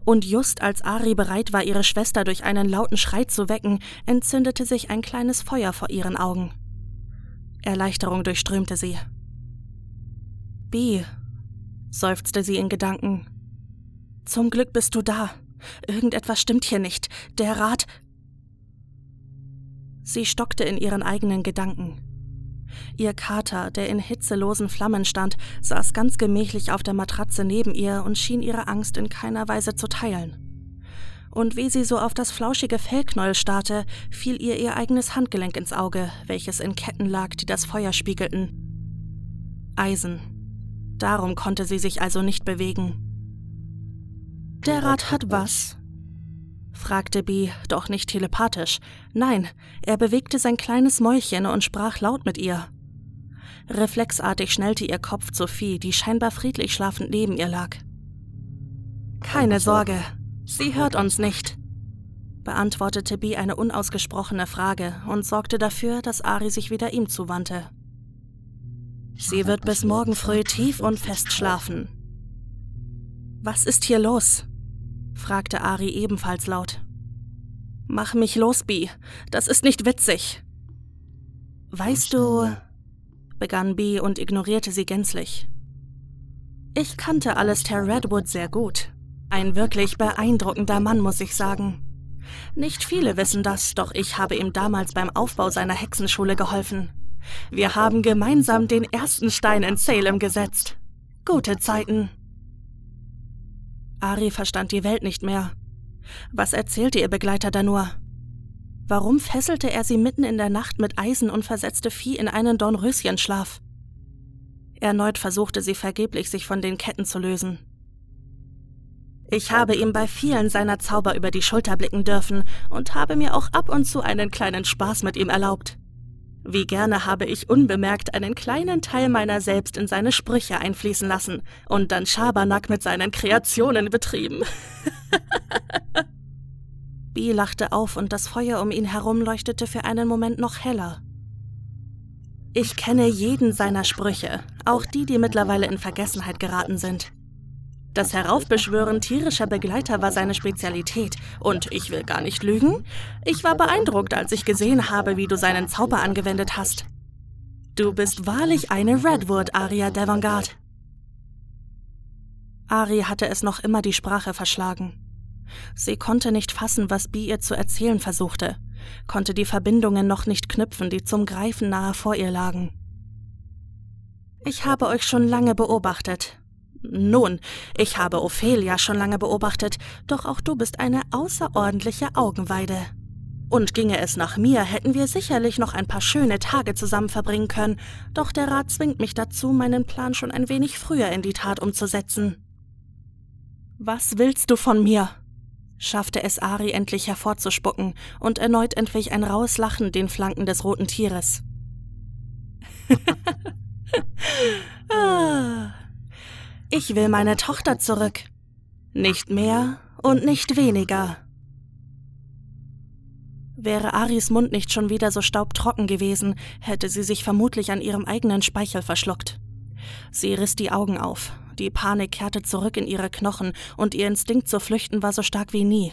Und just als Ari bereit war, ihre Schwester durch einen lauten Schrei zu wecken, entzündete sich ein kleines Feuer vor ihren Augen. Erleichterung durchströmte sie. Bi, seufzte sie in Gedanken. Zum Glück bist du da. Irgendetwas stimmt hier nicht. Der Rat. Sie stockte in ihren eigenen Gedanken. Ihr Kater, der in hitzelosen Flammen stand, saß ganz gemächlich auf der Matratze neben ihr und schien ihre Angst in keiner Weise zu teilen. Und wie sie so auf das flauschige Fellknäuel starrte, fiel ihr ihr eigenes Handgelenk ins Auge, welches in Ketten lag, die das Feuer spiegelten. Eisen. Darum konnte sie sich also nicht bewegen. Der Rat hat was? Fragte Bee, doch nicht telepathisch. Nein, er bewegte sein kleines Mäulchen und sprach laut mit ihr. Reflexartig schnellte ihr Kopf zu Vieh, die scheinbar friedlich schlafend neben ihr lag. Keine Sorge, sie hört uns nicht, beantwortete Bee eine unausgesprochene Frage und sorgte dafür, dass Ari sich wieder ihm zuwandte. Sie wird bis morgen früh tief und fest schlafen. Was ist hier los? Fragte Ari ebenfalls laut. Mach mich los, Bee. Das ist nicht witzig. Weißt du, begann Bee und ignorierte sie gänzlich. Ich kannte Alistair Redwood sehr gut. Ein wirklich beeindruckender Mann, muss ich sagen. Nicht viele wissen das, doch ich habe ihm damals beim Aufbau seiner Hexenschule geholfen. Wir haben gemeinsam den ersten Stein in Salem gesetzt. Gute Zeiten. Ari verstand die Welt nicht mehr. Was erzählte ihr Begleiter da nur? Warum fesselte er sie mitten in der Nacht mit Eisen und versetzte Vieh in einen Dornröschenschlaf? Erneut versuchte sie vergeblich, sich von den Ketten zu lösen. Ich habe ihm bei vielen seiner Zauber über die Schulter blicken dürfen und habe mir auch ab und zu einen kleinen Spaß mit ihm erlaubt. Wie gerne habe ich unbemerkt einen kleinen Teil meiner selbst in seine Sprüche einfließen lassen und dann Schabernack mit seinen Kreationen betrieben. Bee lachte auf und das Feuer um ihn herum leuchtete für einen Moment noch heller. Ich kenne jeden seiner Sprüche, auch die, die mittlerweile in Vergessenheit geraten sind. Das Heraufbeschwören tierischer Begleiter war seine Spezialität. Und ich will gar nicht lügen. Ich war beeindruckt, als ich gesehen habe, wie du seinen Zauber angewendet hast. Du bist wahrlich eine Redwood, Aria Devangard. Ari hatte es noch immer die Sprache verschlagen. Sie konnte nicht fassen, was Bee ihr zu erzählen versuchte, konnte die Verbindungen noch nicht knüpfen, die zum Greifen nahe vor ihr lagen. Ich habe euch schon lange beobachtet, nun, ich habe Ophelia schon lange beobachtet, doch auch du bist eine außerordentliche Augenweide. Und ginge es nach mir, hätten wir sicherlich noch ein paar schöne Tage zusammen verbringen können, doch der Rat zwingt mich dazu, meinen Plan schon ein wenig früher in die Tat umzusetzen. Was willst du von mir? schaffte es Ari endlich hervorzuspucken, und erneut entwich ein raues Lachen den Flanken des roten Tieres. ah, ich will meine Tochter zurück. Nicht mehr und nicht weniger. Wäre Aris Mund nicht schon wieder so staubtrocken gewesen, hätte sie sich vermutlich an ihrem eigenen Speichel verschluckt. Sie riss die Augen auf, die Panik kehrte zurück in ihre Knochen und ihr Instinkt zu flüchten war so stark wie nie.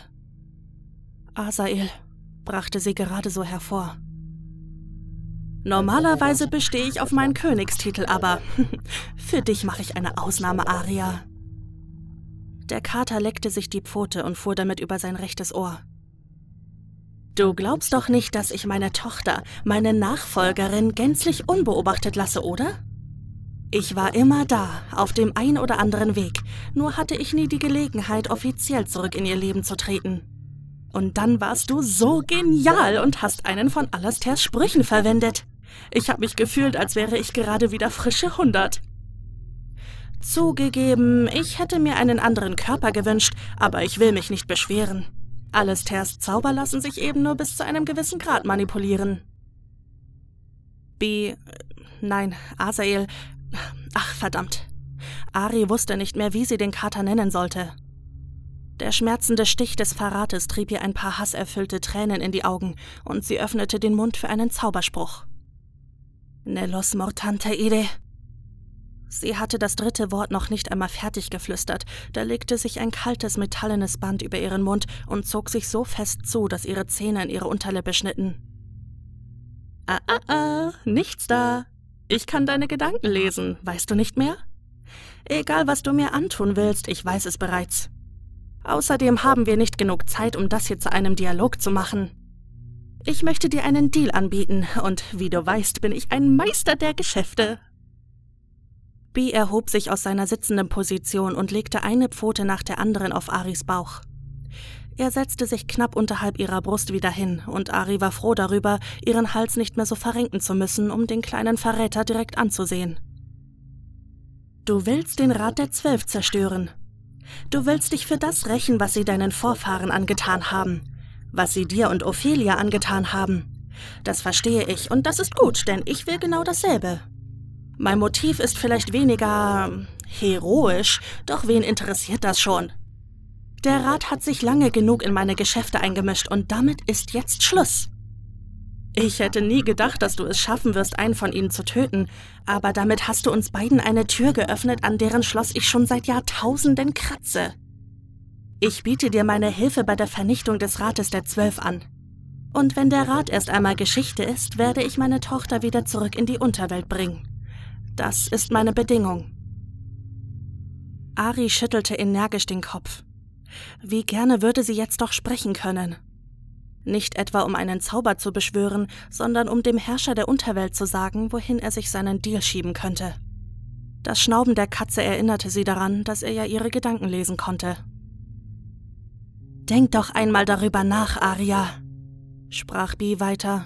Asael, brachte sie gerade so hervor. Normalerweise bestehe ich auf meinen Königstitel, aber für dich mache ich eine Ausnahme, Aria. Der Kater leckte sich die Pfote und fuhr damit über sein rechtes Ohr. Du glaubst doch nicht, dass ich meine Tochter, meine Nachfolgerin, gänzlich unbeobachtet lasse, oder? Ich war immer da, auf dem ein oder anderen Weg, nur hatte ich nie die Gelegenheit, offiziell zurück in ihr Leben zu treten. Und dann warst du so genial und hast einen von Alastairs Sprüchen verwendet. Ich habe mich gefühlt, als wäre ich gerade wieder frische hundert. Zugegeben, ich hätte mir einen anderen Körper gewünscht, aber ich will mich nicht beschweren. Alastairs Zauber lassen sich eben nur bis zu einem gewissen Grad manipulieren. B. Nein, Asael. Ach, verdammt. Ari wusste nicht mehr, wie sie den Kater nennen sollte. Der schmerzende Stich des Verrates trieb ihr ein paar hasserfüllte Tränen in die Augen, und sie öffnete den Mund für einen Zauberspruch. Nellos mortante ide. Sie hatte das dritte Wort noch nicht einmal fertig geflüstert, da legte sich ein kaltes metallenes Band über ihren Mund und zog sich so fest zu, dass ihre Zähne in ihre Unterlippe schnitten. Ah, ah, ah, nichts da. Ich kann deine Gedanken lesen, weißt du nicht mehr? Egal, was du mir antun willst, ich weiß es bereits. Außerdem haben wir nicht genug Zeit, um das hier zu einem Dialog zu machen. Ich möchte dir einen Deal anbieten, und wie du weißt, bin ich ein Meister der Geschäfte. B erhob sich aus seiner sitzenden Position und legte eine Pfote nach der anderen auf Aris Bauch. Er setzte sich knapp unterhalb ihrer Brust wieder hin, und Ari war froh darüber, ihren Hals nicht mehr so verrenken zu müssen, um den kleinen Verräter direkt anzusehen. Du willst den Rat der Zwölf zerstören. Du willst dich für das rächen, was sie deinen Vorfahren angetan haben, was sie dir und Ophelia angetan haben. Das verstehe ich, und das ist gut, denn ich will genau dasselbe. Mein Motiv ist vielleicht weniger heroisch, doch wen interessiert das schon? Der Rat hat sich lange genug in meine Geschäfte eingemischt und damit ist jetzt Schluss. Ich hätte nie gedacht, dass du es schaffen wirst, einen von ihnen zu töten, aber damit hast du uns beiden eine Tür geöffnet, an deren Schloss ich schon seit Jahrtausenden kratze. Ich biete dir meine Hilfe bei der Vernichtung des Rates der Zwölf an. Und wenn der Rat erst einmal Geschichte ist, werde ich meine Tochter wieder zurück in die Unterwelt bringen. Das ist meine Bedingung. Ari schüttelte energisch den Kopf. Wie gerne würde sie jetzt doch sprechen können. Nicht etwa um einen Zauber zu beschwören, sondern um dem Herrscher der Unterwelt zu sagen, wohin er sich seinen Deal schieben könnte. Das Schnauben der Katze erinnerte sie daran, dass er ja ihre Gedanken lesen konnte. Denk doch einmal darüber nach, Aria, sprach Bi weiter.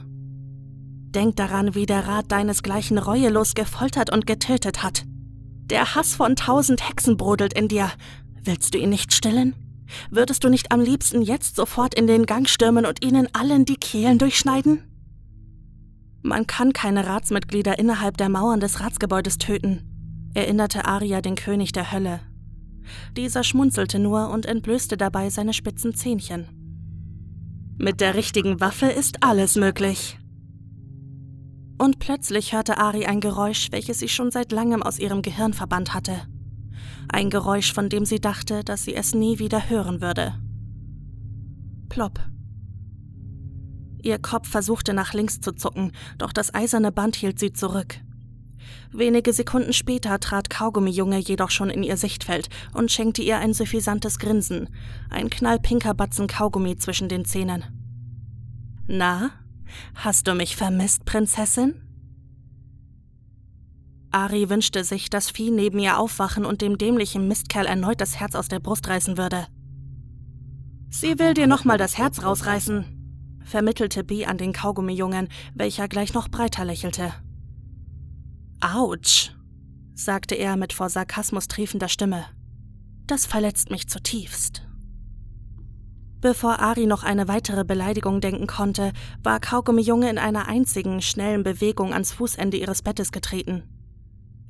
Denk daran, wie der Rat deinesgleichen reuelos gefoltert und getötet hat. Der Hass von tausend Hexen brodelt in dir. Willst du ihn nicht stillen? Würdest du nicht am liebsten jetzt sofort in den Gang stürmen und ihnen allen die Kehlen durchschneiden? Man kann keine Ratsmitglieder innerhalb der Mauern des Ratsgebäudes töten, erinnerte Aria den König der Hölle. Dieser schmunzelte nur und entblößte dabei seine spitzen Zähnchen. Mit der richtigen Waffe ist alles möglich. Und plötzlich hörte Ari ein Geräusch, welches sie schon seit langem aus ihrem Gehirn verbannt hatte. Ein Geräusch, von dem sie dachte, dass sie es nie wieder hören würde. Plopp. Ihr Kopf versuchte nach links zu zucken, doch das eiserne Band hielt sie zurück. Wenige Sekunden später trat Kaugummijunge jedoch schon in ihr Sichtfeld und schenkte ihr ein suffisantes Grinsen, ein knallpinker Batzen Kaugummi zwischen den Zähnen. Na, Hast du mich vermisst, Prinzessin? Ari wünschte sich, dass Vieh neben ihr aufwachen und dem dämlichen Mistkerl erneut das Herz aus der Brust reißen würde. Sie will dir nochmal das Herz rausreißen, vermittelte B an den Kaugummijungen, welcher gleich noch breiter lächelte. Autsch, sagte er mit vor Sarkasmus triefender Stimme. Das verletzt mich zutiefst. Bevor Ari noch eine weitere Beleidigung denken konnte, war Kaugummi Junge in einer einzigen, schnellen Bewegung ans Fußende ihres Bettes getreten.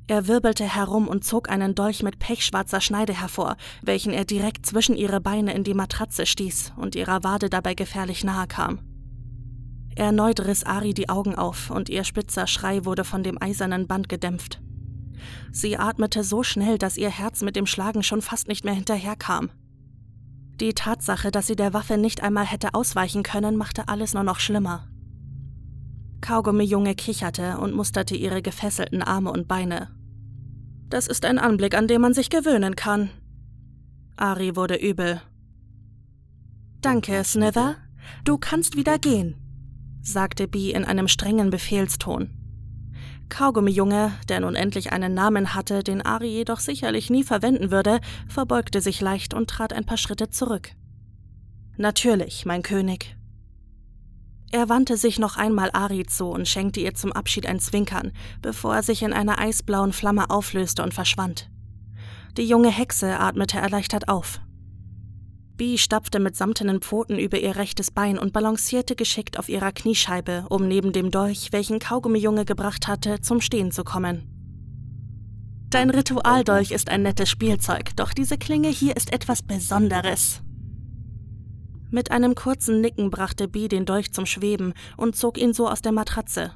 Er wirbelte herum und zog einen Dolch mit pechschwarzer Schneide hervor, welchen er direkt zwischen ihre Beine in die Matratze stieß und ihrer Wade dabei gefährlich nahe kam. Erneut riss Ari die Augen auf und ihr spitzer Schrei wurde von dem eisernen Band gedämpft. Sie atmete so schnell, dass ihr Herz mit dem Schlagen schon fast nicht mehr hinterherkam. Die Tatsache, dass sie der Waffe nicht einmal hätte ausweichen können, machte alles nur noch schlimmer. Kaugummi-Junge kicherte und musterte ihre gefesselten Arme und Beine. Das ist ein Anblick, an dem man sich gewöhnen kann. Ari wurde übel. Danke, Snither. Du kannst wieder gehen, sagte Bee in einem strengen Befehlston. Kaugummi-Junge, der nun endlich einen Namen hatte, den Ari jedoch sicherlich nie verwenden würde, verbeugte sich leicht und trat ein paar Schritte zurück. Natürlich, mein König. Er wandte sich noch einmal Ari zu und schenkte ihr zum Abschied ein Zwinkern, bevor er sich in einer eisblauen Flamme auflöste und verschwand. Die junge Hexe atmete erleichtert auf. Bee stapfte mit samtenen Pfoten über ihr rechtes Bein und balancierte geschickt auf ihrer Kniescheibe, um neben dem Dolch, welchen Kaugummi-Junge gebracht hatte, zum Stehen zu kommen. Dein Ritualdolch ist ein nettes Spielzeug, doch diese Klinge hier ist etwas Besonderes. Mit einem kurzen Nicken brachte Bee den Dolch zum Schweben und zog ihn so aus der Matratze.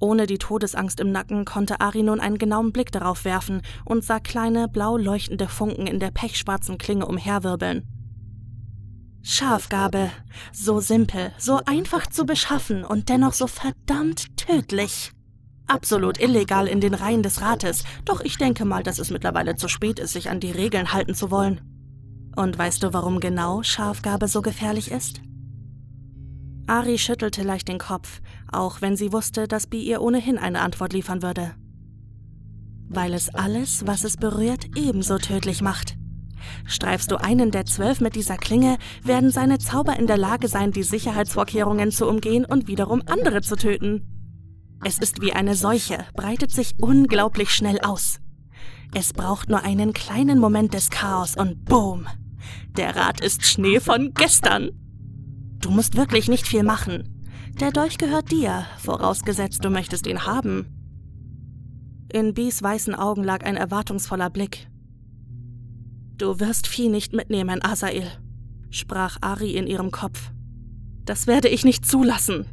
Ohne die Todesangst im Nacken konnte Ari nun einen genauen Blick darauf werfen und sah kleine, blau leuchtende Funken in der pechschwarzen Klinge umherwirbeln. Schafgabe. So simpel, so einfach zu beschaffen und dennoch so verdammt tödlich. Absolut illegal in den Reihen des Rates, doch ich denke mal, dass es mittlerweile zu spät ist, sich an die Regeln halten zu wollen. Und weißt du, warum genau Schafgabe so gefährlich ist? Ari schüttelte leicht den Kopf, auch wenn sie wusste, dass Bi ihr ohnehin eine Antwort liefern würde. Weil es alles, was es berührt, ebenso tödlich macht. Streifst du einen der zwölf mit dieser Klinge, werden seine Zauber in der Lage sein, die Sicherheitsvorkehrungen zu umgehen und wiederum andere zu töten. Es ist wie eine Seuche, breitet sich unglaublich schnell aus. Es braucht nur einen kleinen Moment des Chaos und boom! Der Rat ist Schnee von gestern. Du musst wirklich nicht viel machen. Der Dolch gehört dir, vorausgesetzt du möchtest ihn haben. In Bees weißen Augen lag ein erwartungsvoller Blick. Du wirst Vieh nicht mitnehmen, Asael, sprach Ari in ihrem Kopf. Das werde ich nicht zulassen.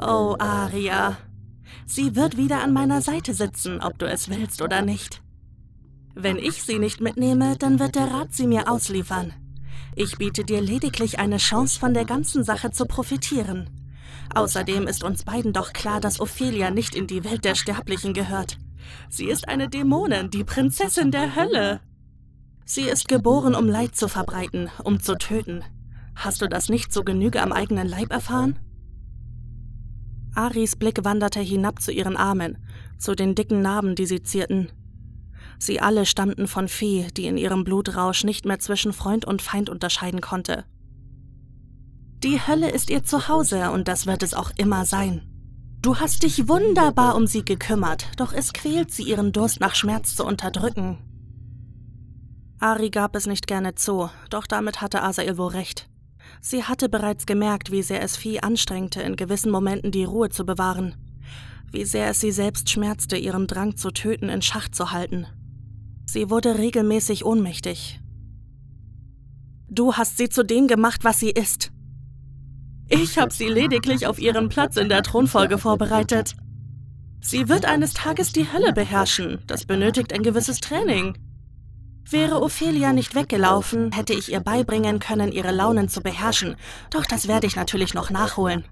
Oh, Aria. Sie wird wieder an meiner Seite sitzen, ob du es willst oder nicht. Wenn ich sie nicht mitnehme, dann wird der Rat sie mir ausliefern. Ich biete dir lediglich eine Chance, von der ganzen Sache zu profitieren. Außerdem ist uns beiden doch klar, dass Ophelia nicht in die Welt der Sterblichen gehört. Sie ist eine Dämonin, die Prinzessin der Hölle. Sie ist geboren, um Leid zu verbreiten, um zu töten. Hast du das nicht so Genüge am eigenen Leib erfahren? Aris Blick wanderte hinab zu ihren Armen, zu den dicken Narben, die sie zierten. Sie alle stammten von Fee, die in ihrem Blutrausch nicht mehr zwischen Freund und Feind unterscheiden konnte. Die Hölle ist ihr Zuhause und das wird es auch immer sein. Du hast dich wunderbar um sie gekümmert, doch es quält sie, ihren Durst nach Schmerz zu unterdrücken. Ari gab es nicht gerne zu, doch damit hatte Asael wohl recht. Sie hatte bereits gemerkt, wie sehr es Vieh anstrengte, in gewissen Momenten die Ruhe zu bewahren. Wie sehr es sie selbst schmerzte, ihren Drang zu töten in Schach zu halten. Sie wurde regelmäßig ohnmächtig. Du hast sie zu dem gemacht, was sie ist. Ich habe sie lediglich auf ihren Platz in der Thronfolge vorbereitet. Sie wird eines Tages die Hölle beherrschen. Das benötigt ein gewisses Training. Wäre Ophelia nicht weggelaufen, hätte ich ihr beibringen können, ihre Launen zu beherrschen, doch das werde ich natürlich noch nachholen.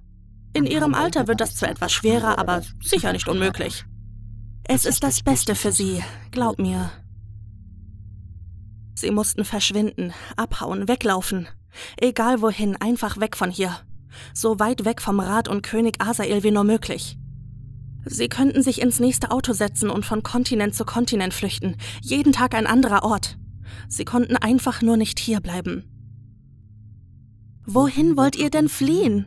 In ihrem Alter wird das zwar etwas schwerer, aber sicher nicht unmöglich. Es ist das Beste für sie, glaub mir. Sie mussten verschwinden, abhauen, weglaufen. Egal wohin, einfach weg von hier. So weit weg vom Rat und König Asael wie nur möglich. Sie könnten sich ins nächste Auto setzen und von Kontinent zu Kontinent flüchten, jeden Tag ein anderer Ort. Sie konnten einfach nur nicht hierbleiben. Wohin wollt ihr denn fliehen?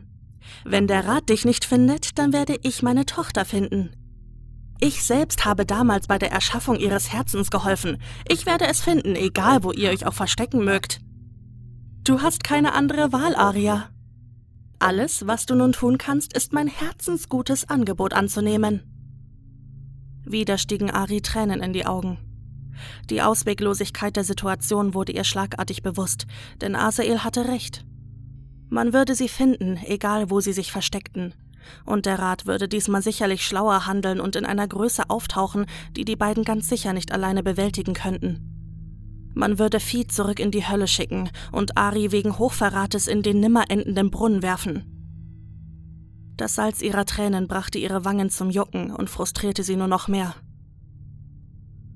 Wenn der Rat dich nicht findet, dann werde ich meine Tochter finden. Ich selbst habe damals bei der Erschaffung ihres Herzens geholfen. Ich werde es finden, egal wo ihr euch auch verstecken mögt. Du hast keine andere Wahl, Aria. Alles, was du nun tun kannst, ist mein herzensgutes Angebot anzunehmen. Wieder stiegen Ari Tränen in die Augen. Die Ausweglosigkeit der Situation wurde ihr schlagartig bewusst, denn Asael hatte recht. Man würde sie finden, egal wo sie sich versteckten. Und der Rat würde diesmal sicherlich schlauer handeln und in einer Größe auftauchen, die die beiden ganz sicher nicht alleine bewältigen könnten. Man würde Vieh zurück in die Hölle schicken und Ari wegen Hochverrates in den nimmer endenden Brunnen werfen. Das Salz ihrer Tränen brachte ihre Wangen zum Jucken und frustrierte sie nur noch mehr.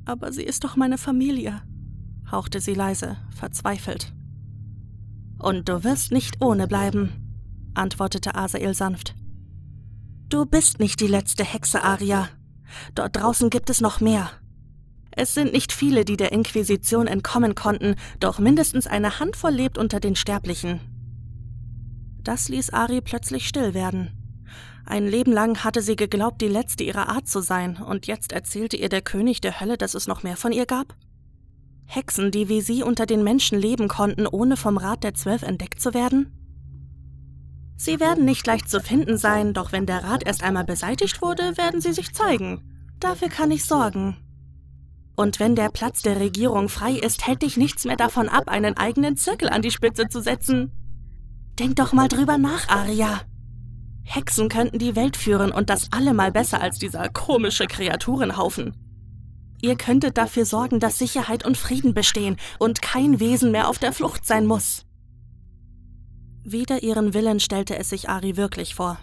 Aber sie ist doch meine Familie, hauchte sie leise, verzweifelt. Und du wirst nicht ohne bleiben, antwortete Asael sanft. Du bist nicht die letzte Hexe, Aria. Dort draußen gibt es noch mehr. Es sind nicht viele, die der Inquisition entkommen konnten, doch mindestens eine Handvoll lebt unter den Sterblichen. Das ließ Ari plötzlich still werden. Ein Leben lang hatte sie geglaubt, die letzte ihrer Art zu sein, und jetzt erzählte ihr der König der Hölle, dass es noch mehr von ihr gab? Hexen, die wie sie unter den Menschen leben konnten, ohne vom Rat der Zwölf entdeckt zu werden? Sie werden nicht leicht zu finden sein, doch wenn der Rat erst einmal beseitigt wurde, werden sie sich zeigen. Dafür kann ich sorgen. Und wenn der Platz der Regierung frei ist, hält dich nichts mehr davon ab, einen eigenen Zirkel an die Spitze zu setzen. Denk doch mal drüber nach, Aria. Hexen könnten die Welt führen und das allemal besser als dieser komische Kreaturenhaufen. Ihr könntet dafür sorgen, dass Sicherheit und Frieden bestehen und kein Wesen mehr auf der Flucht sein muss. Wider ihren Willen stellte es sich Ari wirklich vor.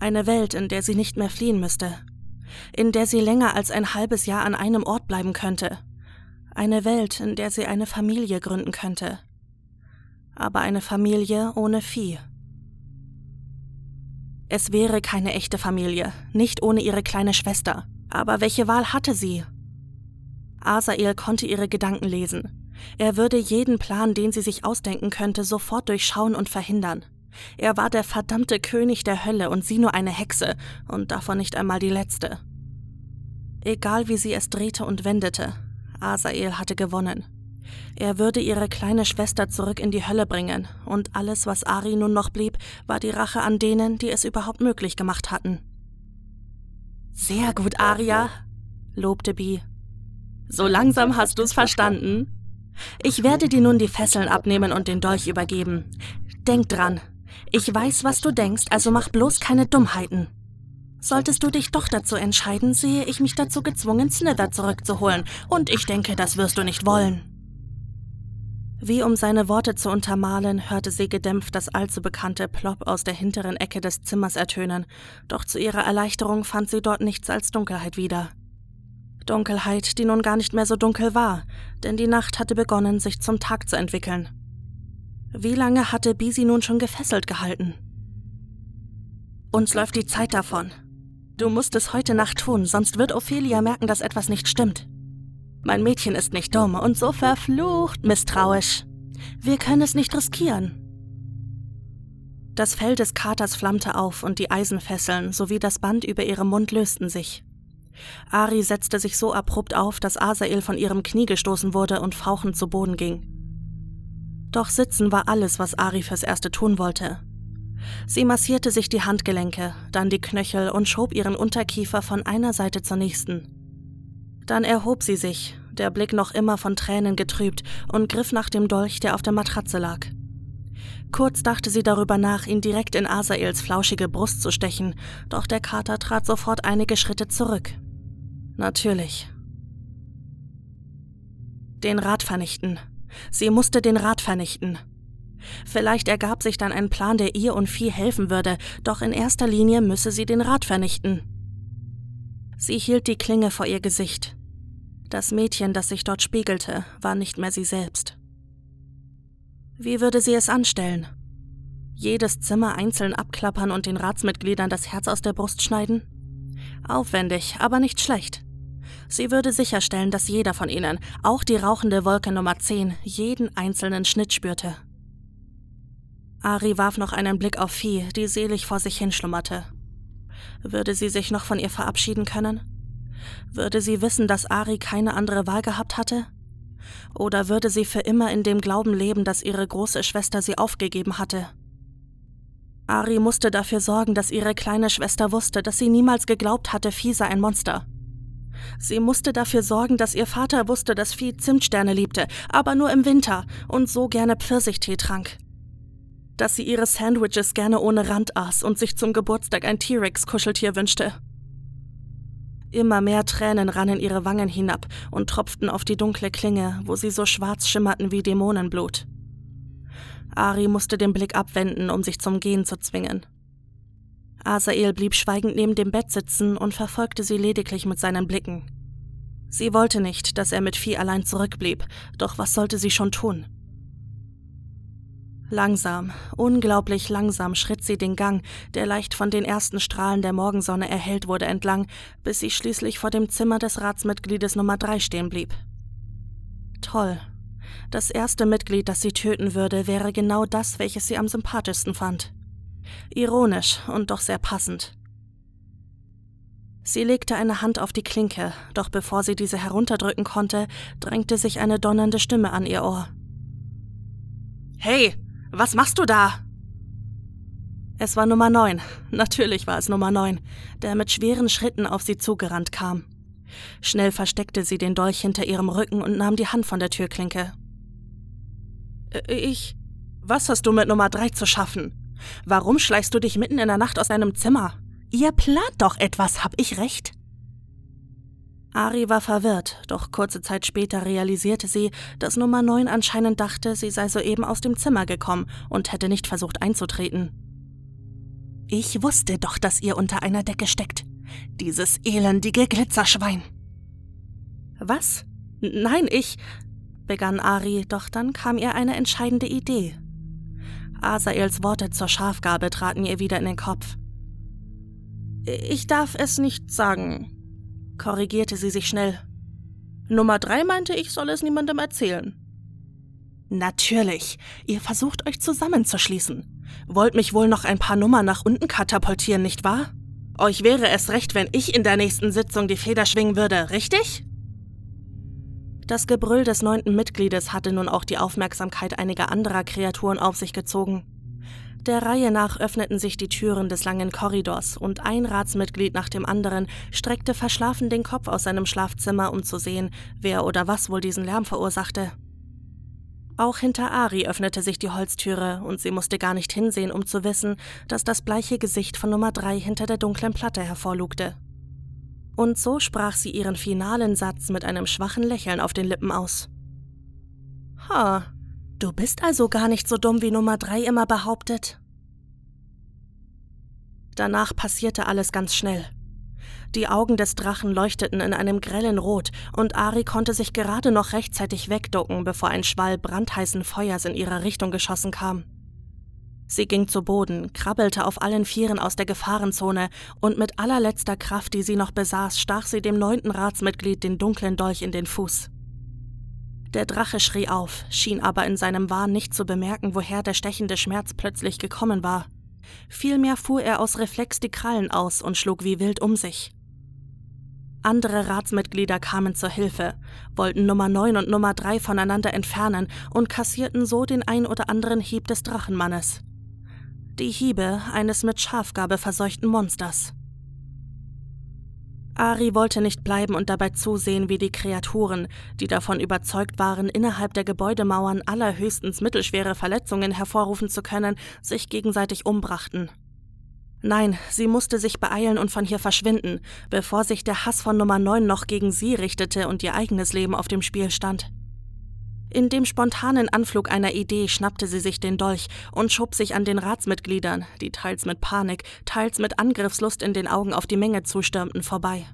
Eine Welt, in der sie nicht mehr fliehen müsste. In der sie länger als ein halbes Jahr an einem Ort bleiben könnte. Eine Welt, in der sie eine Familie gründen könnte. Aber eine Familie ohne Vieh. Es wäre keine echte Familie, nicht ohne ihre kleine Schwester. Aber welche Wahl hatte sie? Asael konnte ihre Gedanken lesen. Er würde jeden Plan, den sie sich ausdenken könnte, sofort durchschauen und verhindern. Er war der verdammte König der Hölle und sie nur eine Hexe, und davon nicht einmal die letzte. Egal wie sie es drehte und wendete, Asael hatte gewonnen. Er würde ihre kleine Schwester zurück in die Hölle bringen, und alles, was Ari nun noch blieb, war die Rache an denen, die es überhaupt möglich gemacht hatten. Sehr gut, Aria, lobte Bi. So langsam hast du's verstanden. Ich werde dir nun die Fesseln abnehmen und den Dolch übergeben. Denk dran. Ich weiß, was du denkst, also mach bloß keine Dummheiten. Solltest du dich doch dazu entscheiden, sehe ich mich dazu gezwungen, Snither zurückzuholen, und ich denke, das wirst du nicht wollen. Wie um seine Worte zu untermalen, hörte sie gedämpft das allzu bekannte Plop aus der hinteren Ecke des Zimmers ertönen, doch zu ihrer Erleichterung fand sie dort nichts als Dunkelheit wieder. Dunkelheit, die nun gar nicht mehr so dunkel war, denn die Nacht hatte begonnen, sich zum Tag zu entwickeln. Wie lange hatte Bisi nun schon gefesselt gehalten? Uns läuft die Zeit davon. Du musst es heute Nacht tun, sonst wird Ophelia merken, dass etwas nicht stimmt. Mein Mädchen ist nicht dumm und so verflucht misstrauisch. Wir können es nicht riskieren. Das Fell des Katers flammte auf und die Eisenfesseln sowie das Band über ihrem Mund lösten sich. Ari setzte sich so abrupt auf, dass Asael von ihrem Knie gestoßen wurde und fauchend zu Boden ging. Doch sitzen war alles, was Ari fürs Erste tun wollte. Sie massierte sich die Handgelenke, dann die Knöchel und schob ihren Unterkiefer von einer Seite zur nächsten. Dann erhob sie sich, der Blick noch immer von Tränen getrübt, und griff nach dem Dolch, der auf der Matratze lag. Kurz dachte sie darüber nach, ihn direkt in Asaels flauschige Brust zu stechen, doch der Kater trat sofort einige Schritte zurück. Natürlich. Den Rat vernichten. Sie musste den Rat vernichten. Vielleicht ergab sich dann ein Plan, der ihr und Vieh helfen würde, doch in erster Linie müsse sie den Rat vernichten. Sie hielt die Klinge vor ihr Gesicht. Das Mädchen, das sich dort spiegelte, war nicht mehr sie selbst. Wie würde sie es anstellen? Jedes Zimmer einzeln abklappern und den Ratsmitgliedern das Herz aus der Brust schneiden? Aufwendig, aber nicht schlecht. Sie würde sicherstellen, dass jeder von ihnen, auch die rauchende Wolke Nummer 10, jeden einzelnen Schnitt spürte. Ari warf noch einen Blick auf Vieh, die selig vor sich hinschlummerte. Würde sie sich noch von ihr verabschieden können? Würde sie wissen, dass Ari keine andere Wahl gehabt hatte? Oder würde sie für immer in dem Glauben leben, dass ihre große Schwester sie aufgegeben hatte? Ari musste dafür sorgen, dass ihre kleine Schwester wusste, dass sie niemals geglaubt hatte, Vieh sei ein Monster. Sie musste dafür sorgen, dass ihr Vater wusste, dass Vieh Zimtsterne liebte, aber nur im Winter und so gerne Pfirsichtee trank. Dass sie ihre Sandwiches gerne ohne Rand aß und sich zum Geburtstag ein T-Rex-Kuscheltier wünschte. Immer mehr Tränen rannen ihre Wangen hinab und tropften auf die dunkle Klinge, wo sie so schwarz schimmerten wie Dämonenblut. Ari musste den Blick abwenden, um sich zum Gehen zu zwingen. Asael blieb schweigend neben dem Bett sitzen und verfolgte sie lediglich mit seinen Blicken. Sie wollte nicht, dass er mit Vieh allein zurückblieb, doch was sollte sie schon tun? Langsam, unglaublich langsam schritt sie den Gang, der leicht von den ersten Strahlen der Morgensonne erhellt wurde, entlang, bis sie schließlich vor dem Zimmer des Ratsmitgliedes Nummer drei stehen blieb. Toll. Das erste Mitglied, das sie töten würde, wäre genau das, welches sie am sympathischsten fand. Ironisch und doch sehr passend. Sie legte eine Hand auf die Klinke, doch bevor sie diese herunterdrücken konnte, drängte sich eine donnernde Stimme an ihr Ohr. Hey, was machst du da? Es war Nummer 9. Natürlich war es Nummer 9, der mit schweren Schritten auf sie zugerannt kam. Schnell versteckte sie den Dolch hinter ihrem Rücken und nahm die Hand von der Türklinke. Äh, ich. Was hast du mit Nummer 3 zu schaffen? Warum schleichst du dich mitten in der Nacht aus deinem Zimmer? Ihr plant doch etwas, hab ich recht? Ari war verwirrt, doch kurze Zeit später realisierte sie, dass Nummer 9 anscheinend dachte, sie sei soeben aus dem Zimmer gekommen und hätte nicht versucht einzutreten. Ich wusste doch, dass ihr unter einer Decke steckt. Dieses elendige Glitzerschwein. Was? Nein, ich. begann Ari, doch dann kam ihr eine entscheidende Idee. Asaels Worte zur Schafgabe traten ihr wieder in den Kopf. Ich darf es nicht sagen, korrigierte sie sich schnell. Nummer drei meinte, ich soll es niemandem erzählen. Natürlich. Ihr versucht euch zusammenzuschließen. Wollt mich wohl noch ein paar Nummern nach unten katapultieren, nicht wahr? Euch wäre es recht, wenn ich in der nächsten Sitzung die Feder schwingen würde, richtig? Das Gebrüll des neunten Mitgliedes hatte nun auch die Aufmerksamkeit einiger anderer Kreaturen auf sich gezogen. Der Reihe nach öffneten sich die Türen des langen Korridors und ein Ratsmitglied nach dem anderen streckte verschlafen den Kopf aus seinem Schlafzimmer, um zu sehen, wer oder was wohl diesen Lärm verursachte. Auch hinter Ari öffnete sich die Holztüre und sie musste gar nicht hinsehen, um zu wissen, dass das bleiche Gesicht von Nummer drei hinter der dunklen Platte hervorlugte. Und so sprach sie ihren finalen Satz mit einem schwachen Lächeln auf den Lippen aus. Ha, Du bist also gar nicht so dumm, wie Nummer drei immer behauptet. Danach passierte alles ganz schnell. Die Augen des Drachen leuchteten in einem grellen Rot, und Ari konnte sich gerade noch rechtzeitig wegducken, bevor ein Schwall brandheißen Feuers in ihrer Richtung geschossen kam. Sie ging zu Boden, krabbelte auf allen Vieren aus der Gefahrenzone und mit allerletzter Kraft, die sie noch besaß, stach sie dem neunten Ratsmitglied den dunklen Dolch in den Fuß. Der Drache schrie auf, schien aber in seinem Wahn nicht zu bemerken, woher der stechende Schmerz plötzlich gekommen war. Vielmehr fuhr er aus Reflex die Krallen aus und schlug wie wild um sich. Andere Ratsmitglieder kamen zur Hilfe, wollten Nummer 9 und Nummer 3 voneinander entfernen und kassierten so den ein oder anderen Hieb des Drachenmannes. Die Hiebe eines mit Schafgabe verseuchten Monsters. Ari wollte nicht bleiben und dabei zusehen, wie die Kreaturen, die davon überzeugt waren, innerhalb der Gebäudemauern allerhöchstens mittelschwere Verletzungen hervorrufen zu können, sich gegenseitig umbrachten. Nein, sie musste sich beeilen und von hier verschwinden, bevor sich der Hass von Nummer 9 noch gegen sie richtete und ihr eigenes Leben auf dem Spiel stand. In dem spontanen Anflug einer Idee schnappte sie sich den Dolch und schob sich an den Ratsmitgliedern, die teils mit Panik, teils mit Angriffslust in den Augen auf die Menge zustürmten, vorbei.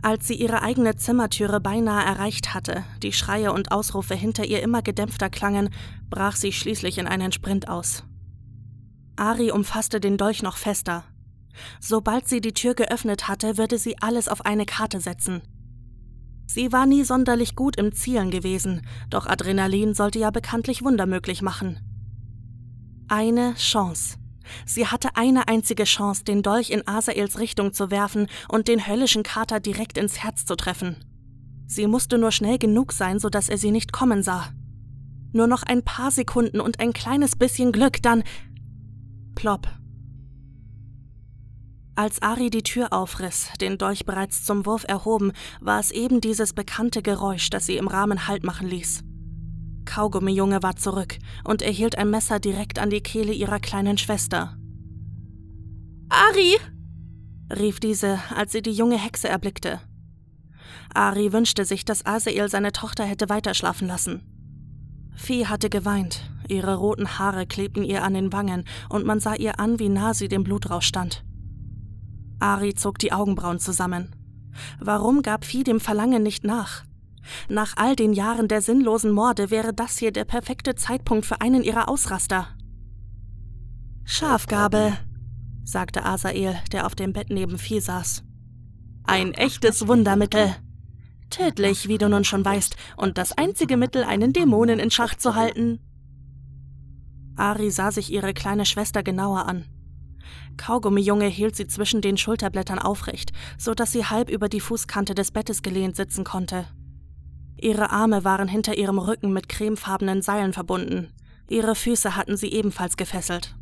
Als sie ihre eigene Zimmertüre beinahe erreicht hatte, die Schreie und Ausrufe hinter ihr immer gedämpfter klangen, brach sie schließlich in einen Sprint aus. Ari umfasste den Dolch noch fester. Sobald sie die Tür geöffnet hatte, würde sie alles auf eine Karte setzen. Sie war nie sonderlich gut im Zielen gewesen, doch Adrenalin sollte ja bekanntlich Wunder möglich machen. Eine Chance. Sie hatte eine einzige Chance, den Dolch in Asaels Richtung zu werfen und den höllischen Kater direkt ins Herz zu treffen. Sie musste nur schnell genug sein, sodass er sie nicht kommen sah. Nur noch ein paar Sekunden und ein kleines bisschen Glück, dann. Plopp. Als Ari die Tür aufriss, den Dolch bereits zum Wurf erhoben, war es eben dieses bekannte Geräusch, das sie im Rahmen Halt machen ließ. Kaugummijunge war zurück und erhielt ein Messer direkt an die Kehle ihrer kleinen Schwester. Ari! rief diese, als sie die junge Hexe erblickte. Ari wünschte sich, dass Asael seine Tochter hätte weiterschlafen lassen. Vieh hatte geweint, ihre roten Haare klebten ihr an den Wangen und man sah ihr an, wie nah sie dem Blutrausch stand. Ari zog die Augenbrauen zusammen. Warum gab Vieh dem Verlangen nicht nach? Nach all den Jahren der sinnlosen Morde wäre das hier der perfekte Zeitpunkt für einen ihrer Ausraster. Schafgabe, sagte Asael, der auf dem Bett neben Vieh saß. Ein echtes Wundermittel. Tödlich, wie du nun schon weißt, und das einzige Mittel, einen Dämonen in Schach zu halten. Ari sah sich ihre kleine Schwester genauer an. Kaugummijunge hielt sie zwischen den Schulterblättern aufrecht, so dass sie halb über die Fußkante des Bettes gelehnt sitzen konnte. Ihre Arme waren hinter ihrem Rücken mit cremefarbenen Seilen verbunden. Ihre Füße hatten sie ebenfalls gefesselt.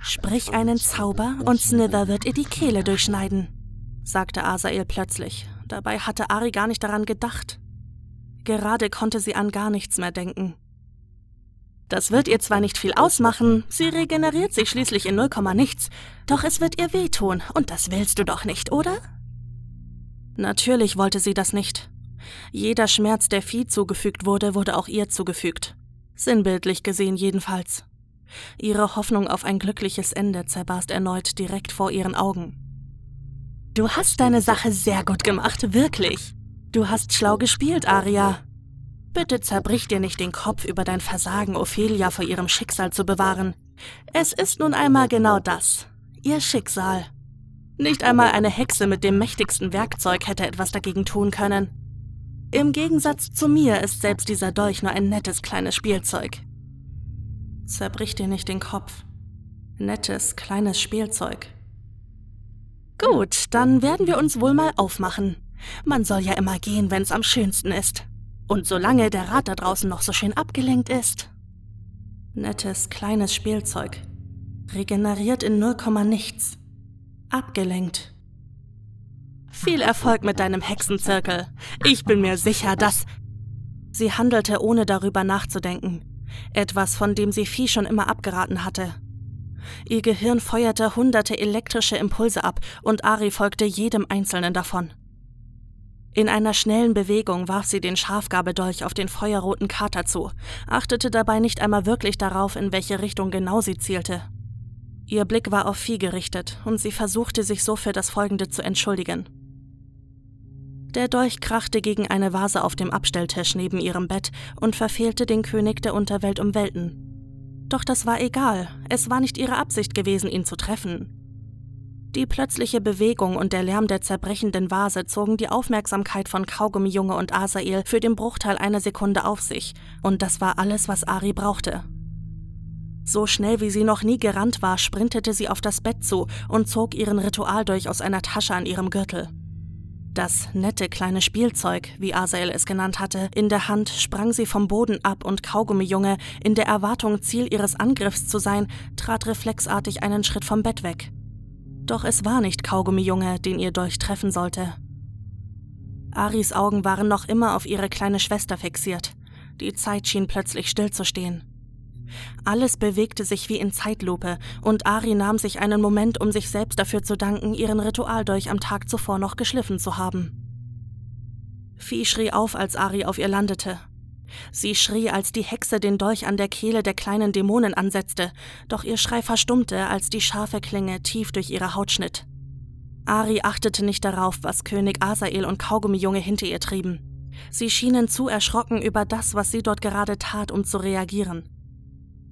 Sprich einen Zauber und Snither wird ihr die Kehle durchschneiden, sagte Asael plötzlich. Dabei hatte Ari gar nicht daran gedacht. Gerade konnte sie an gar nichts mehr denken. Das wird ihr zwar nicht viel ausmachen, sie regeneriert sich schließlich in 0, nichts, doch es wird ihr wehtun, und das willst du doch nicht, oder? Natürlich wollte sie das nicht. Jeder Schmerz, der Vieh zugefügt wurde, wurde auch ihr zugefügt. Sinnbildlich gesehen jedenfalls. Ihre Hoffnung auf ein glückliches Ende zerbarst erneut direkt vor ihren Augen. Du hast deine Sache sehr gut gemacht, wirklich. Du hast schlau gespielt, Aria. Bitte zerbrich dir nicht den Kopf über dein Versagen, Ophelia vor ihrem Schicksal zu bewahren. Es ist nun einmal genau das. Ihr Schicksal. Nicht einmal eine Hexe mit dem mächtigsten Werkzeug hätte etwas dagegen tun können. Im Gegensatz zu mir ist selbst dieser Dolch nur ein nettes kleines Spielzeug. Zerbrich dir nicht den Kopf. Nettes kleines Spielzeug. Gut, dann werden wir uns wohl mal aufmachen. Man soll ja immer gehen, wenn's am schönsten ist. Und solange der Rat da draußen noch so schön abgelenkt ist. Nettes kleines Spielzeug. Regeneriert in 0, nichts. Abgelenkt. Viel Erfolg mit deinem Hexenzirkel. Ich bin mir sicher, dass. Sie handelte ohne darüber nachzudenken. Etwas, von dem sie Vieh schon immer abgeraten hatte. Ihr Gehirn feuerte hunderte elektrische Impulse ab und Ari folgte jedem einzelnen davon. In einer schnellen Bewegung warf sie den Schafgabedolch auf den feuerroten Kater zu, achtete dabei nicht einmal wirklich darauf, in welche Richtung genau sie zielte. Ihr Blick war auf Vieh gerichtet, und sie versuchte sich so für das Folgende zu entschuldigen. Der Dolch krachte gegen eine Vase auf dem Abstelltisch neben ihrem Bett und verfehlte den König der Unterwelt um Welten. Doch das war egal, es war nicht ihre Absicht gewesen, ihn zu treffen. Die plötzliche Bewegung und der Lärm der zerbrechenden Vase zogen die Aufmerksamkeit von Kaugummijunge und Asael für den Bruchteil einer Sekunde auf sich, und das war alles, was Ari brauchte. So schnell wie sie noch nie gerannt war, sprintete sie auf das Bett zu und zog ihren Ritualdolch aus einer Tasche an ihrem Gürtel. Das nette kleine Spielzeug, wie Asael es genannt hatte, in der Hand sprang sie vom Boden ab und Kaugummijunge, in der Erwartung, Ziel ihres Angriffs zu sein, trat reflexartig einen Schritt vom Bett weg. Doch es war nicht Kaugummijunge, den ihr Dolch treffen sollte. Aris Augen waren noch immer auf ihre kleine Schwester fixiert. Die Zeit schien plötzlich stillzustehen. Alles bewegte sich wie in Zeitlupe, und Ari nahm sich einen Moment, um sich selbst dafür zu danken, ihren Ritualdolch am Tag zuvor noch geschliffen zu haben. Vieh schrie auf, als Ari auf ihr landete. Sie schrie, als die Hexe den Dolch an der Kehle der kleinen Dämonen ansetzte, doch ihr Schrei verstummte, als die scharfe Klinge tief durch ihre Haut schnitt. Ari achtete nicht darauf, was König Asael und Kaugummijunge hinter ihr trieben. Sie schienen zu erschrocken über das, was sie dort gerade tat, um zu reagieren.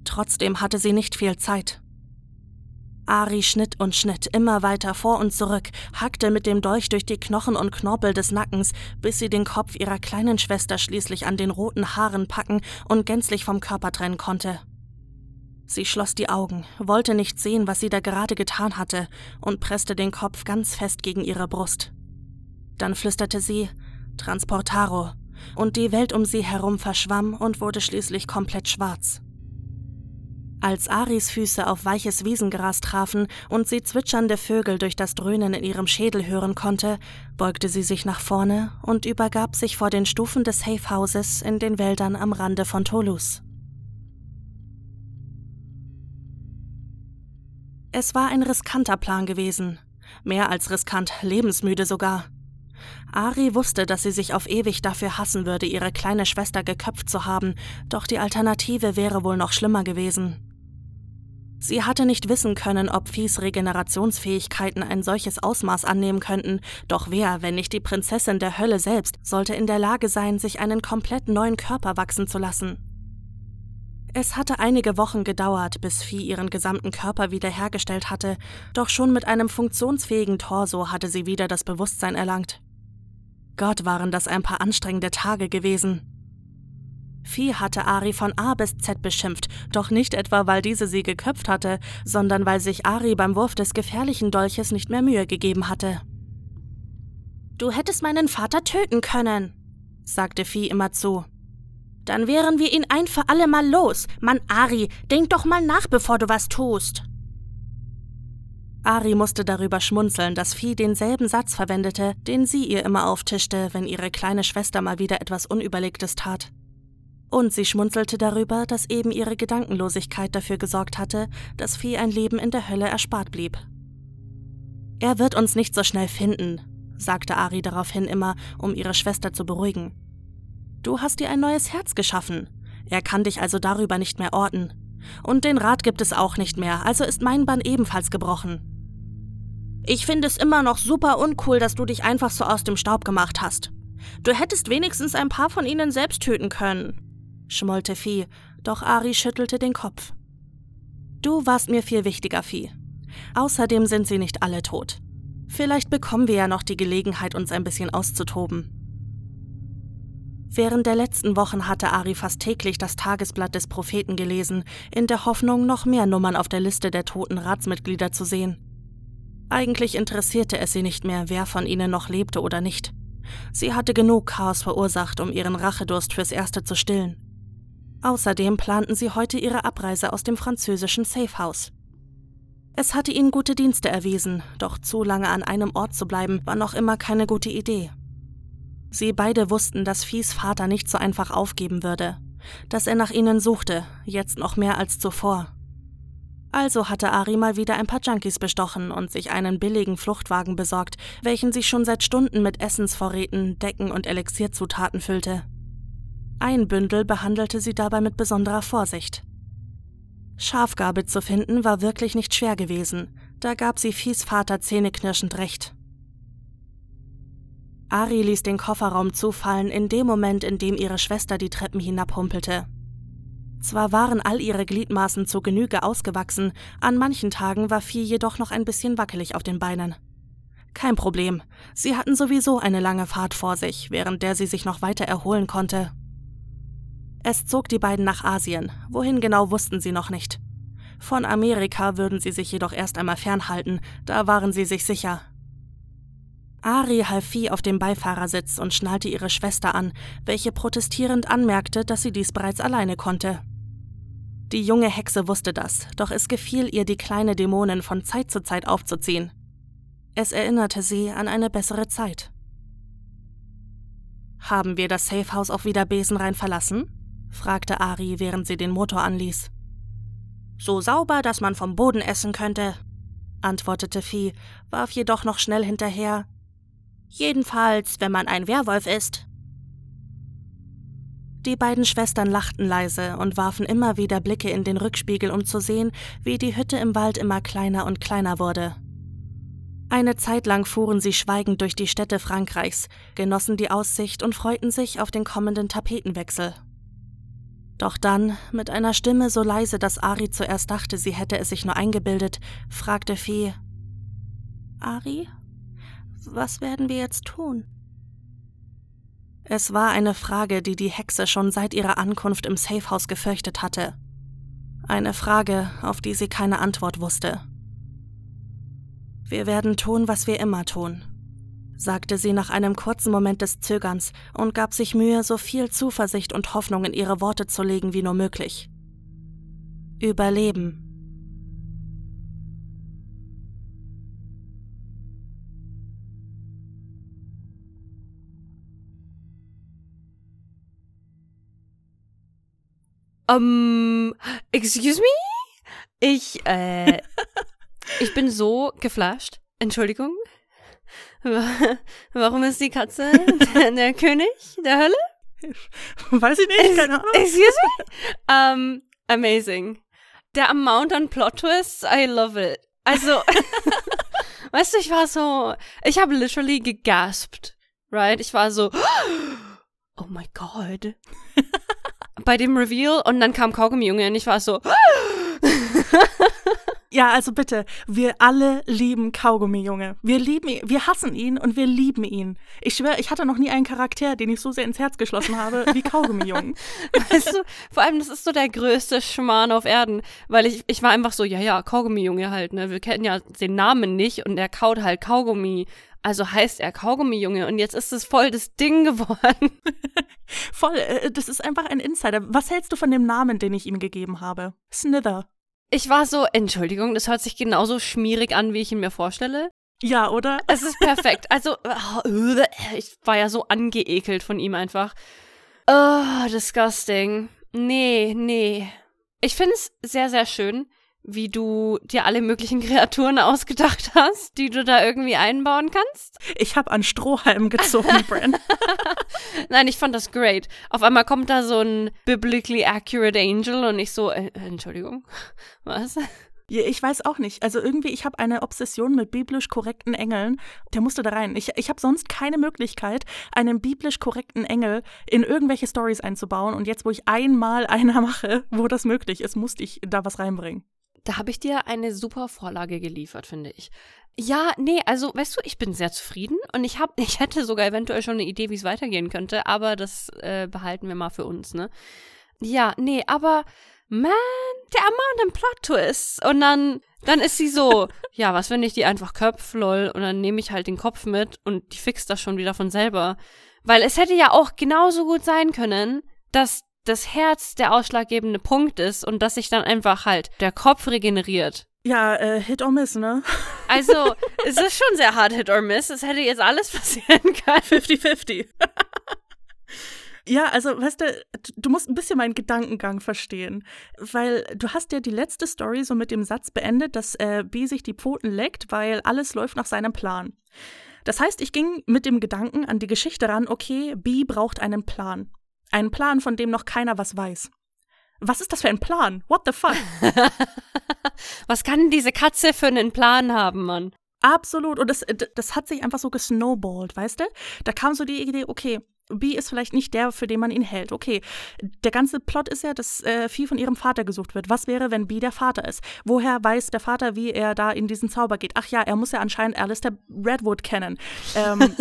Trotzdem hatte sie nicht viel Zeit. Ari schnitt und schnitt immer weiter vor und zurück, hackte mit dem Dolch durch die Knochen und Knorpel des Nackens, bis sie den Kopf ihrer kleinen Schwester schließlich an den roten Haaren packen und gänzlich vom Körper trennen konnte. Sie schloss die Augen, wollte nicht sehen, was sie da gerade getan hatte, und presste den Kopf ganz fest gegen ihre Brust. Dann flüsterte sie Transportaro, und die Welt um sie herum verschwamm und wurde schließlich komplett schwarz. Als Aris Füße auf weiches Wiesengras trafen und sie zwitschernde Vögel durch das Dröhnen in ihrem Schädel hören konnte, beugte sie sich nach vorne und übergab sich vor den Stufen des Safe Houses in den Wäldern am Rande von Toulouse. Es war ein riskanter Plan gewesen. Mehr als riskant, lebensmüde sogar. Ari wusste, dass sie sich auf ewig dafür hassen würde, ihre kleine Schwester geköpft zu haben, doch die Alternative wäre wohl noch schlimmer gewesen.
Sie hatte nicht wissen können, ob Viehs Regenerationsfähigkeiten ein solches Ausmaß annehmen könnten, doch wer, wenn nicht die Prinzessin der Hölle selbst, sollte in der Lage sein, sich einen komplett neuen Körper wachsen zu lassen. Es hatte einige Wochen gedauert, bis Vieh ihren gesamten Körper wiederhergestellt hatte, doch schon mit einem funktionsfähigen Torso hatte sie wieder das Bewusstsein erlangt. Gott waren das ein paar anstrengende Tage gewesen. Vieh hatte Ari von A bis Z beschimpft, doch nicht etwa, weil diese sie geköpft hatte, sondern weil sich Ari beim Wurf des gefährlichen Dolches nicht mehr Mühe gegeben hatte.
Du hättest meinen Vater töten können, sagte Vieh immer zu. Dann wären wir ihn ein für alle Mal los. Mann, Ari, denk doch mal nach, bevor du was tust.
Ari musste darüber schmunzeln, dass Vieh denselben Satz verwendete, den sie ihr immer auftischte, wenn ihre kleine Schwester mal wieder etwas Unüberlegtes tat. Und sie schmunzelte darüber, dass eben ihre Gedankenlosigkeit dafür gesorgt hatte, dass Vieh ein Leben in der Hölle erspart blieb. Er wird uns nicht so schnell finden, sagte Ari daraufhin immer, um ihre Schwester zu beruhigen. Du hast dir ein neues Herz geschaffen. Er kann dich also darüber nicht mehr orten. Und den Rat gibt es auch nicht mehr, also ist mein Bann ebenfalls gebrochen.
Ich finde es immer noch super uncool, dass du dich einfach so aus dem Staub gemacht hast. Du hättest wenigstens ein paar von ihnen selbst töten können schmollte Vieh, doch Ari schüttelte den Kopf. Du warst mir viel wichtiger, Vieh. Außerdem sind sie nicht alle tot. Vielleicht bekommen wir ja noch die Gelegenheit, uns ein bisschen auszutoben. Während der letzten Wochen hatte Ari fast täglich das Tagesblatt des Propheten gelesen, in der Hoffnung, noch mehr Nummern auf der Liste der toten Ratsmitglieder zu sehen. Eigentlich interessierte es sie nicht mehr, wer von ihnen noch lebte oder nicht. Sie hatte genug Chaos verursacht, um ihren Rachedurst fürs Erste zu stillen. Außerdem planten sie heute ihre Abreise aus dem französischen Safehouse. Es hatte ihnen gute Dienste erwiesen, doch zu lange an einem Ort zu bleiben, war noch immer keine gute Idee. Sie beide wussten, dass Viehs Vater nicht so einfach aufgeben würde, dass er nach ihnen suchte, jetzt noch mehr als zuvor. Also hatte Ari mal wieder ein paar Junkies bestochen und sich einen billigen Fluchtwagen besorgt, welchen sie schon seit Stunden mit Essensvorräten, Decken und Elixierzutaten füllte. Ein Bündel behandelte sie dabei mit besonderer Vorsicht. Schafgabe zu finden war wirklich nicht schwer gewesen, da gab sie Viehs Vater zähneknirschend recht. Ari ließ den Kofferraum zufallen in dem Moment, in dem ihre Schwester die Treppen hinabhumpelte. Zwar waren all ihre Gliedmaßen zu Genüge ausgewachsen, an manchen Tagen war Vieh jedoch noch ein bisschen wackelig auf den Beinen. Kein Problem, sie hatten sowieso eine lange Fahrt vor sich, während der sie sich noch weiter erholen konnte. Es zog die beiden nach Asien, wohin genau wussten sie noch nicht. Von Amerika würden sie sich jedoch erst einmal fernhalten, da waren sie sich sicher. Ari half Vieh auf dem Beifahrersitz und schnallte ihre Schwester an, welche protestierend anmerkte, dass sie dies bereits alleine konnte. Die junge Hexe wusste das, doch es gefiel ihr, die kleine Dämonin von Zeit zu Zeit aufzuziehen. Es erinnerte sie an eine bessere Zeit. Haben wir das Safehouse auch wieder besenrein verlassen? fragte Ari, während sie den Motor anließ. So sauber, dass man vom Boden essen könnte, antwortete Vieh, warf jedoch noch schnell hinterher. Jedenfalls, wenn man ein Werwolf ist. Die beiden Schwestern lachten leise und warfen immer wieder Blicke in den Rückspiegel, um zu sehen, wie die Hütte im Wald immer kleiner und kleiner wurde. Eine Zeit lang fuhren sie schweigend durch die Städte Frankreichs, genossen die Aussicht und freuten sich auf den kommenden Tapetenwechsel. Doch dann, mit einer Stimme so leise, dass Ari zuerst dachte, sie hätte es sich nur eingebildet, fragte Fee: Ari, was werden wir jetzt tun? Es war eine Frage, die die Hexe schon seit ihrer Ankunft im Safehouse gefürchtet hatte. Eine Frage, auf die sie keine Antwort wusste. Wir werden tun, was wir immer tun, sagte sie nach einem kurzen Moment des Zögerns und gab sich Mühe, so viel Zuversicht und Hoffnung in ihre Worte zu legen wie nur möglich. Überleben.
Um, excuse me? Ich, äh, ich bin so geflasht. Entschuldigung. Warum ist die Katze der König der Hölle?
Weiß ich nicht, keine Ahnung.
Excuse me? Um, amazing. der Amount an Plot Twists, I love it. Also, weißt du, ich war so, ich habe literally gegaspt, right? Ich war so, oh my god. Bei dem Reveal und dann kam Kaugummi Junge und ich war so,
Ja, also bitte, wir alle lieben Kaugummi, Junge. Wir lieben ihn, wir hassen ihn und wir lieben ihn. Ich schwöre, ich hatte noch nie einen Charakter, den ich so sehr ins Herz geschlossen habe, wie Kaugummi, Jungen.
weißt du, vor allem, das ist so der größte Schmarrn auf Erden, weil ich, ich war einfach so, ja, ja, Kaugummi, Junge halt, ne, wir kennen ja den Namen nicht und er kaut halt Kaugummi. Also heißt er Kaugummi, Junge, und jetzt ist es voll das Ding geworden.
Voll, äh, das ist einfach ein Insider. Was hältst du von dem Namen, den ich ihm gegeben habe? Snither.
Ich war so, Entschuldigung, das hört sich genauso schmierig an, wie ich ihn mir vorstelle.
Ja, oder?
Es ist perfekt. Also, oh, ich war ja so angeekelt von ihm einfach. Oh, disgusting. Nee, nee. Ich finde es sehr, sehr schön, wie du dir alle möglichen Kreaturen ausgedacht hast, die du da irgendwie einbauen kannst.
Ich habe an Strohhalm gezogen, Bren.
Nein, ich fand das great. Auf einmal kommt da so ein biblically accurate Angel und ich so, äh, Entschuldigung, was?
Ich weiß auch nicht. Also irgendwie, ich habe eine Obsession mit biblisch korrekten Engeln. Der musste da rein. Ich, ich habe sonst keine Möglichkeit, einen biblisch korrekten Engel in irgendwelche Stories einzubauen. Und jetzt, wo ich einmal einer mache, wo das möglich ist, musste ich da was reinbringen.
Da habe ich dir eine super Vorlage geliefert, finde ich. Ja, nee, also weißt du, ich bin sehr zufrieden und ich habe, ich hätte sogar eventuell schon eine Idee, wie es weitergehen könnte, aber das äh, behalten wir mal für uns, ne? Ja, nee, aber man, der Amount an Plot Twist und dann dann ist sie so, ja, was wenn ich die einfach köpf, lol, und dann nehme ich halt den Kopf mit und die fixt das schon wieder von selber, weil es hätte ja auch genauso gut sein können, dass das Herz der ausschlaggebende Punkt ist und dass sich dann einfach halt der Kopf regeneriert.
Ja, äh, Hit or Miss, ne?
Also, es ist schon sehr hart Hit or Miss. Es hätte jetzt alles passieren können.
50-50. Ja, also, weißt du, du musst ein bisschen meinen Gedankengang verstehen. Weil du hast ja die letzte Story so mit dem Satz beendet, dass äh, B sich die Pfoten leckt, weil alles läuft nach seinem Plan. Das heißt, ich ging mit dem Gedanken an die Geschichte ran, okay, B braucht einen Plan. Einen Plan, von dem noch keiner was weiß. Was ist das für ein Plan? What the fuck?
was kann diese Katze für einen Plan haben, Mann?
Absolut. Und das, das hat sich einfach so gesnowballt, weißt du? Da kam so die Idee, okay, B ist vielleicht nicht der, für den man ihn hält. Okay, der ganze Plot ist ja, dass äh, Vieh von ihrem Vater gesucht wird. Was wäre, wenn B der Vater ist? Woher weiß der Vater, wie er da in diesen Zauber geht? Ach ja, er muss ja anscheinend Alistair Redwood kennen. Ähm,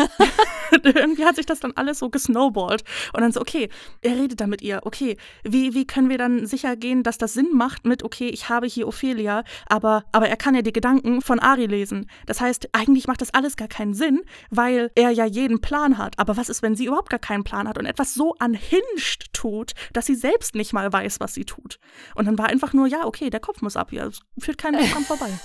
irgendwie hat sich das dann alles so gesnowballt. Und dann so, okay, er redet da mit ihr. Okay, wie, wie können wir dann sicher gehen, dass das Sinn macht mit, okay, ich habe hier Ophelia, aber, aber er kann ja die Gedanken von Ari lesen. Das heißt, eigentlich macht das alles gar keinen Sinn, weil er ja jeden Plan hat. Aber was ist, wenn sie überhaupt gar keinen Plan hat und etwas so anhinscht tut, dass sie selbst nicht mal weiß, was sie tut. Und dann war einfach nur, ja, okay, der Kopf muss ab, ja, es führt kein Weg dran vorbei.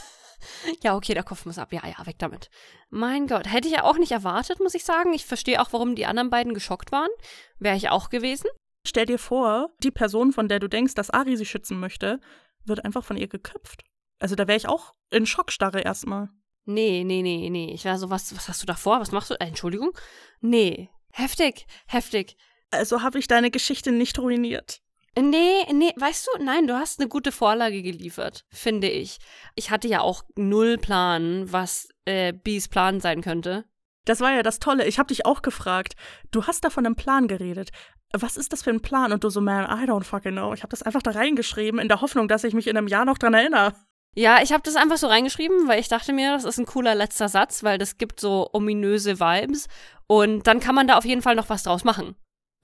Ja, okay, der Kopf muss ab. Ja, ja, weg damit. Mein Gott, hätte ich ja auch nicht erwartet, muss ich sagen. Ich verstehe auch, warum die anderen beiden geschockt waren. Wäre ich auch gewesen.
Stell dir vor, die Person, von der du denkst, dass Ari sie schützen möchte, wird einfach von ihr geköpft. Also da wäre ich auch in Schockstarre erstmal.
Nee, nee, nee, nee. Ich war so, was, was hast du da vor? Was machst du? Äh, Entschuldigung? Nee, Heftig, heftig.
Also habe ich deine Geschichte nicht ruiniert.
Nee, nee, weißt du, nein, du hast eine gute Vorlage geliefert, finde ich. Ich hatte ja auch null Plan, was äh, Bees Plan sein könnte.
Das war ja das Tolle. Ich habe dich auch gefragt. Du hast da von einem Plan geredet. Was ist das für ein Plan? Und du so, man, I don't fucking know. Ich habe das einfach da reingeschrieben, in der Hoffnung, dass ich mich in einem Jahr noch dran erinnere.
Ja, ich habe das einfach so reingeschrieben, weil ich dachte mir, das ist ein cooler letzter Satz, weil das gibt so ominöse Vibes und dann kann man da auf jeden Fall noch was draus machen.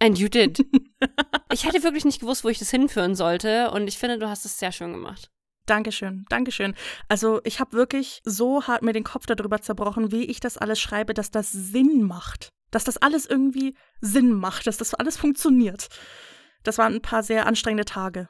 And you did. ich hätte wirklich nicht gewusst, wo ich das hinführen sollte und ich finde, du hast es sehr schön gemacht.
Dankeschön, Dankeschön. Also ich habe wirklich so hart mir den Kopf darüber zerbrochen, wie ich das alles schreibe, dass das Sinn macht. Dass das alles irgendwie Sinn macht, dass das alles funktioniert. Das waren ein paar sehr anstrengende Tage.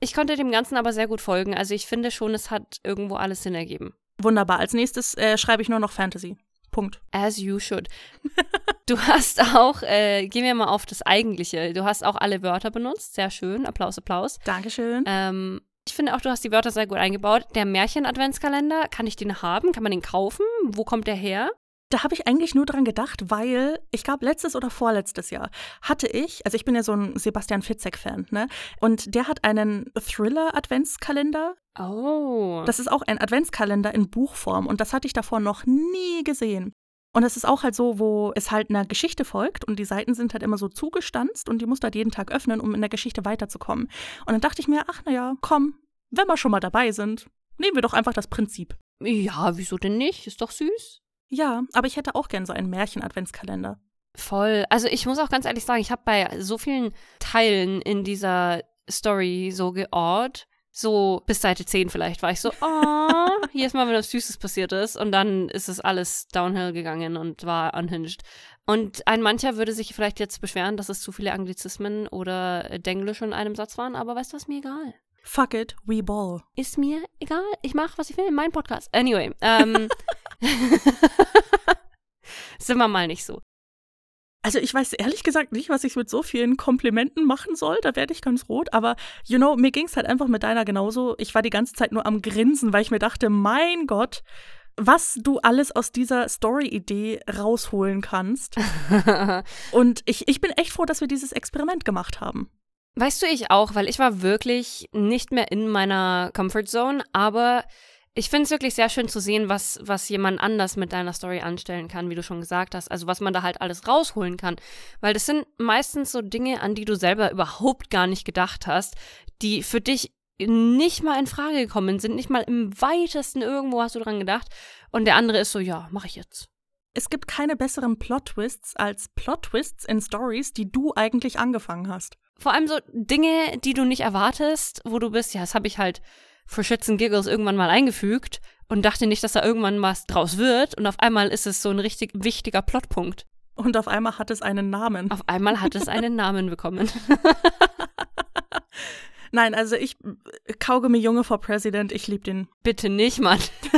Ich konnte dem Ganzen aber sehr gut folgen. Also ich finde schon, es hat irgendwo alles Sinn ergeben.
Wunderbar. Als nächstes äh, schreibe ich nur noch Fantasy. Punkt.
As you should. du hast auch, äh, gehen wir mal auf das Eigentliche. Du hast auch alle Wörter benutzt. Sehr schön. Applaus, Applaus.
Dankeschön.
Ähm, ich finde auch, du hast die Wörter sehr gut eingebaut. Der Märchen-Adventskalender, kann ich den haben? Kann man den kaufen? Wo kommt der her?
Da habe ich eigentlich nur dran gedacht, weil ich glaube, letztes oder vorletztes Jahr hatte ich, also ich bin ja so ein Sebastian Fitzek-Fan, ne? Und der hat einen Thriller-Adventskalender.
Oh.
Das ist auch ein Adventskalender in Buchform und das hatte ich davor noch nie gesehen. Und es ist auch halt so, wo es halt einer Geschichte folgt und die Seiten sind halt immer so zugestanzt und die musst du halt jeden Tag öffnen, um in der Geschichte weiterzukommen. Und dann dachte ich mir, ach naja, komm, wenn wir schon mal dabei sind, nehmen wir doch einfach das Prinzip.
Ja, wieso denn nicht? Ist doch süß.
Ja, aber ich hätte auch gern so einen Märchen-Adventskalender.
Voll. Also ich muss auch ganz ehrlich sagen, ich habe bei so vielen Teilen in dieser Story so geort, so bis Seite 10 vielleicht war ich so, oh, hier ist mal wenn was Süßes passiert ist. Und dann ist es alles downhill gegangen und war unhinged. Und ein mancher würde sich vielleicht jetzt beschweren, dass es zu viele Anglizismen oder Denglisch in einem Satz waren, aber weißt du was, mir egal.
Fuck it, we ball.
Ist mir egal. Ich mache, was ich will in meinem Podcast. Anyway, ähm, sind wir mal nicht so.
Also ich weiß ehrlich gesagt nicht, was ich mit so vielen Komplimenten machen soll. Da werde ich ganz rot. Aber, you know, mir ging es halt einfach mit deiner genauso. Ich war die ganze Zeit nur am Grinsen, weil ich mir dachte, mein Gott, was du alles aus dieser Story-Idee rausholen kannst. Und ich, ich bin echt froh, dass wir dieses Experiment gemacht haben.
Weißt du, ich auch, weil ich war wirklich nicht mehr in meiner Comfort Zone, aber ich finde es wirklich sehr schön zu sehen, was, was jemand anders mit deiner Story anstellen kann, wie du schon gesagt hast. Also was man da halt alles rausholen kann. Weil das sind meistens so Dinge, an die du selber überhaupt gar nicht gedacht hast, die für dich nicht mal in Frage gekommen sind, nicht mal im weitesten irgendwo hast du dran gedacht. Und der andere ist so, ja, mach ich jetzt.
Es gibt keine besseren Plot-Twists als Plot-Twists in Stories, die du eigentlich angefangen hast.
Vor allem so Dinge, die du nicht erwartest, wo du bist, ja, das habe ich halt für Shits Giggles irgendwann mal eingefügt und dachte nicht, dass da irgendwann was draus wird. Und auf einmal ist es so ein richtig wichtiger Plotpunkt.
Und auf einmal hat es einen Namen.
Auf einmal hat es einen Namen bekommen.
Nein, also ich Kaugummi Junge vor President, ich liebe den.
Bitte nicht, Mann.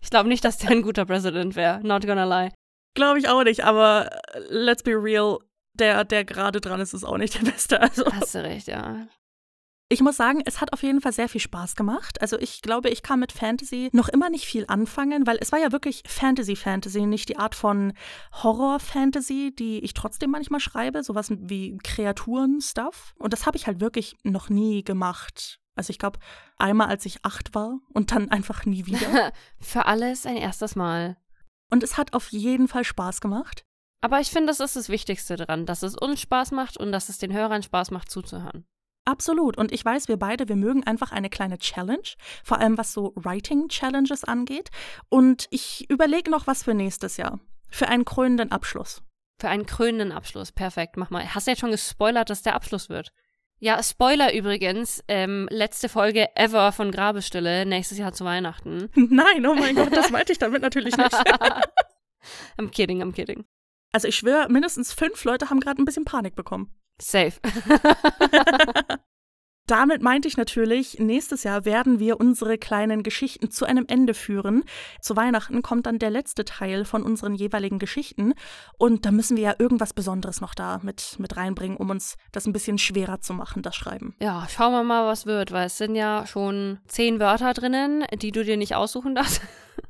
ich glaube nicht, dass der ein guter President wäre. Not gonna lie.
Glaube ich auch nicht, aber let's be real, der, der gerade dran ist, ist auch nicht der Beste. Also.
Hast du recht, ja.
Ich muss sagen, es hat auf jeden Fall sehr viel Spaß gemacht. Also ich glaube, ich kann mit Fantasy noch immer nicht viel anfangen, weil es war ja wirklich Fantasy-Fantasy, nicht die Art von Horror-Fantasy, die ich trotzdem manchmal schreibe, sowas wie Kreaturen-Stuff. Und das habe ich halt wirklich noch nie gemacht. Also ich glaube, einmal als ich acht war und dann einfach nie wieder.
Für alles ein erstes Mal.
Und es hat auf jeden Fall Spaß gemacht.
Aber ich finde, das ist das Wichtigste daran, dass es uns Spaß macht und dass es den Hörern Spaß macht zuzuhören.
Absolut. Und ich weiß, wir beide, wir mögen einfach eine kleine Challenge, vor allem was so Writing-Challenges angeht. Und ich überlege noch was für nächstes Jahr. Für einen krönenden Abschluss.
Für einen krönenden Abschluss. Perfekt, mach mal. Hast du jetzt schon gespoilert, dass der Abschluss wird? Ja, Spoiler übrigens, ähm, letzte Folge ever von Grabestille, nächstes Jahr zu Weihnachten.
Nein, oh mein Gott, das meinte ich damit natürlich nicht.
I'm kidding, I'm kidding.
Also ich schwöre, mindestens fünf Leute haben gerade ein bisschen Panik bekommen.
Safe.
Damit meinte ich natürlich, nächstes Jahr werden wir unsere kleinen Geschichten zu einem Ende führen. Zu Weihnachten kommt dann der letzte Teil von unseren jeweiligen Geschichten. Und da müssen wir ja irgendwas Besonderes noch da mit, mit reinbringen, um uns das ein bisschen schwerer zu machen, das Schreiben.
Ja, schauen wir mal, was wird, weil es sind ja schon zehn Wörter drinnen, die du dir nicht aussuchen darfst,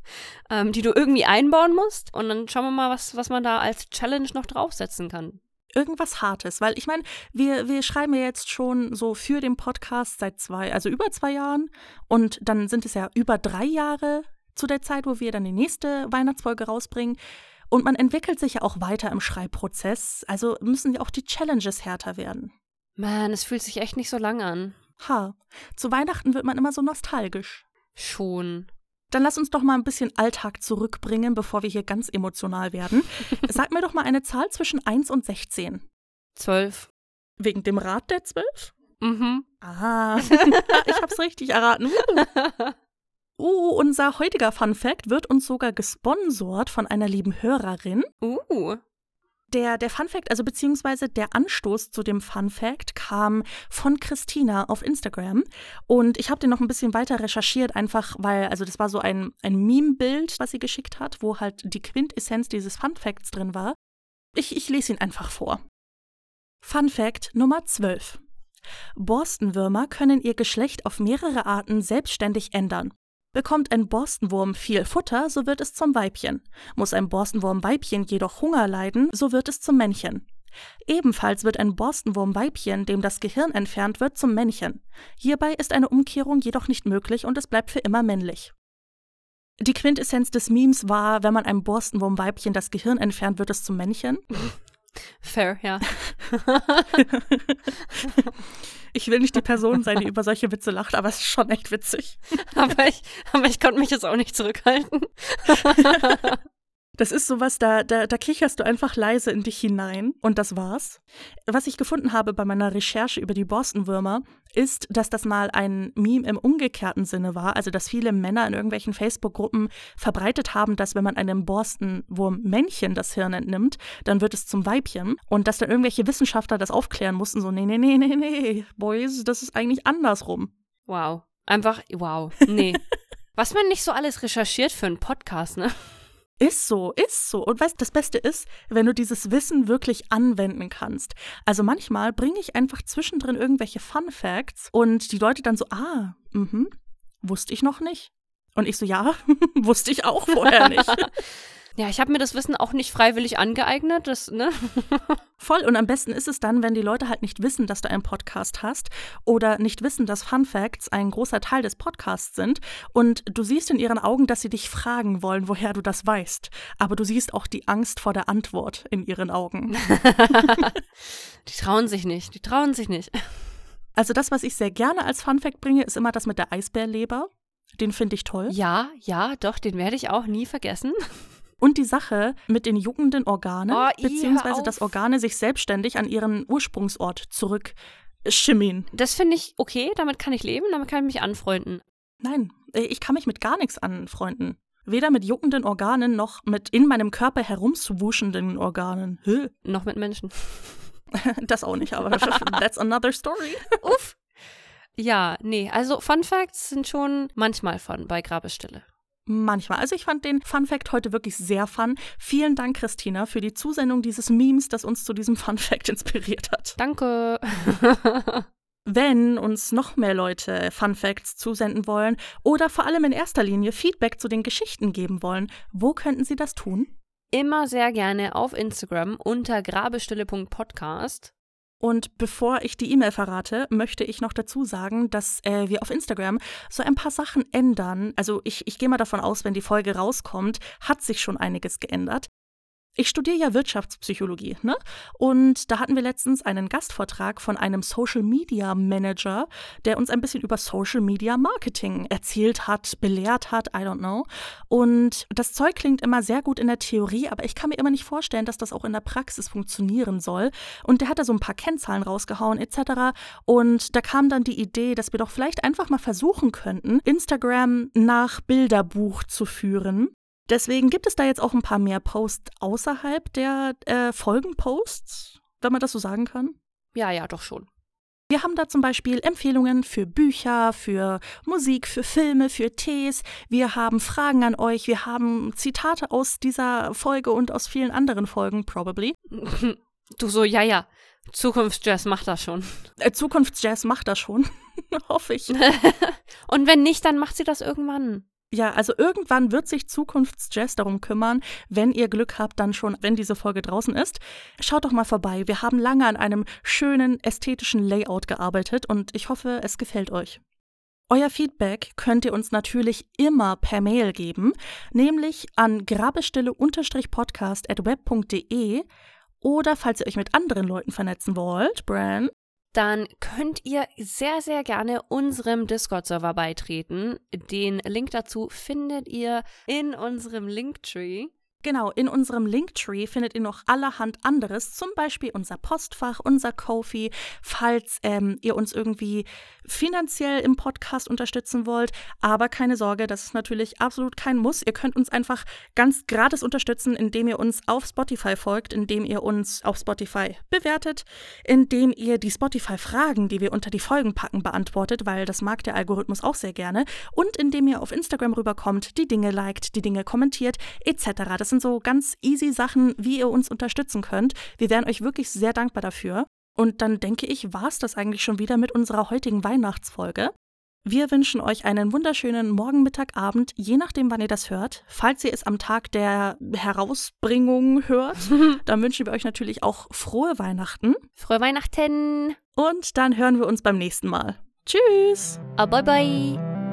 ähm, die du irgendwie einbauen musst. Und dann schauen wir mal, was, was man da als Challenge noch draufsetzen kann
irgendwas Hartes, weil ich meine, wir, wir schreiben ja jetzt schon so für den Podcast seit zwei, also über zwei Jahren und dann sind es ja über drei Jahre zu der Zeit, wo wir dann die nächste Weihnachtsfolge rausbringen. Und man entwickelt sich ja auch weiter im Schreibprozess, also müssen ja auch die Challenges härter werden.
Man, es fühlt sich echt nicht so lang an.
Ha, zu Weihnachten wird man immer so nostalgisch.
Schon.
Dann lass uns doch mal ein bisschen Alltag zurückbringen, bevor wir hier ganz emotional werden. Sag mir doch mal eine Zahl zwischen 1 und 16.
12.
Wegen dem Rad der 12?
Mhm.
Ah, ich hab's richtig erraten. Uh, unser heutiger Fun Fact wird uns sogar gesponsort von einer lieben Hörerin.
Uh.
Der, der Fun Fact, also beziehungsweise der Anstoß zu dem Fun Fact kam von Christina auf Instagram. Und ich habe den noch ein bisschen weiter recherchiert, einfach weil, also das war so ein, ein Meme-Bild, was sie geschickt hat, wo halt die Quintessenz dieses Fun Facts drin war. Ich, ich lese ihn einfach vor. Fun Fact Nummer 12. Borstenwürmer können ihr Geschlecht auf mehrere Arten selbstständig ändern. Bekommt ein Borstenwurm viel Futter, so wird es zum Weibchen. Muss ein Borstenwurmweibchen jedoch Hunger leiden, so wird es zum Männchen. Ebenfalls wird ein Borstenwurmweibchen, dem das Gehirn entfernt wird, zum Männchen. Hierbei ist eine Umkehrung jedoch nicht möglich und es bleibt für immer männlich. Die Quintessenz des Memes war, wenn man einem Borstenwurmweibchen das Gehirn entfernt, wird es zum Männchen.
Fair, ja.
ich will nicht die Person sein, die über solche Witze lacht, aber es ist schon echt witzig.
aber, ich, aber ich konnte mich jetzt auch nicht zurückhalten.
Das ist sowas, da, da, da kicherst du einfach leise in dich hinein und das war's. Was ich gefunden habe bei meiner Recherche über die Borstenwürmer, ist, dass das mal ein Meme im umgekehrten Sinne war, also dass viele Männer in irgendwelchen Facebook-Gruppen verbreitet haben, dass wenn man einem Borstenwurm-Männchen das Hirn entnimmt, dann wird es zum Weibchen und dass dann irgendwelche Wissenschaftler das aufklären mussten, so nee, nee, nee, nee, nee, Boys, das ist eigentlich andersrum.
Wow. Einfach, wow. Nee. Was man nicht so alles recherchiert für einen Podcast, ne?
Ist so, ist so. Und weißt, das Beste ist, wenn du dieses Wissen wirklich anwenden kannst. Also manchmal bringe ich einfach zwischendrin irgendwelche Fun Facts und die Leute dann so, ah, mhm, wusste ich noch nicht. Und ich so, ja, wusste ich auch vorher nicht.
Ja, ich habe mir das Wissen auch nicht freiwillig angeeignet, das, ne?
Voll. Und am besten ist es dann, wenn die Leute halt nicht wissen, dass du einen Podcast hast oder nicht wissen, dass Fun Facts ein großer Teil des Podcasts sind und du siehst in ihren Augen, dass sie dich fragen wollen, woher du das weißt. Aber du siehst auch die Angst vor der Antwort in ihren Augen.
die trauen sich nicht, die trauen sich nicht.
Also das, was ich sehr gerne als Fun Fact bringe, ist immer das mit der Eisbärleber. Den finde ich toll.
Ja, ja, doch, den werde ich auch nie vergessen.
Und die Sache mit den juckenden Organen, oh, beziehungsweise dass Organe sich selbstständig an ihren Ursprungsort zurückschimmeln.
Das finde ich okay, damit kann ich leben, damit kann ich mich anfreunden.
Nein, äh, ich kann mich mit gar nichts anfreunden. Weder mit juckenden Organen noch mit in meinem Körper herumzuwuschenden Organen. Hö.
Noch mit Menschen.
das auch nicht, aber that's another story.
Uff. Ja, nee, also Fun Facts sind schon manchmal fun bei Grabestille.
Manchmal. Also ich fand den Fun Fact heute wirklich sehr fun. Vielen Dank, Christina, für die Zusendung dieses Memes, das uns zu diesem Fun Fact inspiriert hat.
Danke.
Wenn uns noch mehr Leute Fun Facts zusenden wollen oder vor allem in erster Linie Feedback zu den Geschichten geben wollen, wo könnten sie das tun?
Immer sehr gerne auf Instagram unter grabestille.podcast.
Und bevor ich die E-Mail verrate, möchte ich noch dazu sagen, dass äh, wir auf Instagram so ein paar Sachen ändern. Also ich, ich gehe mal davon aus, wenn die Folge rauskommt, hat sich schon einiges geändert. Ich studiere ja Wirtschaftspsychologie, ne? Und da hatten wir letztens einen Gastvortrag von einem Social Media Manager, der uns ein bisschen über Social Media Marketing erzählt hat, belehrt hat, I don't know. Und das Zeug klingt immer sehr gut in der Theorie, aber ich kann mir immer nicht vorstellen, dass das auch in der Praxis funktionieren soll. Und der hat da so ein paar Kennzahlen rausgehauen etc. Und da kam dann die Idee, dass wir doch vielleicht einfach mal versuchen könnten, Instagram nach Bilderbuch zu führen. Deswegen gibt es da jetzt auch ein paar mehr Posts außerhalb der äh, Folgenposts, wenn man das so sagen kann.
Ja, ja, doch schon.
Wir haben da zum Beispiel Empfehlungen für Bücher, für Musik, für Filme, für Tees. Wir haben Fragen an euch. Wir haben Zitate aus dieser Folge und aus vielen anderen Folgen, probably.
Du so, ja, ja. Zukunftsjazz macht das schon.
Äh, Zukunftsjazz macht das schon. Hoffe ich.
und wenn nicht, dann macht sie das irgendwann.
Ja, also irgendwann wird sich Zukunftsjazz darum kümmern, wenn ihr Glück habt, dann schon, wenn diese Folge draußen ist. Schaut doch mal vorbei. Wir haben lange an einem schönen ästhetischen Layout gearbeitet und ich hoffe, es gefällt euch. Euer Feedback könnt ihr uns natürlich immer per Mail geben, nämlich an grabestille-podcast.web.de oder falls ihr euch mit anderen Leuten vernetzen wollt, Bran,
dann könnt ihr sehr, sehr gerne unserem Discord-Server beitreten. Den Link dazu findet ihr in unserem Linktree.
Genau, in unserem Linktree findet ihr noch allerhand anderes, zum Beispiel unser Postfach, unser Kofi, falls ähm, ihr uns irgendwie finanziell im Podcast unterstützen wollt. Aber keine Sorge, das ist natürlich absolut kein Muss. Ihr könnt uns einfach ganz gratis unterstützen, indem ihr uns auf Spotify folgt, indem ihr uns auf Spotify bewertet, indem ihr die Spotify-Fragen, die wir unter die Folgen packen, beantwortet, weil das mag der Algorithmus auch sehr gerne, und indem ihr auf Instagram rüberkommt, die Dinge liked, die Dinge kommentiert, etc. Das sind so ganz easy Sachen, wie ihr uns unterstützen könnt. Wir wären euch wirklich sehr dankbar dafür. Und dann denke ich, war es das eigentlich schon wieder mit unserer heutigen Weihnachtsfolge. Wir wünschen euch einen wunderschönen Morgen, Mittag, Abend, je nachdem, wann ihr das hört. Falls ihr es am Tag der Herausbringung hört, dann wünschen wir euch natürlich auch frohe Weihnachten.
Frohe Weihnachten.
Und dann hören wir uns beim nächsten Mal. Tschüss.
Ah, bye bye.